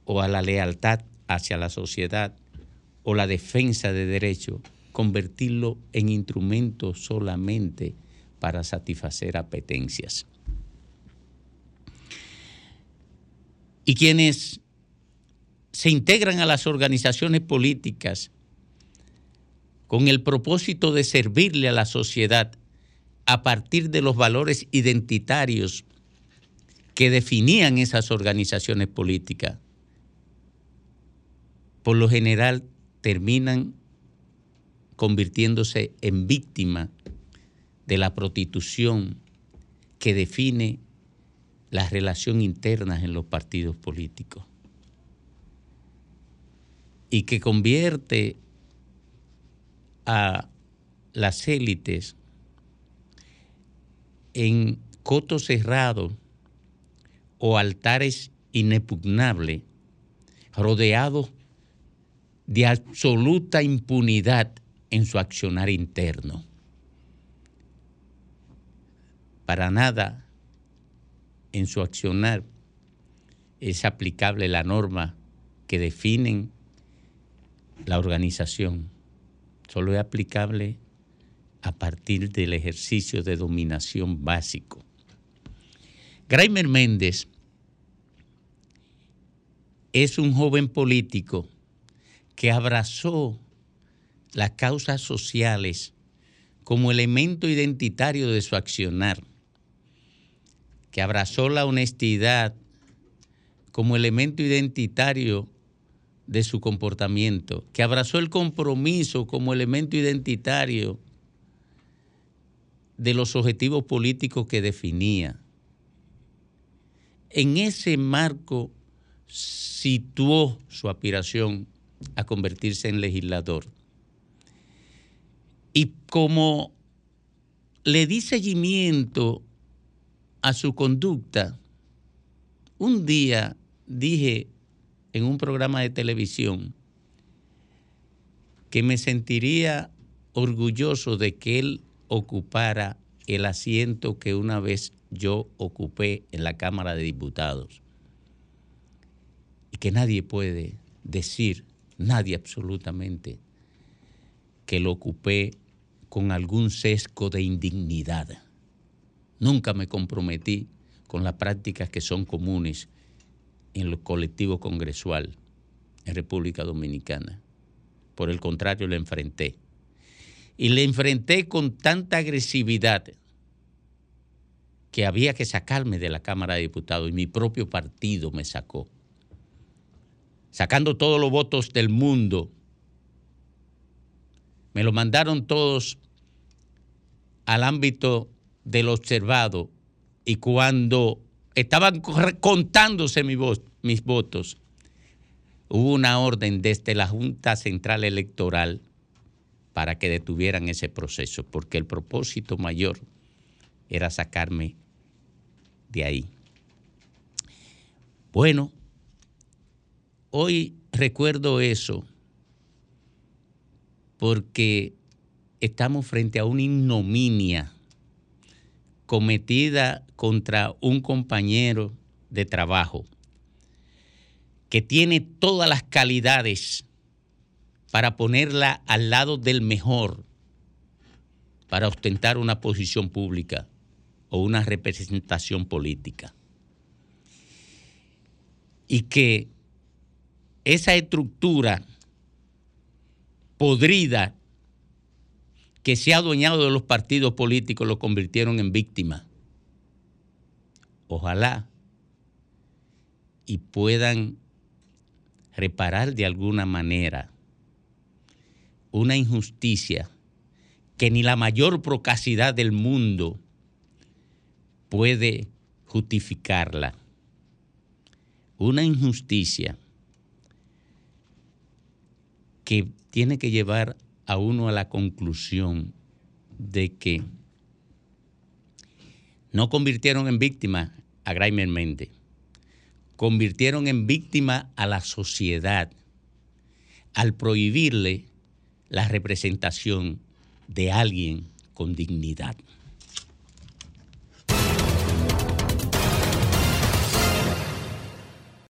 o a la lealtad hacia la sociedad o la defensa de derechos, convertirlo en instrumento solamente para satisfacer apetencias. Y quienes se integran a las organizaciones políticas con el propósito de servirle a la sociedad a partir de los valores identitarios que definían esas organizaciones políticas, por lo general terminan convirtiéndose en víctimas de la prostitución que define la relación interna en los partidos políticos y que convierte a las élites en cotos cerrados o altares inexpugnables, rodeados de absoluta impunidad en su accionar interno. Para nada en su accionar es aplicable la norma que definen la organización. Solo es aplicable a partir del ejercicio de dominación básico. Graimer Méndez es un joven político que abrazó las causas sociales como elemento identitario de su accionar, que abrazó la honestidad como elemento identitario de su comportamiento, que abrazó el compromiso como elemento identitario de los objetivos políticos que definía. En ese marco situó su aspiración a convertirse en legislador. Y como le di seguimiento a su conducta, un día dije en un programa de televisión que me sentiría orgulloso de que él ocupara el asiento que una vez yo ocupé en la Cámara de Diputados. Y que nadie puede decir, nadie absolutamente, que lo ocupé con algún sesgo de indignidad. Nunca me comprometí con las prácticas que son comunes en el colectivo congresual en República Dominicana. Por el contrario, le enfrenté. Y le enfrenté con tanta agresividad que había que sacarme de la Cámara de Diputados y mi propio partido me sacó. Sacando todos los votos del mundo. Me lo mandaron todos al ámbito del observado y cuando estaban contándose mis votos, hubo una orden desde la Junta Central Electoral para que detuvieran ese proceso, porque el propósito mayor era sacarme de ahí. Bueno, hoy recuerdo eso porque estamos frente a una ignominia cometida contra un compañero de trabajo que tiene todas las calidades para ponerla al lado del mejor, para ostentar una posición pública o una representación política. Y que esa estructura podrida que se ha adueñado de los partidos políticos lo convirtieron en víctima. Ojalá y puedan reparar de alguna manera una injusticia que ni la mayor procacidad del mundo puede justificarla. Una injusticia que tiene que llevar a uno a la conclusión de que no convirtieron en víctima a Graimer Méndez, convirtieron en víctima a la sociedad al prohibirle la representación de alguien con dignidad.